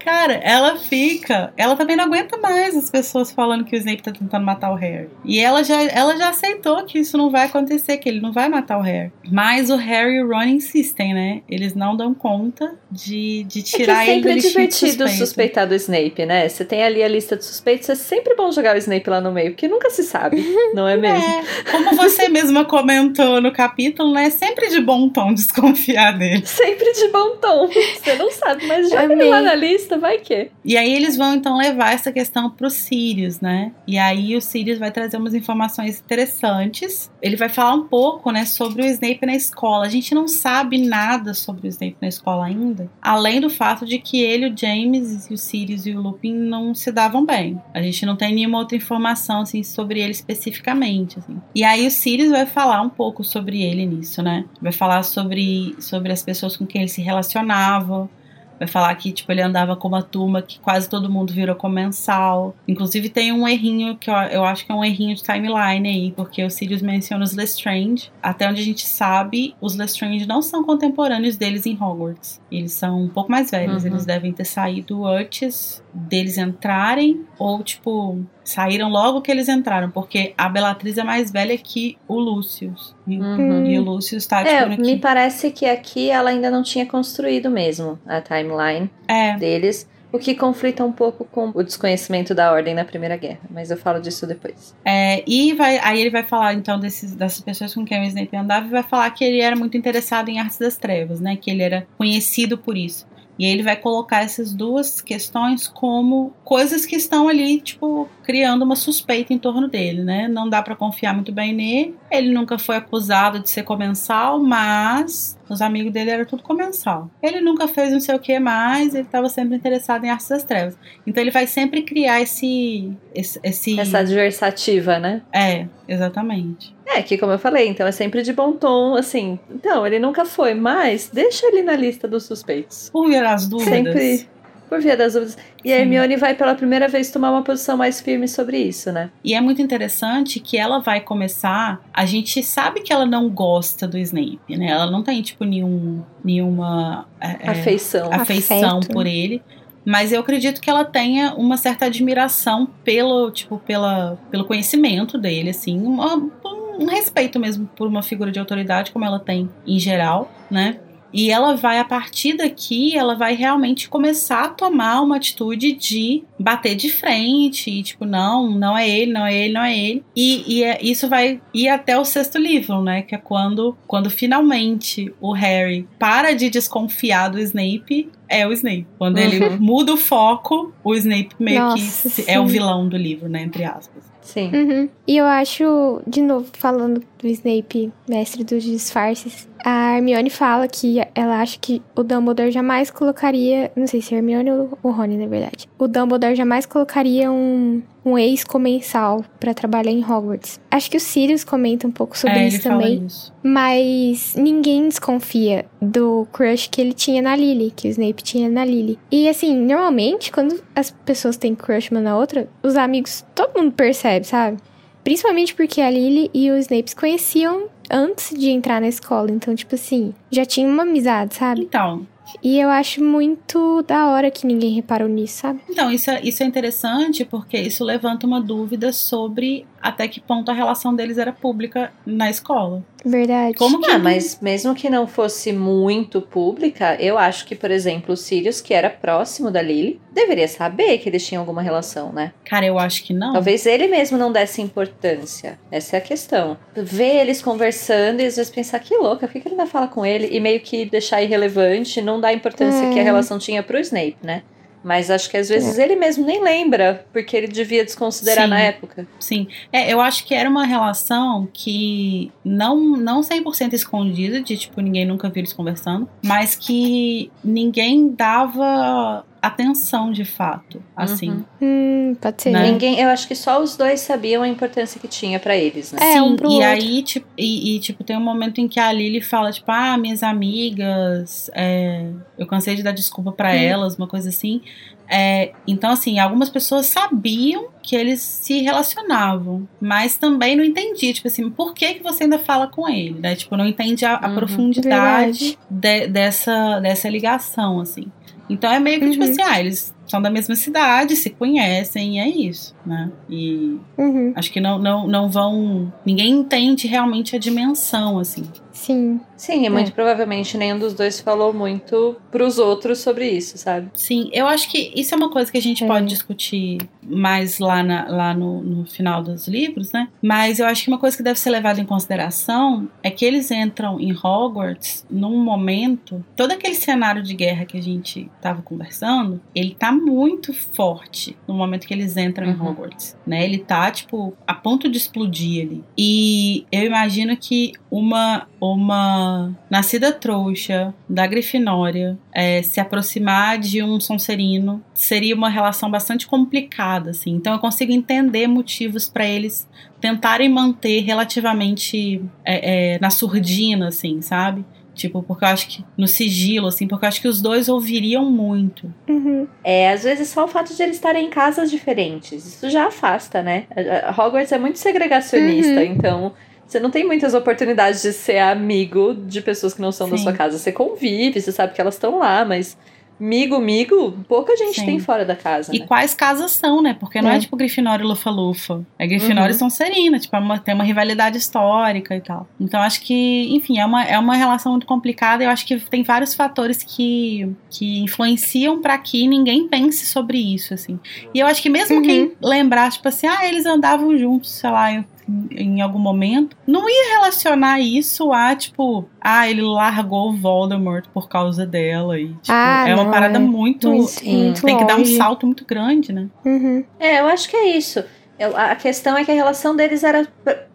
Cara, ela fica. Ela também não aguenta mais as pessoas falando que o Snape tá tentando matar o Harry. E ela já, ela já aceitou que isso não vai acontecer, que ele não vai matar o Harry. Mas o Harry e o Ron insistem, né? Eles não dão conta de, de tirar é que é ele do sempre de divertido suspeito. suspeitar do Snape, né? Você tem ali a lista de suspeitos, é sempre bom jogar o Snape lá no meio, porque nunca se sabe, não é mesmo? É, como você mesma comentou no capítulo, né? É sempre de bom tom desconfiar dele. Sempre de bom tom. Você não sabe, mas joga ele Amei. lá na lista, vai que. E aí eles vão então levar essa questão pro Sirius, né? E aí o Sirius vai trazer umas informações interessantes. Ele vai falar um pouco, né, sobre o Snape na escola. A gente não sabe nada sobre o Snape na escola ainda, além do fato de que ele, o James, e o Sirius e o Lupin não se davam bem. A gente não tem nenhuma outra informação assim sobre ele especificamente, assim. E aí o Sirius vai falar um pouco sobre ele nisso, né? Vai falar sobre sobre as pessoas com quem ele se relacionava, Vai falar que, tipo, ele andava com uma turma que quase todo mundo virou comensal. Inclusive tem um errinho que eu, eu acho que é um errinho de timeline aí, porque o Sirius menciona os Lestrange. Até onde a gente sabe, os Lestrange não são contemporâneos deles em Hogwarts. Eles são um pouco mais velhos. Uhum. Eles devem ter saído antes deles entrarem, ou, tipo, saíram logo que eles entraram, porque a Bellatrix é mais velha que o. E, Uhum. e o Lucius tá, É, tipo, me aqui. parece que aqui ela ainda não tinha construído mesmo a timeline É. deles, o que conflita um pouco com o desconhecimento da ordem na Primeira Guerra, mas eu falo disso depois. É, e vai, aí ele vai falar então desses, dessas pessoas com quem o Snape andava e vai falar que ele era muito interessado em artes das trevas, né? Que ele era conhecido por isso. E ele vai colocar essas duas questões como coisas que estão ali, tipo, criando uma suspeita em torno dele, né? Não dá pra confiar muito bem nele. Ele nunca foi acusado de ser comensal, mas os amigos dele eram tudo comensal. Ele nunca fez não sei o que mais, ele estava sempre interessado em artes das trevas. Então ele vai sempre criar esse esse, esse... Essa adversativa, né? É, exatamente. É, que como eu falei, então é sempre de bom tom, assim. Então, ele nunca foi, mas deixa ele na lista dos suspeitos. Por ver as dúvidas. Sempre por via das dúvidas. E a. Hermione vai pela primeira vez tomar uma posição mais firme sobre isso, né? E é muito interessante que ela vai começar. A gente sabe que ela não gosta do Snape, né? Ela não tem, tipo, nenhum, nenhuma é, é, Afeição. afeição Afeto. por ele. Mas eu acredito que ela tenha uma certa admiração pelo, tipo, pela, pelo conhecimento dele, assim, uma- um respeito mesmo por uma figura de autoridade, como ela tem em geral, né? E ela vai, a partir daqui, ela vai realmente começar a tomar uma atitude de bater de frente, e tipo, não, não é ele, não é ele, não é ele. E, e é- isso vai ir até o sexto livro, né? Que é quando, quando finalmente o Harry para de desconfiar do Snape, é o Snape. Quando ele Uhum. muda o foco, o Snape meio Nossa, que se- é sim. o vilão do livro, né? Entre aspas. Sim. Uhum. E eu acho, de novo, falando do Snape, mestre dos disfarces, a Hermione fala que ela acha que o Dumbledore jamais colocaria. Não sei se é Hermione ou o Rony, na verdade. O Dumbledore jamais colocaria um, um ex-comensal pra trabalhar em Hogwarts. Acho que o Sirius comenta um pouco sobre é, isso também. isso. Mas ninguém desconfia do crush que ele tinha na Lily, que o Snape tinha na Lily. E assim, normalmente, quando as pessoas têm crush uma na outra, os amigos, todo mundo percebe, sabe? Principalmente porque a Lily e o Snape se conheciam antes de entrar na escola. Então, tipo assim, já tinha uma amizade, sabe? Então, E eu acho muito da hora que ninguém reparou nisso, sabe? Então, isso é, isso é interessante porque isso levanta uma dúvida sobre até que ponto a relação deles era pública na escola. Verdade. Como que. Ah, mas mesmo que não fosse muito pública, eu acho que, por exemplo, o Sirius, que era próximo da Lily, deveria saber que eles tinham alguma relação, né? Cara, eu acho que não. Talvez ele mesmo não desse importância. Essa é a questão. Ver eles conversando e às vezes pensar que louca, por que que ele ainda fala com ele? E meio que deixar irrelevante, não dar a importância É. que a relação tinha pro Snape, né? Mas acho que às vezes ele mesmo nem lembra, porque ele devia desconsiderar Sim. na época. Sim. É, eu acho que era uma relação que não, não 100% escondida, de tipo, ninguém nunca viu eles conversando, mas que ninguém dava atenção de fato. Assim. Uhum. Hum, pode ser. Né? Ninguém, eu acho que só os dois sabiam a importância que tinha pra eles, né? É, Sim, um pro e outro. aí, tipo, e, e, tipo, tem um momento em que a Lily fala, tipo, ah, minhas amigas, é, eu cansei de dar desculpa pra Hum. elas, uma coisa assim. É, então, assim, algumas pessoas sabiam que eles se relacionavam, mas também não entendi, tipo assim, por que, que você ainda fala com ele, né? Tipo, não entende a, a Uhum. profundidade de- dessa, dessa ligação, assim. Então é meio que tipo Uhum. assim, ah, eles são da mesma cidade, se conhecem e é isso, né? E Uhum. acho que não, não, não vão. Ninguém entende realmente a dimensão, assim. Sim. Sim, e muito É. provavelmente nenhum dos dois falou muito pros outros sobre isso, sabe? Sim, eu acho que isso é uma coisa que a gente É. pode discutir mais lá, na- lá no, no final dos livros, né? Mas eu acho que uma coisa que deve ser levada em consideração é que eles entram em Hogwarts num momento. Todo aquele cenário de guerra que a gente tava conversando, ele tá muito forte no momento que eles entram em Uhum. Hogwarts, né? Ele tá, tipo, a ponto de explodir ali. E eu imagino que uma, uma nascida trouxa da Grifinória é, se aproximar de um Sonserino seria uma relação bastante complicada, assim. Então eu consigo entender motivos para eles tentarem manter relativamente é, é, na surdina, assim, sabe? Tipo, porque eu acho que no sigilo, assim, porque eu acho que os dois ouviriam muito. Uhum. É, às vezes só o fato de eles estarem em casas diferentes, isso já afasta, né? Hogwarts é muito segregacionista, Uhum. então você não tem muitas oportunidades de ser amigo de pessoas que não são da Sim. sua casa. Você convive, você sabe que elas estão lá, mas migo, migo, pouca gente Sim. tem fora da casa, E né? quais casas são, né? Porque não é, É. tipo Grifinória e Lufa-Lufa. É Grifinória Uhum. e Sonserina, tipo, é uma- tem uma rivalidade histórica e tal. Então acho que, enfim, é uma, é uma relação muito complicada. Eu acho que tem vários fatores que, que influenciam pra que ninguém pense sobre isso, assim. E eu acho que mesmo Uhum. quem lembrar, tipo assim, ah, eles andavam juntos, sei lá, em, algum momento, não ia relacionar isso a, tipo, ah, ele largou o Voldemort por causa dela. E, tipo, Ah, é uma não, parada é. muito. Sim, Tem que dar um salto muito grande, né? Uhum. É, eu acho que é isso. Eu- a questão é que a relação deles era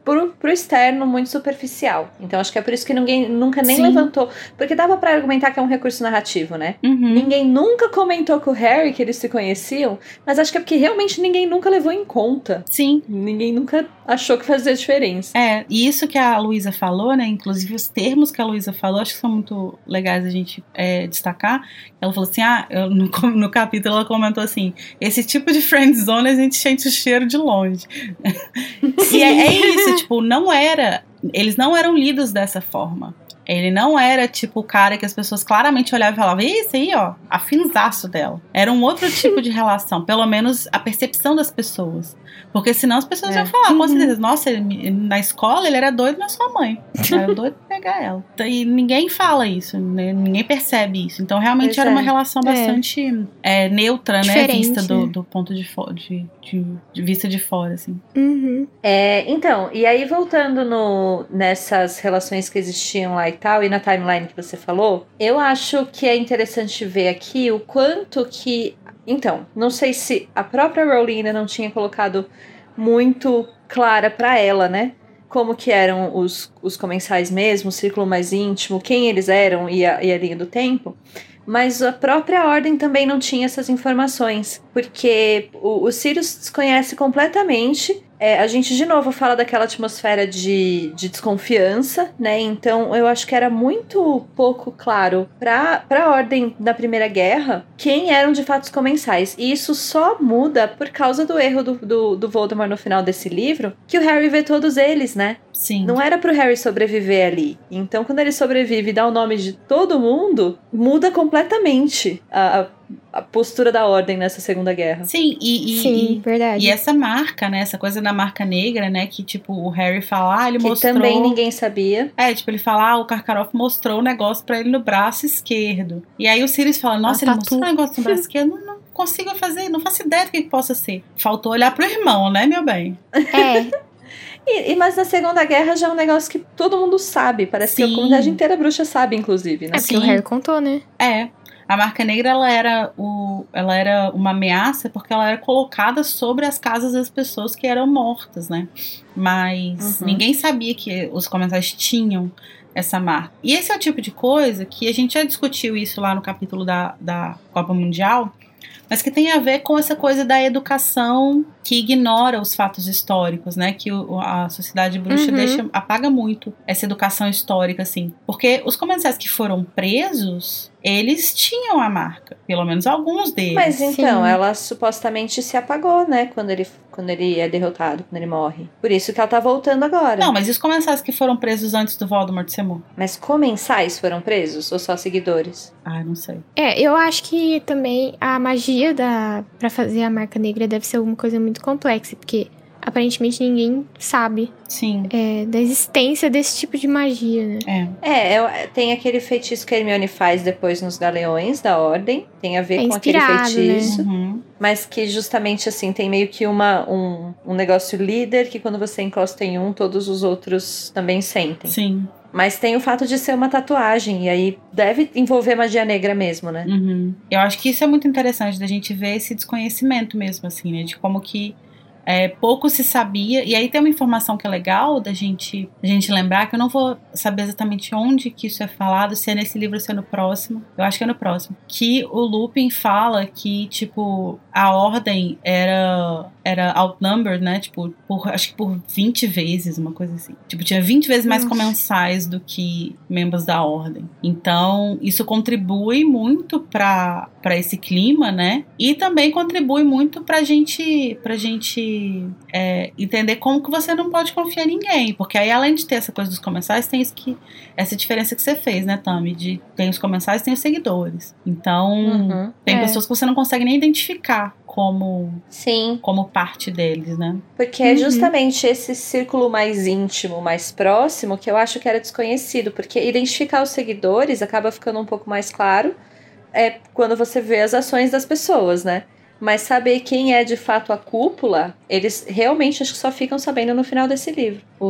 pro, pro externo muito superficial. Então acho que é por isso que ninguém nunca nem Sim. levantou. Porque dava pra argumentar que é um recurso narrativo, né? Uhum. Ninguém nunca comentou com o Harry que eles se conheciam, mas acho que é porque realmente ninguém nunca levou em conta. Sim. Ninguém nunca achou que fazia diferença. É, e isso que a Luísa falou, né? Inclusive os termos que a Luísa falou, acho que são muito legais a gente é, destacar. Ela falou assim: ah, eu- no, no capítulo ela comentou assim: esse tipo de friend zone a gente sente o cheiro de longe. e é, é isso, tipo, não era. Eles não eram lidos dessa forma. Ele não era tipo o cara que as pessoas claramente olhavam e falavam, isso aí, ó, afinzaço dela. Era um outro tipo de relação, pelo menos a percepção das pessoas. Porque senão as pessoas É. iam falar, com Uhum. certeza, nossa, ele- na escola ele era doido na sua mãe. Era doido pra pegar ela. E ninguém fala isso, né? ninguém percebe isso. Então realmente era é. uma relação É. bastante é, neutra, né? Diferente, Vista do, né? do ponto de, de, de, de vista de fora, assim. Uhum. É, então, e aí voltando no, nessas relações que existiam lá e tal, e na timeline que você falou, eu acho que é interessante ver aqui o quanto que. Então, não sei se a própria Rowling ainda não tinha colocado muito clara pra ela, né? Como que eram os, os comensais mesmo, o círculo mais íntimo, quem eles eram e a, e a linha do tempo. Mas a própria ordem também não tinha essas informações, porque o, o Sirius desconhece completamente. É, a gente de novo fala daquela atmosfera de, de desconfiança, né? Então eu acho que era muito pouco claro para a ordem da Primeira Guerra quem eram de fato os comensais. E isso só muda por causa do erro do, do, do Voldemort no final desse livro, que o Harry vê todos eles, né? Sim. Não era pro Harry sobreviver ali. Então, quando ele sobrevive e dá o nome de todo mundo, muda completamente a, a- a postura da ordem nessa Segunda Guerra. Sim, e, e, Sim, e- verdade. E essa marca, né? Essa coisa da marca negra, né? Que, tipo, o Harry fala, ah, ele Que mostrou. também ninguém sabia. É, tipo, ele fala, ah, o Karkaroff mostrou o negócio pra ele no braço esquerdo. E aí o Sirius fala, nossa, A ele tatu. mostrou o negócio no braço esquerdo, não, não consigo fazer, não faço ideia do que, que possa ser. Faltou olhar pro irmão, né, meu bem? É, E, e- mas na Segunda Guerra já é um negócio que todo mundo sabe. Parece que Sim. a comunidade inteira bruxa sabe, inclusive, né? é porque o Sim. Harry contou, né? É. A marca negra, ela era, o, ela era uma ameaça porque ela era colocada sobre as casas das pessoas que eram mortas, né? Mas Uhum. ninguém sabia que os comensais tinham essa marca. E esse é o tipo de coisa que a gente já discutiu isso lá no capítulo da, da Copa Mundial, mas que tem a ver com essa coisa da educação que ignora os fatos históricos, né? Que o, a sociedade bruxa Uhum. deixa, apaga muito essa educação histórica, assim. Porque os comensais que foram presos, eles tinham a marca. Pelo menos alguns deles. Mas então, Sim. ela supostamente se apagou, né? Quando ele, quando ele é derrotado, quando ele morre. Por isso que ela tá voltando agora. Não, mas e os comensais que foram presos antes do Voldemort ser morto? Mas comensais foram presos ou só seguidores? Ah, não sei. É, eu acho que também a magia da para fazer a marca negra deve ser alguma coisa muito complexa, porque aparentemente ninguém sabe Sim. é, da existência desse tipo de magia, né? É. É, é, tem aquele feitiço que a Hermione faz depois nos galeões da ordem. Tem a ver É com aquele inspirado, né? feitiço. Uhum. Mas que justamente assim, tem meio que uma, um, um negócio líder que quando você encosta em um, todos os outros também sentem. Sim. Mas tem o fato de ser uma tatuagem, e aí deve envolver magia negra mesmo, né? Uhum. Eu acho que isso é muito interessante da gente ver esse desconhecimento mesmo, assim, né? De como que é, pouco se sabia. E aí tem uma informação que é legal da gente, da gente lembrar, que eu não vou saber exatamente onde que isso é falado, se é nesse livro ou se é no próximo. Eu acho que é no próximo. Que o Lupin fala que, tipo, a ordem era, era outnumbered, né? Tipo, por, acho que por 20 vezes, uma coisa assim. Tipo, tinha 20 vezes mais Nossa. comensais do que membros da ordem. Então, isso contribui muito para para esse clima, né? E também contribui muito pra gente pra gente é, entender como que você não pode confiar em ninguém, porque aí além de ter essa coisa dos comensais, tem isso que essa diferença que você fez, né, Tami? De tem os comensais, tem os seguidores. Então, Uhum. tem É. pessoas que você não consegue nem identificar como Sim, como parte deles, né? porque é Uhum. justamente esse círculo mais íntimo, mais próximo, que eu acho que era desconhecido. Porque identificar os seguidores acaba ficando um pouco mais claro é quando você vê as ações das pessoas, né? Mas saber quem é de fato a cúpula, eles realmente acho que só ficam sabendo no final desse livro. O,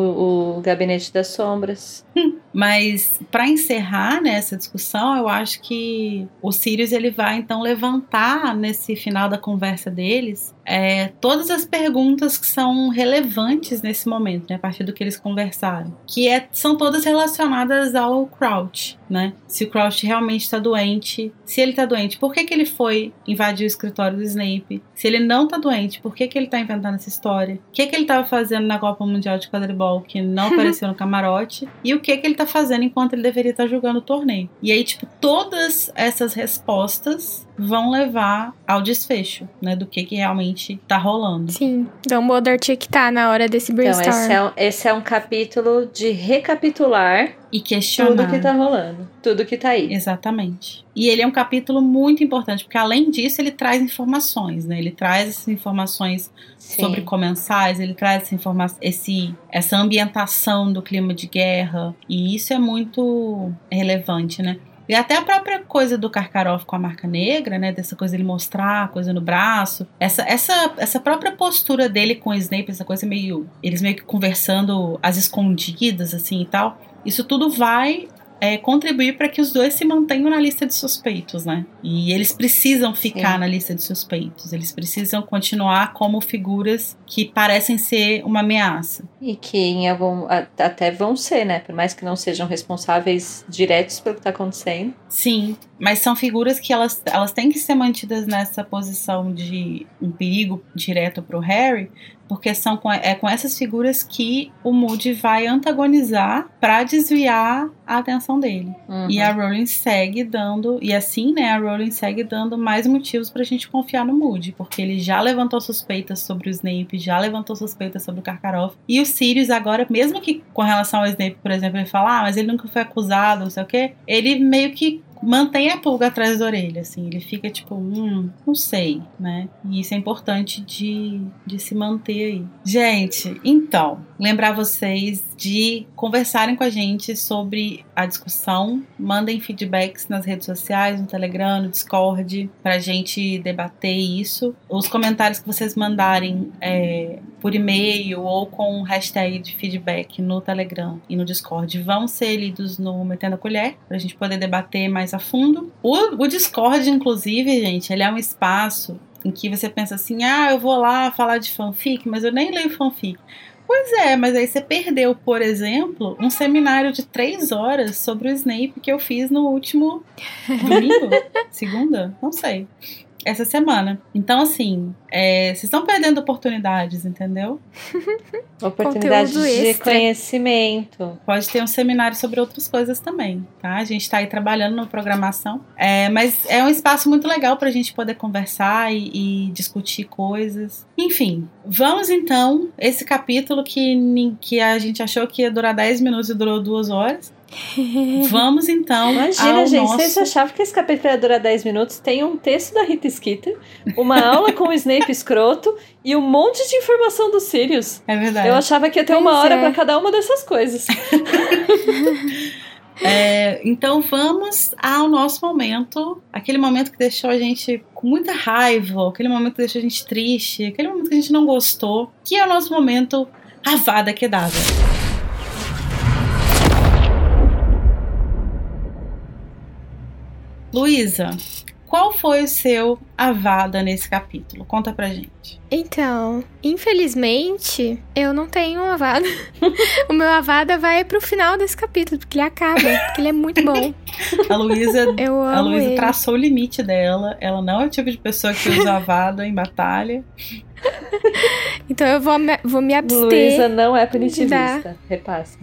o Gabinete das Sombras. Mas para encerrar nessa discussão, eu acho que o Sirius ele vai então levantar nesse final da conversa deles é, todas as perguntas que são relevantes nesse momento, né, a partir do que eles conversaram, que é, são todas relacionadas ao Crouch, né? Se o Crouch realmente está doente, se ele está doente, por que, que ele foi invadir o escritório do Snape? Se ele não está doente, por que, que ele está inventando essa história? O que, que ele estava fazendo na Copa Mundial de Quadribol que não apareceu no camarote? E o que, que ele tá fazendo enquanto ele deveria estar jogando o torneio? E aí, tipo, todas essas respostas vão levar ao desfecho, né? Do que, que realmente tá rolando. Sim, Dumbledore tinha que estar na hora desse Então, brainstorm. esse é, um- esse é um capítulo de recapitular E questionar. tudo que tá rolando. Tudo que tá aí. Exatamente. E ele é um capítulo muito importante, porque além disso, ele traz informações, né? Ele traz essas informações Sim. sobre comensais, ele traz essa informação, esse, essa ambientação do clima de guerra, e isso é muito relevante, né? E até a própria coisa do Karkaroff com a marca negra, né? Dessa coisa dele mostrar a coisa no braço. Essa, essa, essa própria postura dele com o Snape, essa coisa meio. Eles meio que conversando às escondidas, assim e tal. Isso tudo vai é, contribuir para que os dois se mantenham na lista de suspeitos, né? E eles precisam ficar Sim. na lista de suspeitos. Eles precisam continuar como figuras que parecem ser uma ameaça. E que em algum. Até vão ser, né? Por mais que não sejam responsáveis diretos pelo que tá acontecendo. Sim, mas são figuras que elas, elas têm que ser mantidas nessa posição de um perigo direto pro Harry, porque são com, é com essas figuras que o Moody vai antagonizar para desviar a atenção dele. Uhum. E a Rowling segue dando, e assim, né, a Rowling segue dando mais motivos pra gente confiar no Moody, porque ele já levantou suspeitas sobre o Snape, já levantou suspeitas sobre o Karkaroff, e o Sirius agora, mesmo que com relação ao Snape, por exemplo, ele fala, ah, mas ele nunca foi acusado, não sei o quê, ele meio que mantém a pulga atrás da orelha, assim, ele fica tipo, hum, não sei, né? E isso é importante de, de se manter aí. Gente, então, lembrar vocês de conversarem com a gente sobre a discussão, mandem feedbacks nas redes sociais, no Telegram, no Discord, pra gente debater isso. Os comentários que vocês mandarem é, por e-mail ou com hashtag de feedback no Telegram e no Discord vão ser lidos no Metendo a Colher, pra gente poder debater mais a fundo. O, o Discord, inclusive, gente, ele é um espaço em que você pensa assim, ah, eu vou lá falar de fanfic, mas eu nem leio fanfic. Pois é, mas aí você perdeu, por exemplo, um seminário de três horas sobre o Snape que eu fiz no último domingo, segunda, não sei. Essa semana. Então, assim, é, vocês estão perdendo oportunidades, entendeu? Oportunidade Conteúdo de extra. conhecimento. Pode ter um seminário sobre outras coisas também, tá? A gente tá aí trabalhando na programação. É, mas é um espaço muito legal pra gente poder conversar e, e discutir coisas. Enfim, vamos então. Esse capítulo que, que a gente achou que ia durar 10 minutos e durou duas horas. Vamos então. Imagina, gente, nosso... vocês achavam que esse capítulo ia durar 10 minutos? Tem um texto da Rita Skeeter, uma aula com o Snape escroto e um monte de informação do Sirius. É verdade. Eu achava que ia ter uma Pois hora é. pra cada uma dessas coisas. É, então vamos ao nosso momento, aquele momento que deixou a gente com muita raiva, aquele momento que deixou a gente triste, aquele momento que a gente não gostou, que é o nosso momento Avada Kedavra. Luísa, qual foi o seu Avada nesse capítulo? Conta pra gente. Então, infelizmente, eu não tenho um Avada. o meu Avada vai pro final desse capítulo, porque ele acaba, porque ele é muito bom. A Luísa A traçou o limite dela. Ela não é o tipo de pessoa que usa avada em batalha. Então eu vou me, vou me abster. Luísa não é punitivista. Repasse.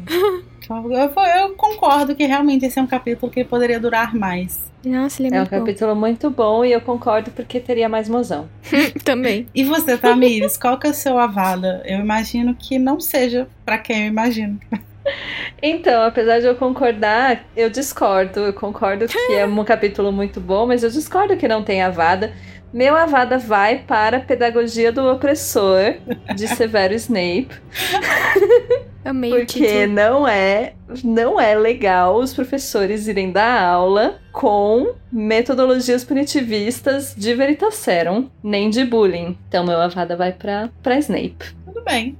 Eu, eu concordo que realmente esse é um capítulo que poderia durar mais. Nossa, ele é, É um muito capítulo muito bom e eu concordo porque teria mais mozão. bom. Também. E você, Tamires, qual que é o seu avada? Eu imagino que não seja pra quem eu imagino. Então, apesar de eu concordar, eu discordo. Eu concordo que é um capítulo muito bom, mas eu discordo que não tem Avada. Meu Avada vai para a Pedagogia do Opressor, de Severo Snape. Amei Porque não é, não é legal os professores irem dar aula com metodologias punitivistas de Veritaserum, nem de bullying. Então, meu Avada vai para para Snape. Tudo bem.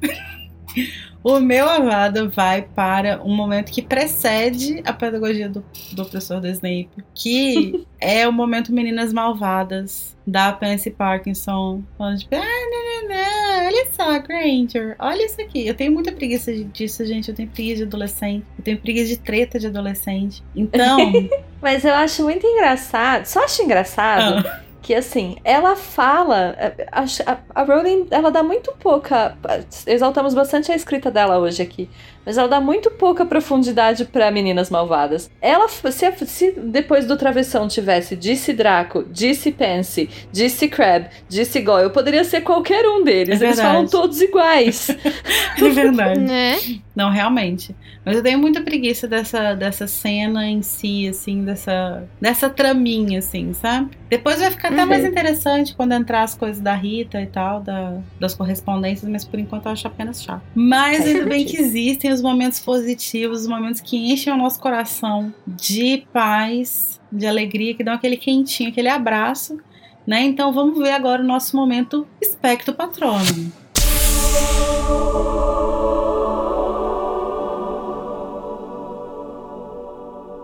O meu avada vai para um momento que precede a pedagogia do, do professor do Snape, que é o momento Meninas Malvadas da Pansy Parkinson, falando tipo, ah, não, não, não, olha só, Granger, olha isso aqui. Eu tenho muita preguiça disso, gente. Eu tenho preguiça de adolescente, eu tenho preguiça de treta de adolescente. Então, Mas eu acho muito engraçado, só acho engraçado Ah. Que assim, ela fala, a, a, a Rowling, ela dá muito pouca, exaltamos bastante a escrita dela hoje aqui, mas ela dá muito pouca profundidade pra Meninas Malvadas. Ela, se, se depois do Travessão tivesse disse Draco, disse Pansy, disse Crab, disse Goyle, poderia ser qualquer um deles, É eles falam todos iguais. é verdade. Né? Não, realmente. Mas eu tenho muita preguiça dessa, dessa cena em si, assim, dessa, dessa traminha, assim, sabe? Depois vai ficar até Uhum. mais interessante quando entrar as coisas da Rita e tal, da, das correspondências, mas por enquanto eu acho apenas chato. Mas Faz ainda bem que existem os momentos positivos, os momentos que enchem o nosso coração de paz, de alegria, que dão aquele quentinho, aquele abraço. Né? Então vamos ver agora o nosso momento Espectro Patrono.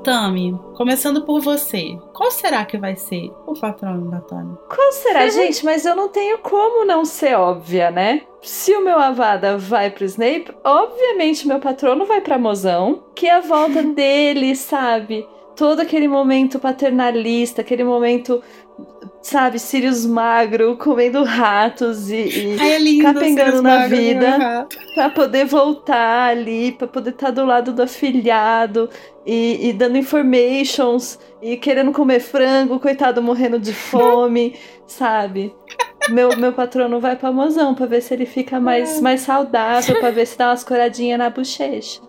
Tami, começando por você, qual será que vai ser o patrono da Tami? Qual será, gente? Mas eu não tenho como não ser óbvia, né? Se o meu Avada vai pro Snape, obviamente meu patrono vai pra Mozão, que é a volta dele, sabe? Todo aquele momento paternalista, aquele momento, sabe, Sirius magro, comendo ratos e, e Ai, é lindo, Capengando na vida. pra poder voltar ali, pra poder estar do lado do afilhado e, e dando informations e querendo comer frango, coitado morrendo de fome, sabe? Meu, meu patrono vai pra mozão pra ver se ele fica mais, mais saudável, pra ver se dá umas coradinhas na bochecha.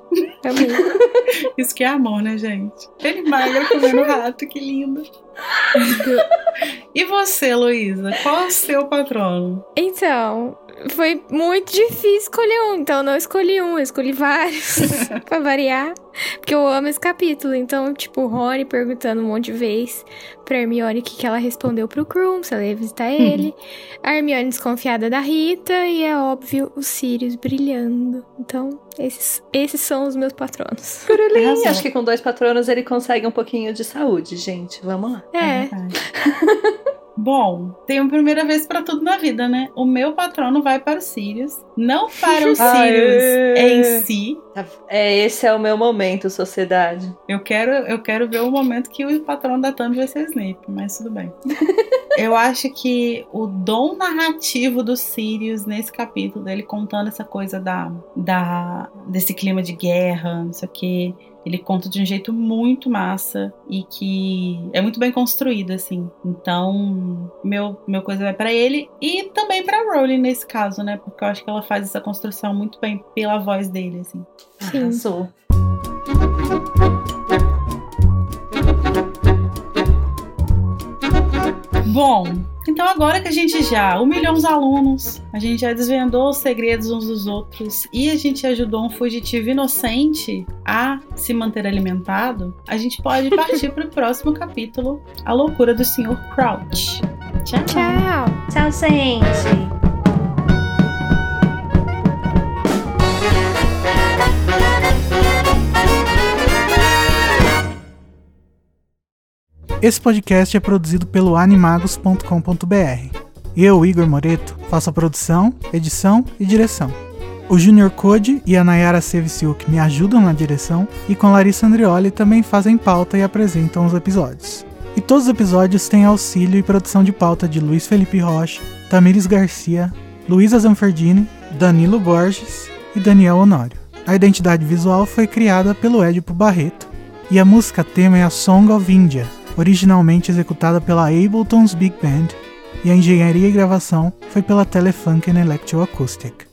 Amei. Isso que é amor, né, gente? Ele magro comendo rato, que lindo. e você, Luísa, qual é o seu patrono? Então, foi muito difícil escolher um, então eu não escolhi um, eu escolhi vários, pra variar, porque eu amo esse capítulo, então, tipo, o Rony perguntando um monte de vez pra Hermione o que, que ela respondeu pro Krum, se ela ia visitar ele, a Hermione desconfiada da Rita, e é óbvio, o Sirius brilhando, então, esses, esses são os meus patronos. Curulim, acho que com dois patronos ele consegue um pouquinho de saúde, gente. Vamos lá. É, verdade. Bom, tem uma primeira vez para tudo na vida, né? O meu patrono vai para os Sirius, não para os Sirius em si. É, esse é o meu momento, sociedade. Eu quero, eu quero ver o momento que o patrono da Thumb vai ser Snape, mas tudo bem. eu acho que o dom narrativo do Sirius nesse capítulo, dele contando essa coisa da, da desse clima de guerra, não sei o que, ele conta de um jeito muito massa e que é muito bem construído, assim. Então, meu, meu coisa vai para ele e também para Rowling nesse caso, né? Porque eu acho que ela faz essa construção muito bem pela voz dele, assim. Sim. Arrasou. Bom, então agora que a gente já humilhou os alunos, a gente já desvendou os segredos uns dos outros e a gente ajudou um fugitivo inocente a se manter alimentado, a gente pode partir para o próximo capítulo, A Loucura do Sr. Crouch. Tchau. Tchau. Tchau, gente. Esse podcast é produzido pelo animagos.com.br. Eu, Igor Moreto, faço a produção, edição e direção. O Junior Code e a Nayara Seviciuk me ajudam na direção e com Larissa Andrioli também fazem pauta e apresentam os episódios. E todos os episódios têm auxílio e produção de pauta de Luiz Felipe Rocha, Tamires Garcia, Luísa Zanferdini, Danilo Borges e Daniel Honório. A identidade visual foi criada pelo Edipo Barreto e a música tema é a Song of India, originalmente executada pela Ableton's Big Band, e a engenharia e gravação foi pela Telefunken Electroacoustic.